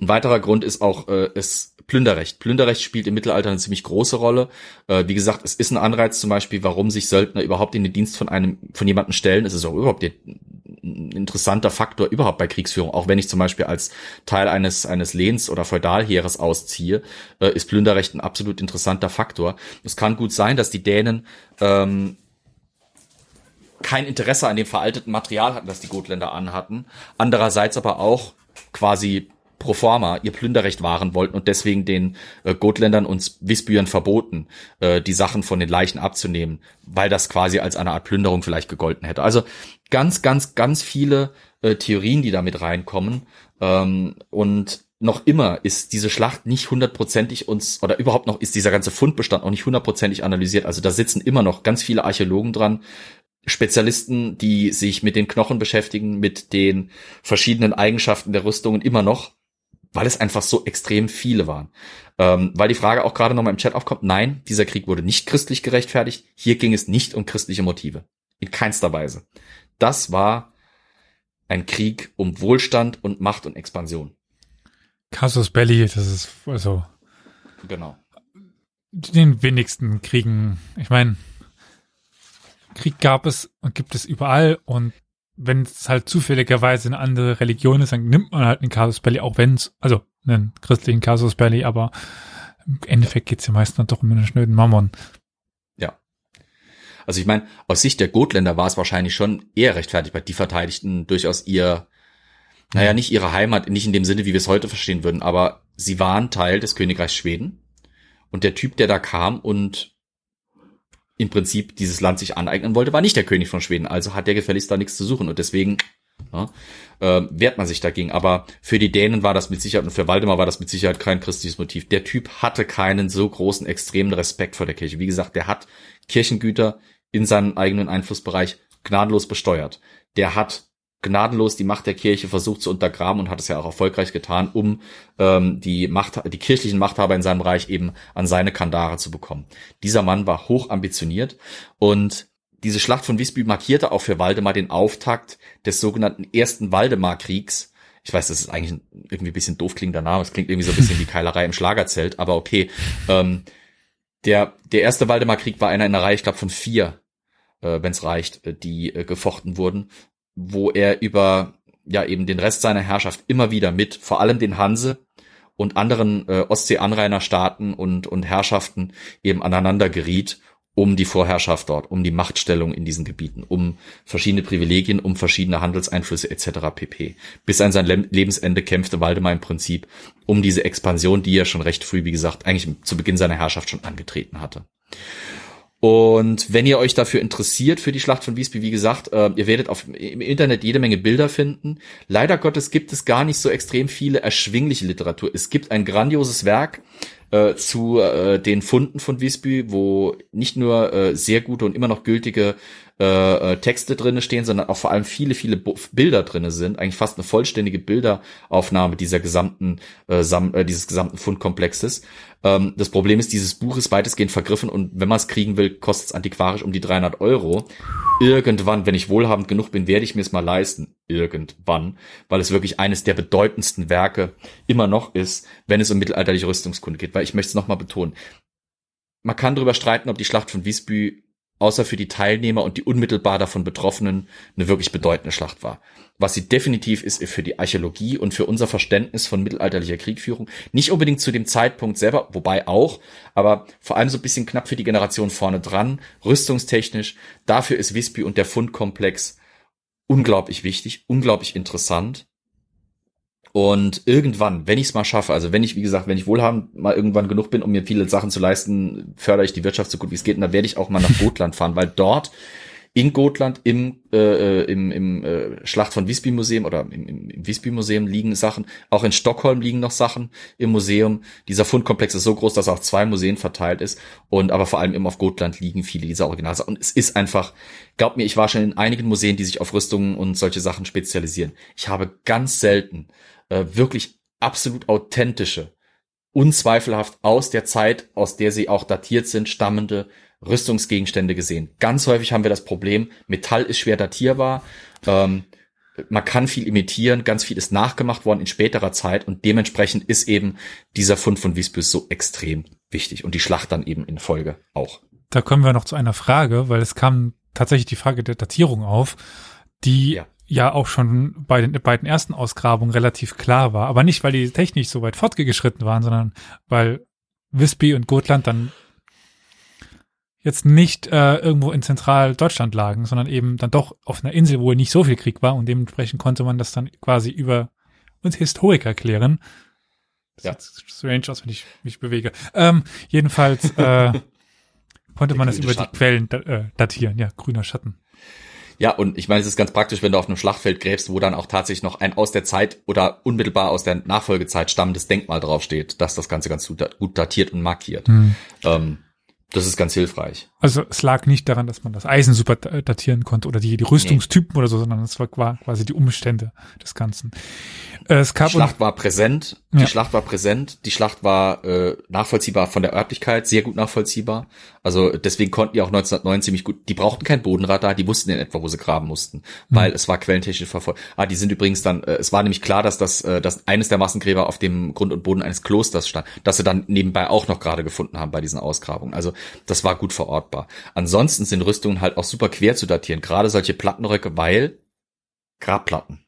Ein weiterer Grund ist auch äh, es Plünderrecht. Plünderrecht spielt im Mittelalter eine ziemlich große Rolle. Äh, wie gesagt, es ist ein Anreiz zum Beispiel, warum sich Söldner überhaupt in den Dienst von einem, von jemandem stellen. Es ist auch überhaupt ein interessanter Faktor überhaupt bei Kriegsführung. Auch wenn ich zum Beispiel als Teil eines, eines Lehns- oder Feudalheeres ausziehe, äh, ist Plünderrecht ein absolut interessanter Faktor. Es kann gut sein, dass die Dänen ähm, kein Interesse an dem veralteten Material hatten, das die Gotländer anhatten. Andererseits aber auch quasi pro forma ihr Plünderrecht wahren wollten und deswegen den äh, Gotländern und Wisbüern verboten, äh, die Sachen von den Leichen abzunehmen, weil das quasi als eine Art Plünderung vielleicht gegolten hätte. Also ganz, ganz, ganz viele äh, Theorien, die damit reinkommen. Ähm, und noch immer ist diese Schlacht nicht hundertprozentig uns, oder überhaupt noch ist dieser ganze Fundbestand auch nicht hundertprozentig analysiert. Also da sitzen immer noch ganz viele Archäologen dran, Spezialisten, die sich mit den Knochen beschäftigen, mit den verschiedenen Eigenschaften der Rüstungen immer noch, weil es einfach so extrem viele waren. Ähm, weil die Frage auch gerade nochmal im Chat aufkommt, nein, dieser Krieg wurde nicht christlich gerechtfertigt. Hier ging es nicht um christliche Motive. In keinster Weise. Das war ein Krieg um Wohlstand und Macht und Expansion. Casus Belli, das ist also genau den wenigsten Kriegen. Ich meine, Krieg gab es und gibt es überall und wenn es halt zufälligerweise eine andere Religion ist, dann nimmt man halt einen Casus Belli, auch wenn es, also einen christlichen Casus Belli, aber im Endeffekt geht's ja meist dann doch um einen schnöden Mammon. Ja. Also ich meine, aus Sicht der Gotländer war es wahrscheinlich schon eher rechtfertigt, weil die verteidigten durchaus ihr, naja, nicht ihre Heimat, nicht in dem Sinne, wie wir es heute verstehen würden, aber sie waren Teil des Königreichs Schweden. Und der Typ, der da kam und im Prinzip dieses Land sich aneignen wollte, war nicht der König von Schweden. Also hat der gefälligst da nichts zu suchen und deswegen ja, äh, wehrt man sich dagegen. Aber für die Dänen war das mit Sicherheit und für Waldemar war das mit Sicherheit kein christliches Motiv. Der Typ hatte keinen so großen, extremen Respekt vor der Kirche. Wie gesagt, der hat Kirchengüter in seinem eigenen Einflussbereich gnadenlos besteuert. Der hat gnadenlos die Macht der Kirche versucht zu untergraben und hat es ja auch erfolgreich getan, um ähm, die Macht, die kirchlichen Machthaber in seinem Reich eben an seine Kandare zu bekommen. Dieser Mann war hoch ambitioniert und diese Schlacht von Visby markierte auch für Waldemar den Auftakt des sogenannten ersten Waldemar-Kriegs. Ich weiß, das ist eigentlich irgendwie ein bisschen doof klingender Name. Es klingt irgendwie so ein bisschen wie Keilerei im Schlagerzelt, aber okay. Ähm, der, der erste Waldemar-Krieg war einer in der Reihe, ich glaube, von vier, äh, wenn es reicht, äh, die äh, gefochten wurden wo er über ja eben den Rest seiner Herrschaft immer wieder mit vor allem den Hanse und anderen äh, Ostseeanrainerstaaten und und Herrschaften eben aneinander geriet um die Vorherrschaft dort, um die Machtstellung in diesen Gebieten, um verschiedene Privilegien, um verschiedene Handelseinflüsse etc. pp. Bis an sein Lebensende kämpfte Waldemar im Prinzip um diese Expansion, die er schon recht früh, wie gesagt, eigentlich zu Beginn seiner Herrschaft schon angetreten hatte. Und wenn ihr euch dafür interessiert, für die Schlacht von Wiesby, wie gesagt, äh, ihr werdet auf, im Internet jede Menge Bilder finden. Leider Gottes gibt es gar nicht so extrem viele erschwingliche Literatur. Es gibt ein grandioses Werk äh, zu äh, den Funden von Wiesby, wo nicht nur äh, sehr gute und immer noch gültige äh, äh, Texte drinne stehen, sondern auch vor allem viele, viele Bo Bilder drinne sind. Eigentlich fast eine vollständige Bilderaufnahme dieser gesamten, äh, äh, dieses gesamten Fundkomplexes. Ähm, das Problem ist, dieses Buch ist weitestgehend vergriffen und wenn man es kriegen will, kostet es antiquarisch um die 300 Euro. Irgendwann, wenn ich wohlhabend genug bin, werde ich mir es mal leisten. Irgendwann, weil es wirklich eines der bedeutendsten Werke immer noch ist, wenn es um mittelalterliche Rüstungskunde geht. Weil ich möchte es nochmal betonen. Man kann darüber streiten, ob die Schlacht von Wiesby außer für die Teilnehmer und die unmittelbar davon Betroffenen eine wirklich bedeutende Schlacht war. Was sie definitiv ist für die Archäologie und für unser Verständnis von mittelalterlicher Kriegführung. Nicht unbedingt zu dem Zeitpunkt selber, wobei auch, aber vor allem so ein bisschen knapp für die Generation vorne dran, rüstungstechnisch. Dafür ist Visby und der Fundkomplex unglaublich wichtig, unglaublich interessant. Und irgendwann, wenn ich es mal schaffe, also wenn ich, wie gesagt, wenn ich wohlhabend mal irgendwann genug bin, um mir viele Sachen zu leisten, fördere ich die Wirtschaft so gut wie es geht. Und dann werde ich auch mal nach Gotland fahren, weil dort in Gotland im, äh, äh, im, im äh, Schlacht von Visby Museum oder im, im, im Visby Museum liegen Sachen. Auch in Stockholm liegen noch Sachen im Museum. Dieser Fundkomplex ist so groß, dass er auf zwei Museen verteilt ist. Und aber vor allem eben auf Gotland liegen viele dieser Originalsachen. Und es ist einfach, glaub mir, ich war schon in einigen Museen, die sich auf Rüstungen und solche Sachen spezialisieren. Ich habe ganz selten äh, wirklich absolut authentische, unzweifelhaft aus der Zeit, aus der sie auch datiert sind, stammende Rüstungsgegenstände gesehen. Ganz häufig haben wir das Problem, Metall ist schwer datierbar, ähm, man kann viel imitieren, ganz viel ist nachgemacht worden in späterer Zeit und dementsprechend ist eben dieser Fund von Wiesbüs so extrem wichtig und die Schlacht dann eben in Folge auch. Da kommen wir noch zu einer Frage, weil es kam tatsächlich die Frage der Datierung auf, die ja ja auch schon bei den beiden ersten Ausgrabungen relativ klar war. Aber nicht, weil die technisch so weit fortgeschritten waren, sondern weil Visby und Gotland dann jetzt nicht äh, irgendwo in Zentraldeutschland lagen, sondern eben dann doch auf einer Insel, wo nicht so viel Krieg war und dementsprechend konnte man das dann quasi über uns Historiker klären. Das ja. sieht strange aus, wenn ich mich bewege. Ähm, jedenfalls äh, <laughs> konnte man das über Schatten. die Quellen äh, datieren. Ja, grüner Schatten. Ja, und ich meine, es ist ganz praktisch, wenn du auf einem Schlachtfeld gräbst, wo dann auch tatsächlich noch ein aus der Zeit oder unmittelbar aus der Nachfolgezeit stammendes Denkmal draufsteht, dass das Ganze ganz gut datiert und markiert. Mhm. Ähm, das ist ganz hilfreich. Also es lag nicht daran, dass man das Eisen super datieren konnte oder die, die Rüstungstypen nee. oder so, sondern es war quasi die Umstände des Ganzen. Äh, es gab die Schlacht war präsent, die ja. Schlacht war präsent, die Schlacht war äh, nachvollziehbar von der Örtlichkeit, sehr gut nachvollziehbar. Also deswegen konnten die auch 1909 ziemlich gut, die brauchten kein Bodenradar, die wussten in etwa, wo sie graben mussten, mhm. weil es war quellentechnisch verfolgt. Ah, die sind übrigens dann, äh, es war nämlich klar, dass das, äh, dass eines der Massengräber auf dem Grund und Boden eines Klosters stand, dass sie dann nebenbei auch noch gerade gefunden haben bei diesen Ausgrabungen. Also das war gut verortbar. Ansonsten sind Rüstungen halt auch super quer zu datieren, gerade solche Plattenröcke, weil Grabplatten.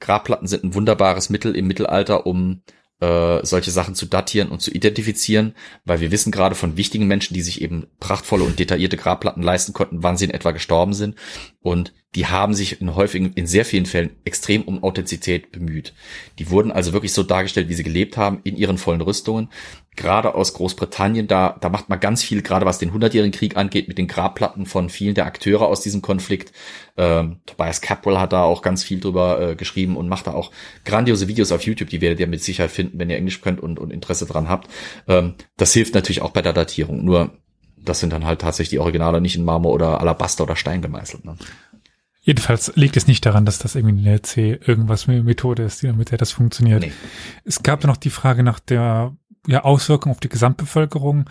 Grabplatten sind ein wunderbares Mittel im Mittelalter, um äh, solche Sachen zu datieren und zu identifizieren, weil wir wissen gerade von wichtigen Menschen, die sich eben prachtvolle und detaillierte Grabplatten leisten konnten, wann sie in etwa gestorben sind. Und die haben sich in häufigen, in sehr vielen Fällen extrem um Authentizität bemüht. Die wurden also wirklich so dargestellt, wie sie gelebt haben, in ihren vollen Rüstungen gerade aus Großbritannien, da, da macht man ganz viel, gerade was den Hundertjährigen Krieg angeht, mit den Grabplatten von vielen der Akteure aus diesem Konflikt. Ähm, Tobias Capwell hat da auch ganz viel drüber äh, geschrieben und macht da auch grandiose Videos auf YouTube, die werdet ihr mit Sicherheit finden, wenn ihr Englisch könnt und, und Interesse dran habt. Ähm, das hilft natürlich auch bei der Datierung. Nur, das sind dann halt tatsächlich die Originale nicht in Marmor oder Alabaster oder Stein gemeißelt. Ne? Jedenfalls liegt es nicht daran, dass das irgendwie eine C irgendwas mit Methode ist, mit der das funktioniert. Nee. Es gab noch die Frage nach der ja, Auswirkungen auf die Gesamtbevölkerung.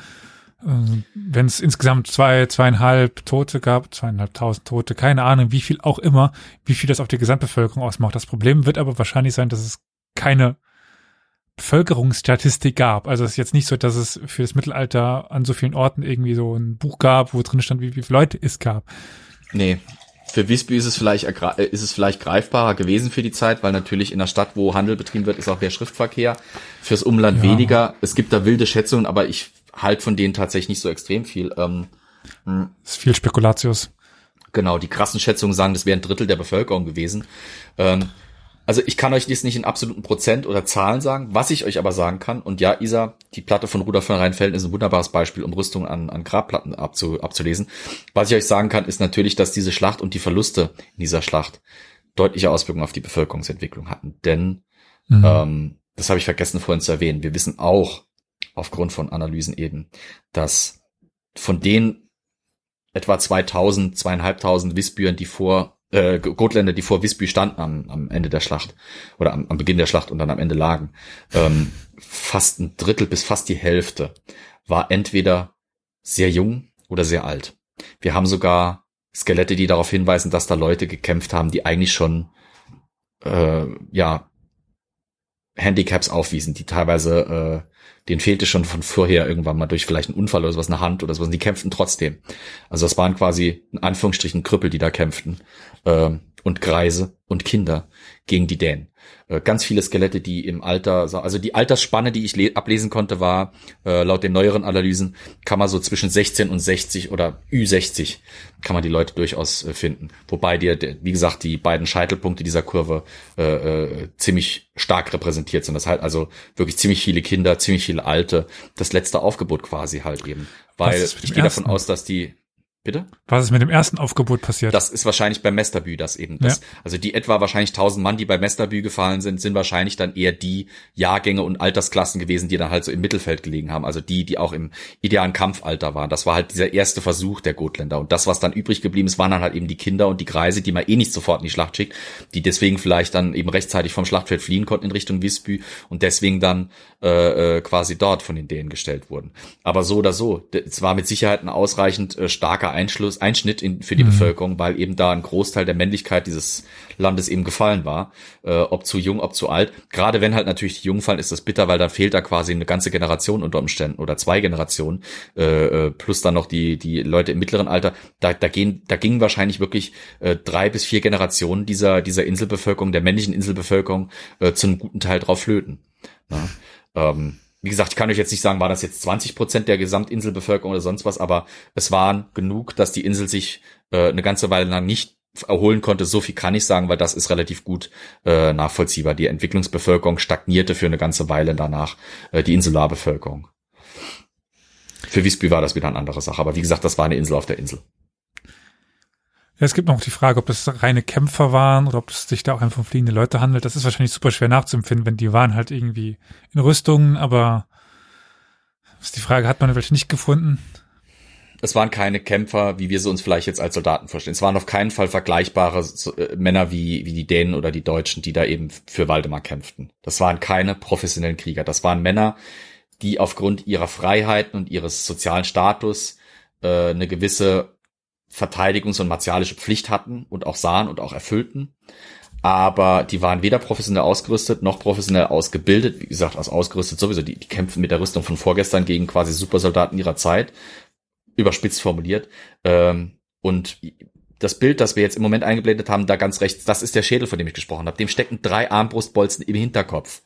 Ähm, Wenn es insgesamt zwei, zweieinhalb Tote gab, zweieinhalbtausend Tote, keine Ahnung, wie viel auch immer, wie viel das auf die Gesamtbevölkerung ausmacht. Das Problem wird aber wahrscheinlich sein, dass es keine Bevölkerungsstatistik gab. Also es ist jetzt nicht so, dass es für das Mittelalter an so vielen Orten irgendwie so ein Buch gab, wo drin stand, wie, wie viele Leute es gab. Nee, für Visby ist es vielleicht äh, ist es vielleicht greifbarer gewesen für die Zeit, weil natürlich in der Stadt, wo Handel betrieben wird, ist auch mehr Schriftverkehr. Fürs Umland ja. weniger. Es gibt da wilde Schätzungen, aber ich halt von denen tatsächlich nicht so extrem viel. Ähm, hm. ist viel Spekulatius. Genau, die krassen Schätzungen sagen, das wäre ein Drittel der Bevölkerung gewesen. Ähm, also ich kann euch dies nicht in absoluten Prozent oder Zahlen sagen, was ich euch aber sagen kann. Und ja, Isa, die Platte von Rudolf von Rheinfelden ist ein wunderbares Beispiel, um Rüstung an, an Grabplatten abzu, abzulesen. Was ich euch sagen kann, ist natürlich, dass diese Schlacht und die Verluste in dieser Schlacht deutliche Auswirkungen auf die Bevölkerungsentwicklung hatten. Denn, mhm. ähm, das habe ich vergessen vorhin zu erwähnen, wir wissen auch aufgrund von Analysen eben, dass von den etwa 2000, zweieinhalbtausend Wissbüren, die vor äh, Gotländer, die vor Visby standen am, am Ende der Schlacht oder am, am Beginn der Schlacht und dann am Ende lagen, ähm, fast ein Drittel bis fast die Hälfte war entweder sehr jung oder sehr alt. Wir haben sogar Skelette, die darauf hinweisen, dass da Leute gekämpft haben, die eigentlich schon äh, ja Handicaps aufwiesen, die teilweise, äh, denen fehlte schon von vorher irgendwann mal durch vielleicht einen Unfall oder sowas eine Hand oder sowas, und die kämpften trotzdem. Also das waren quasi in Anführungsstrichen Krüppel, die da kämpften. Äh, und Greise und Kinder gegen die Dänen. Äh, ganz viele Skelette, die im Alter, also die Altersspanne, die ich ablesen konnte, war äh, laut den neueren Analysen, kann man so zwischen 16 und 60 oder Ü60 kann man die Leute durchaus äh, finden. Wobei dir, wie gesagt, die beiden Scheitelpunkte dieser Kurve äh, ziemlich stark repräsentiert sind. Das heißt also wirklich ziemlich viele Kinder, ziemlich viele Alte. Das letzte Aufgebot quasi halt eben. Weil ich gehe davon aus, dass die Bitte? Was ist mit dem ersten Aufgebot passiert? Das ist wahrscheinlich bei Mesterbü das eben. Das, ja. Also die etwa wahrscheinlich 1000 Mann, die bei Mesterbü gefallen sind, sind wahrscheinlich dann eher die Jahrgänge und Altersklassen gewesen, die dann halt so im Mittelfeld gelegen haben. Also die, die auch im idealen Kampfalter waren. Das war halt dieser erste Versuch der Gotländer. Und das, was dann übrig geblieben ist, waren dann halt eben die Kinder und die Greise, die man eh nicht sofort in die Schlacht schickt, die deswegen vielleicht dann eben rechtzeitig vom Schlachtfeld fliehen konnten in Richtung Visby und deswegen dann äh, äh, quasi dort von den Dänen gestellt wurden. Aber so oder so, es war mit Sicherheit ein ausreichend äh, starker Einschluss, Einschnitt in, für die mhm. Bevölkerung, weil eben da ein Großteil der Männlichkeit dieses Landes eben gefallen war, äh, ob zu jung, ob zu alt. Gerade wenn halt natürlich die Jungen fallen, ist das bitter, weil dann fehlt da quasi eine ganze Generation unter Umständen oder zwei Generationen, äh, äh, plus dann noch die die Leute im mittleren Alter. Da, da gehen, da gingen wahrscheinlich wirklich äh, drei bis vier Generationen dieser dieser Inselbevölkerung, der männlichen Inselbevölkerung, äh, zu einem guten Teil drauf flöten. Na? Ähm, wie gesagt, ich kann euch jetzt nicht sagen, war das jetzt 20 Prozent der Gesamtinselbevölkerung oder sonst was, aber es waren genug, dass die Insel sich äh, eine ganze Weile lang nicht erholen konnte. So viel kann ich sagen, weil das ist relativ gut äh, nachvollziehbar. Die Entwicklungsbevölkerung stagnierte für eine ganze Weile danach, äh, die Insularbevölkerung. Für Visby war das wieder eine andere Sache, aber wie gesagt, das war eine Insel auf der Insel. Es gibt noch die Frage, ob das reine Kämpfer waren oder ob es sich da auch einfach um fliegende Leute handelt. Das ist wahrscheinlich super schwer nachzuempfinden, wenn die waren halt irgendwie in Rüstungen, aber ist die Frage, hat man welche nicht gefunden? Es waren keine Kämpfer, wie wir sie uns vielleicht jetzt als Soldaten vorstellen. Es waren auf keinen Fall vergleichbare äh, Männer wie, wie die Dänen oder die Deutschen, die da eben für Waldemar kämpften. Das waren keine professionellen Krieger. Das waren Männer, die aufgrund ihrer Freiheiten und ihres sozialen Status äh, eine gewisse verteidigungs- und martialische Pflicht hatten und auch sahen und auch erfüllten. Aber die waren weder professionell ausgerüstet noch professionell ausgebildet. Wie gesagt, als ausgerüstet sowieso. Die, die kämpfen mit der Rüstung von vorgestern gegen quasi Supersoldaten ihrer Zeit. Überspitzt formuliert. Ähm, und das Bild, das wir jetzt im Moment eingeblendet haben, da ganz rechts, das ist der Schädel, von dem ich gesprochen habe. Dem stecken drei Armbrustbolzen im Hinterkopf.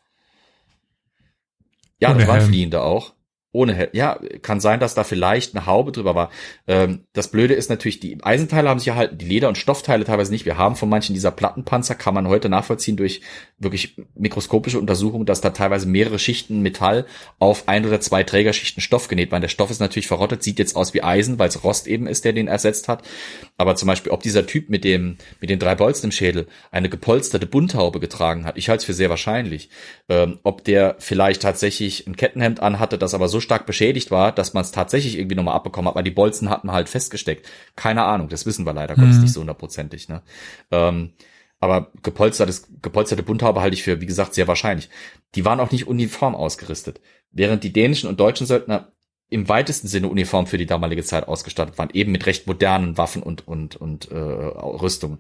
Ja, das waren Fliehende auch. Ohne Helm. Ja, kann sein, dass da vielleicht eine Haube drüber war. Ähm, das Blöde ist natürlich, die Eisenteile haben sich erhalten, die Leder- und Stoffteile teilweise nicht. Wir haben von manchen dieser Plattenpanzer, kann man heute nachvollziehen durch wirklich mikroskopische Untersuchungen, dass da teilweise mehrere Schichten Metall auf ein oder zwei Trägerschichten Stoff genäht waren. Der Stoff ist natürlich verrottet, sieht jetzt aus wie Eisen, weil es Rost eben ist, der den ersetzt hat. Aber zum Beispiel, ob dieser Typ mit dem, mit den drei Bolzen im Schädel eine gepolsterte Bunthaube getragen hat, ich halte es für sehr wahrscheinlich. Ähm, ob der vielleicht tatsächlich ein Kettenhemd anhatte, das aber so stark beschädigt war, dass man es tatsächlich irgendwie nochmal abbekommen hat, weil die Bolzen hatten halt festgesteckt. Keine Ahnung, das wissen wir leider Gottes mhm. nicht so hundertprozentig. Ne? Ähm, aber gepolstertes, gepolsterte Bunthaube halte ich für, wie gesagt, sehr wahrscheinlich. Die waren auch nicht uniform ausgerüstet. Während die dänischen und deutschen Söldner im weitesten Sinne uniform für die damalige Zeit ausgestattet waren, eben mit recht modernen Waffen und, und, und äh, Rüstungen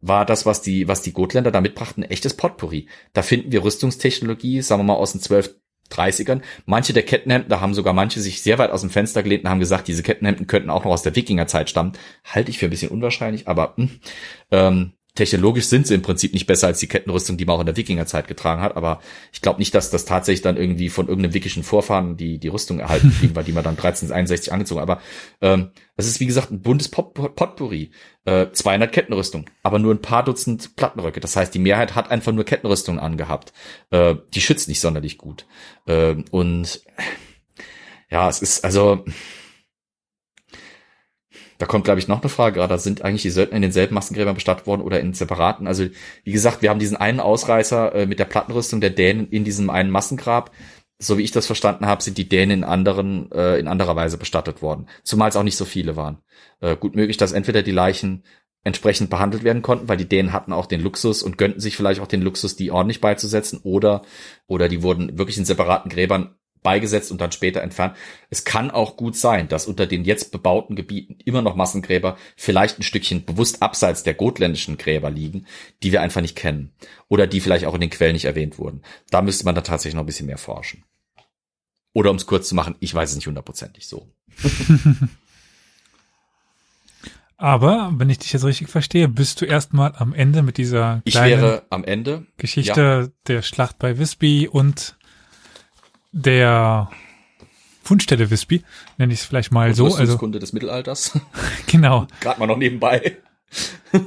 war das, was die, was die Gotländer da mitbrachten, echtes Potpourri. Da finden wir Rüstungstechnologie, sagen wir mal, aus den 12, 30ern. Manche der Kettenhemden, da haben sogar manche sich sehr weit aus dem Fenster gelehnt und haben gesagt, diese Kettenhemden könnten auch noch aus der Wikingerzeit stammen. Halte ich für ein bisschen unwahrscheinlich, aber mh, hm, ähm, technologisch sind sie im Prinzip nicht besser als die Kettenrüstung, die man auch in der Wikingerzeit getragen hat, aber ich glaube nicht, dass das tatsächlich dann irgendwie von irgendeinem wikischen Vorfahren die, die Rüstung erhalten <laughs> blieben, weil die man dann 1361 angezogen Aber ähm, das ist, wie gesagt, ein buntes Pot Potpourri. Äh, 200 Kettenrüstung, aber nur ein paar Dutzend Plattenröcke. Das heißt, die Mehrheit hat einfach nur Kettenrüstung angehabt. Äh, die schützt nicht sonderlich gut. Äh, und ja, es ist also da kommt, glaube ich, noch eine Frage gerade. Sind eigentlich die Söldner in denselben Massengräbern bestattet worden oder in separaten? Also, wie gesagt, wir haben diesen einen Ausreißer äh, mit der Plattenrüstung der Dänen in diesem einen Massengrab. So wie ich das verstanden habe, sind die Dänen in anderen, äh, in anderer Weise bestattet worden. Zumal es auch nicht so viele waren. Äh, gut möglich, dass entweder die Leichen entsprechend behandelt werden konnten, weil die Dänen hatten auch den Luxus und gönnten sich vielleicht auch den Luxus, die ordentlich beizusetzen, oder, oder die wurden wirklich in separaten Gräbern beigesetzt und dann später entfernt. Es kann auch gut sein, dass unter den jetzt bebauten Gebieten immer noch Massengräber vielleicht ein Stückchen bewusst abseits der gotländischen Gräber liegen, die wir einfach nicht kennen oder die vielleicht auch in den Quellen nicht erwähnt wurden. Da müsste man da tatsächlich noch ein bisschen mehr forschen. Oder um es kurz zu machen, ich weiß es nicht hundertprozentig so. <laughs> Aber, wenn ich dich jetzt richtig verstehe, bist du erstmal am Ende mit dieser ich wäre am Ende Geschichte ja. der Schlacht bei Visby und der Fundstelle Visby, nenne ich es vielleicht mal so. Also Kunde des Mittelalters. <laughs> genau. Gerade mal noch nebenbei. <laughs>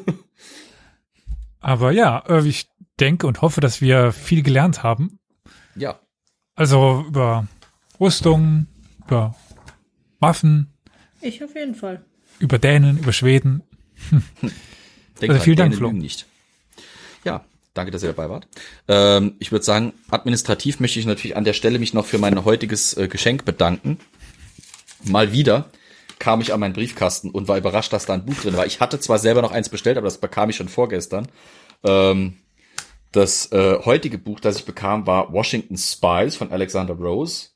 Aber ja, ich denke und hoffe, dass wir viel gelernt haben. Ja. Also über Rüstung, über Waffen. Ich auf jeden Fall über Dänen, über Schweden. <laughs> Denk also vielen Dank, Flo. Nicht. Danke, dass ihr dabei wart. Ähm, ich würde sagen, administrativ möchte ich natürlich an der Stelle mich noch für mein heutiges äh, Geschenk bedanken. Mal wieder kam ich an meinen Briefkasten und war überrascht, dass da ein Buch drin war. Ich hatte zwar selber noch eins bestellt, aber das bekam ich schon vorgestern. Ähm, das äh, heutige Buch, das ich bekam, war Washington Spies von Alexander Rose.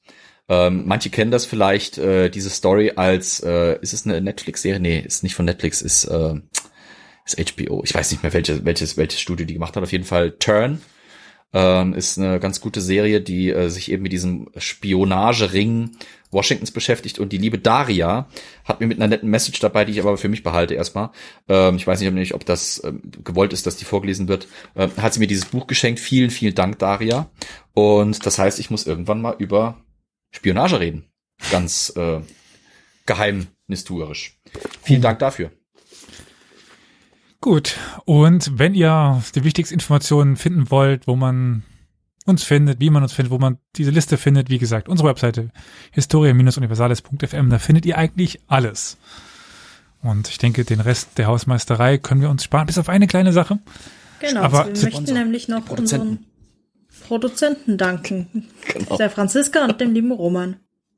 Ähm, manche kennen das vielleicht, äh, diese Story als, äh, ist es eine Netflix-Serie? Nee, ist nicht von Netflix, ist, äh, ist HBO. Ich weiß nicht mehr, welches, welches, welches Studio die gemacht hat. Auf jeden Fall Turn ähm, ist eine ganz gute Serie, die äh, sich eben mit diesem Spionagering Washingtons beschäftigt. Und die liebe Daria hat mir mit einer netten Message dabei, die ich aber für mich behalte erstmal. Ähm, ich weiß nicht, ob das ähm, gewollt ist, dass die vorgelesen wird. Ähm, hat sie mir dieses Buch geschenkt. Vielen, vielen Dank, Daria. Und das heißt, ich muss irgendwann mal über Spionage reden. Ganz äh, geheimnistuerisch. Vielen Dank dafür. Gut, und wenn ihr die wichtigsten Informationen finden wollt, wo man uns findet, wie man uns findet, wo man diese Liste findet, wie gesagt, unsere Webseite historia-universales.fm, da findet ihr eigentlich alles. Und ich denke, den Rest der Hausmeisterei können wir uns sparen, bis auf eine kleine Sache. Genau, Aber wir möchten nämlich noch unseren Produzenten danken. Genau. Der Franziska und dem lieben Roman.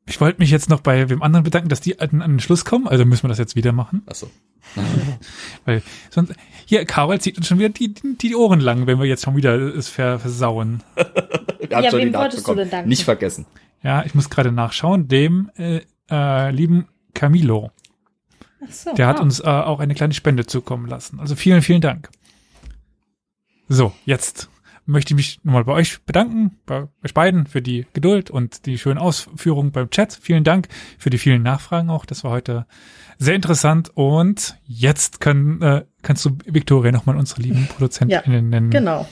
Ich wollte mich jetzt noch bei dem anderen bedanken, dass die an, an den Schluss kommen, also müssen wir das jetzt wieder machen. Ach so. <laughs> Weil sonst, hier, Karol zieht uns schon wieder die, die, die Ohren lang, wenn wir jetzt schon wieder es versauen. <laughs> wir ja, wem wolltest du denn danken? Nicht vergessen. Ja, ich muss gerade nachschauen, dem äh, äh, lieben Camilo. Ach so, Der hat uns äh, auch eine kleine Spende zukommen lassen. Also vielen, vielen Dank. So, jetzt möchte ich mich nochmal bei euch bedanken, bei euch beiden für die Geduld und die schönen Ausführungen beim Chat. Vielen Dank für die vielen Nachfragen auch. Das war heute sehr interessant. Und jetzt können, äh, kannst du Victoria nochmal unsere lieben ProduzentInnen ja, nennen. Genau.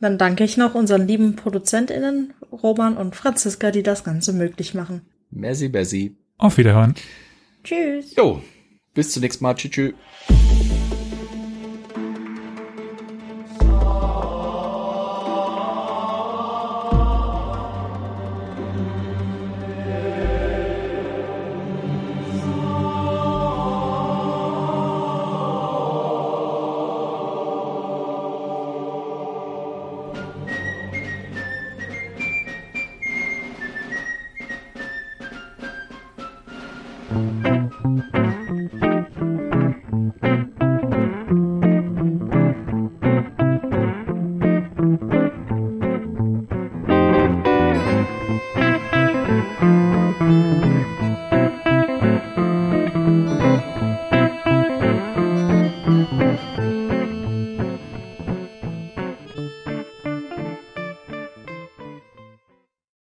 Dann danke ich noch unseren lieben ProduzentInnen, Roman und Franziska, die das Ganze möglich machen. Merci, merci. Auf Wiederhören. Tschüss. Jo, bis zum nächsten Mal. Tschüss. tschüss.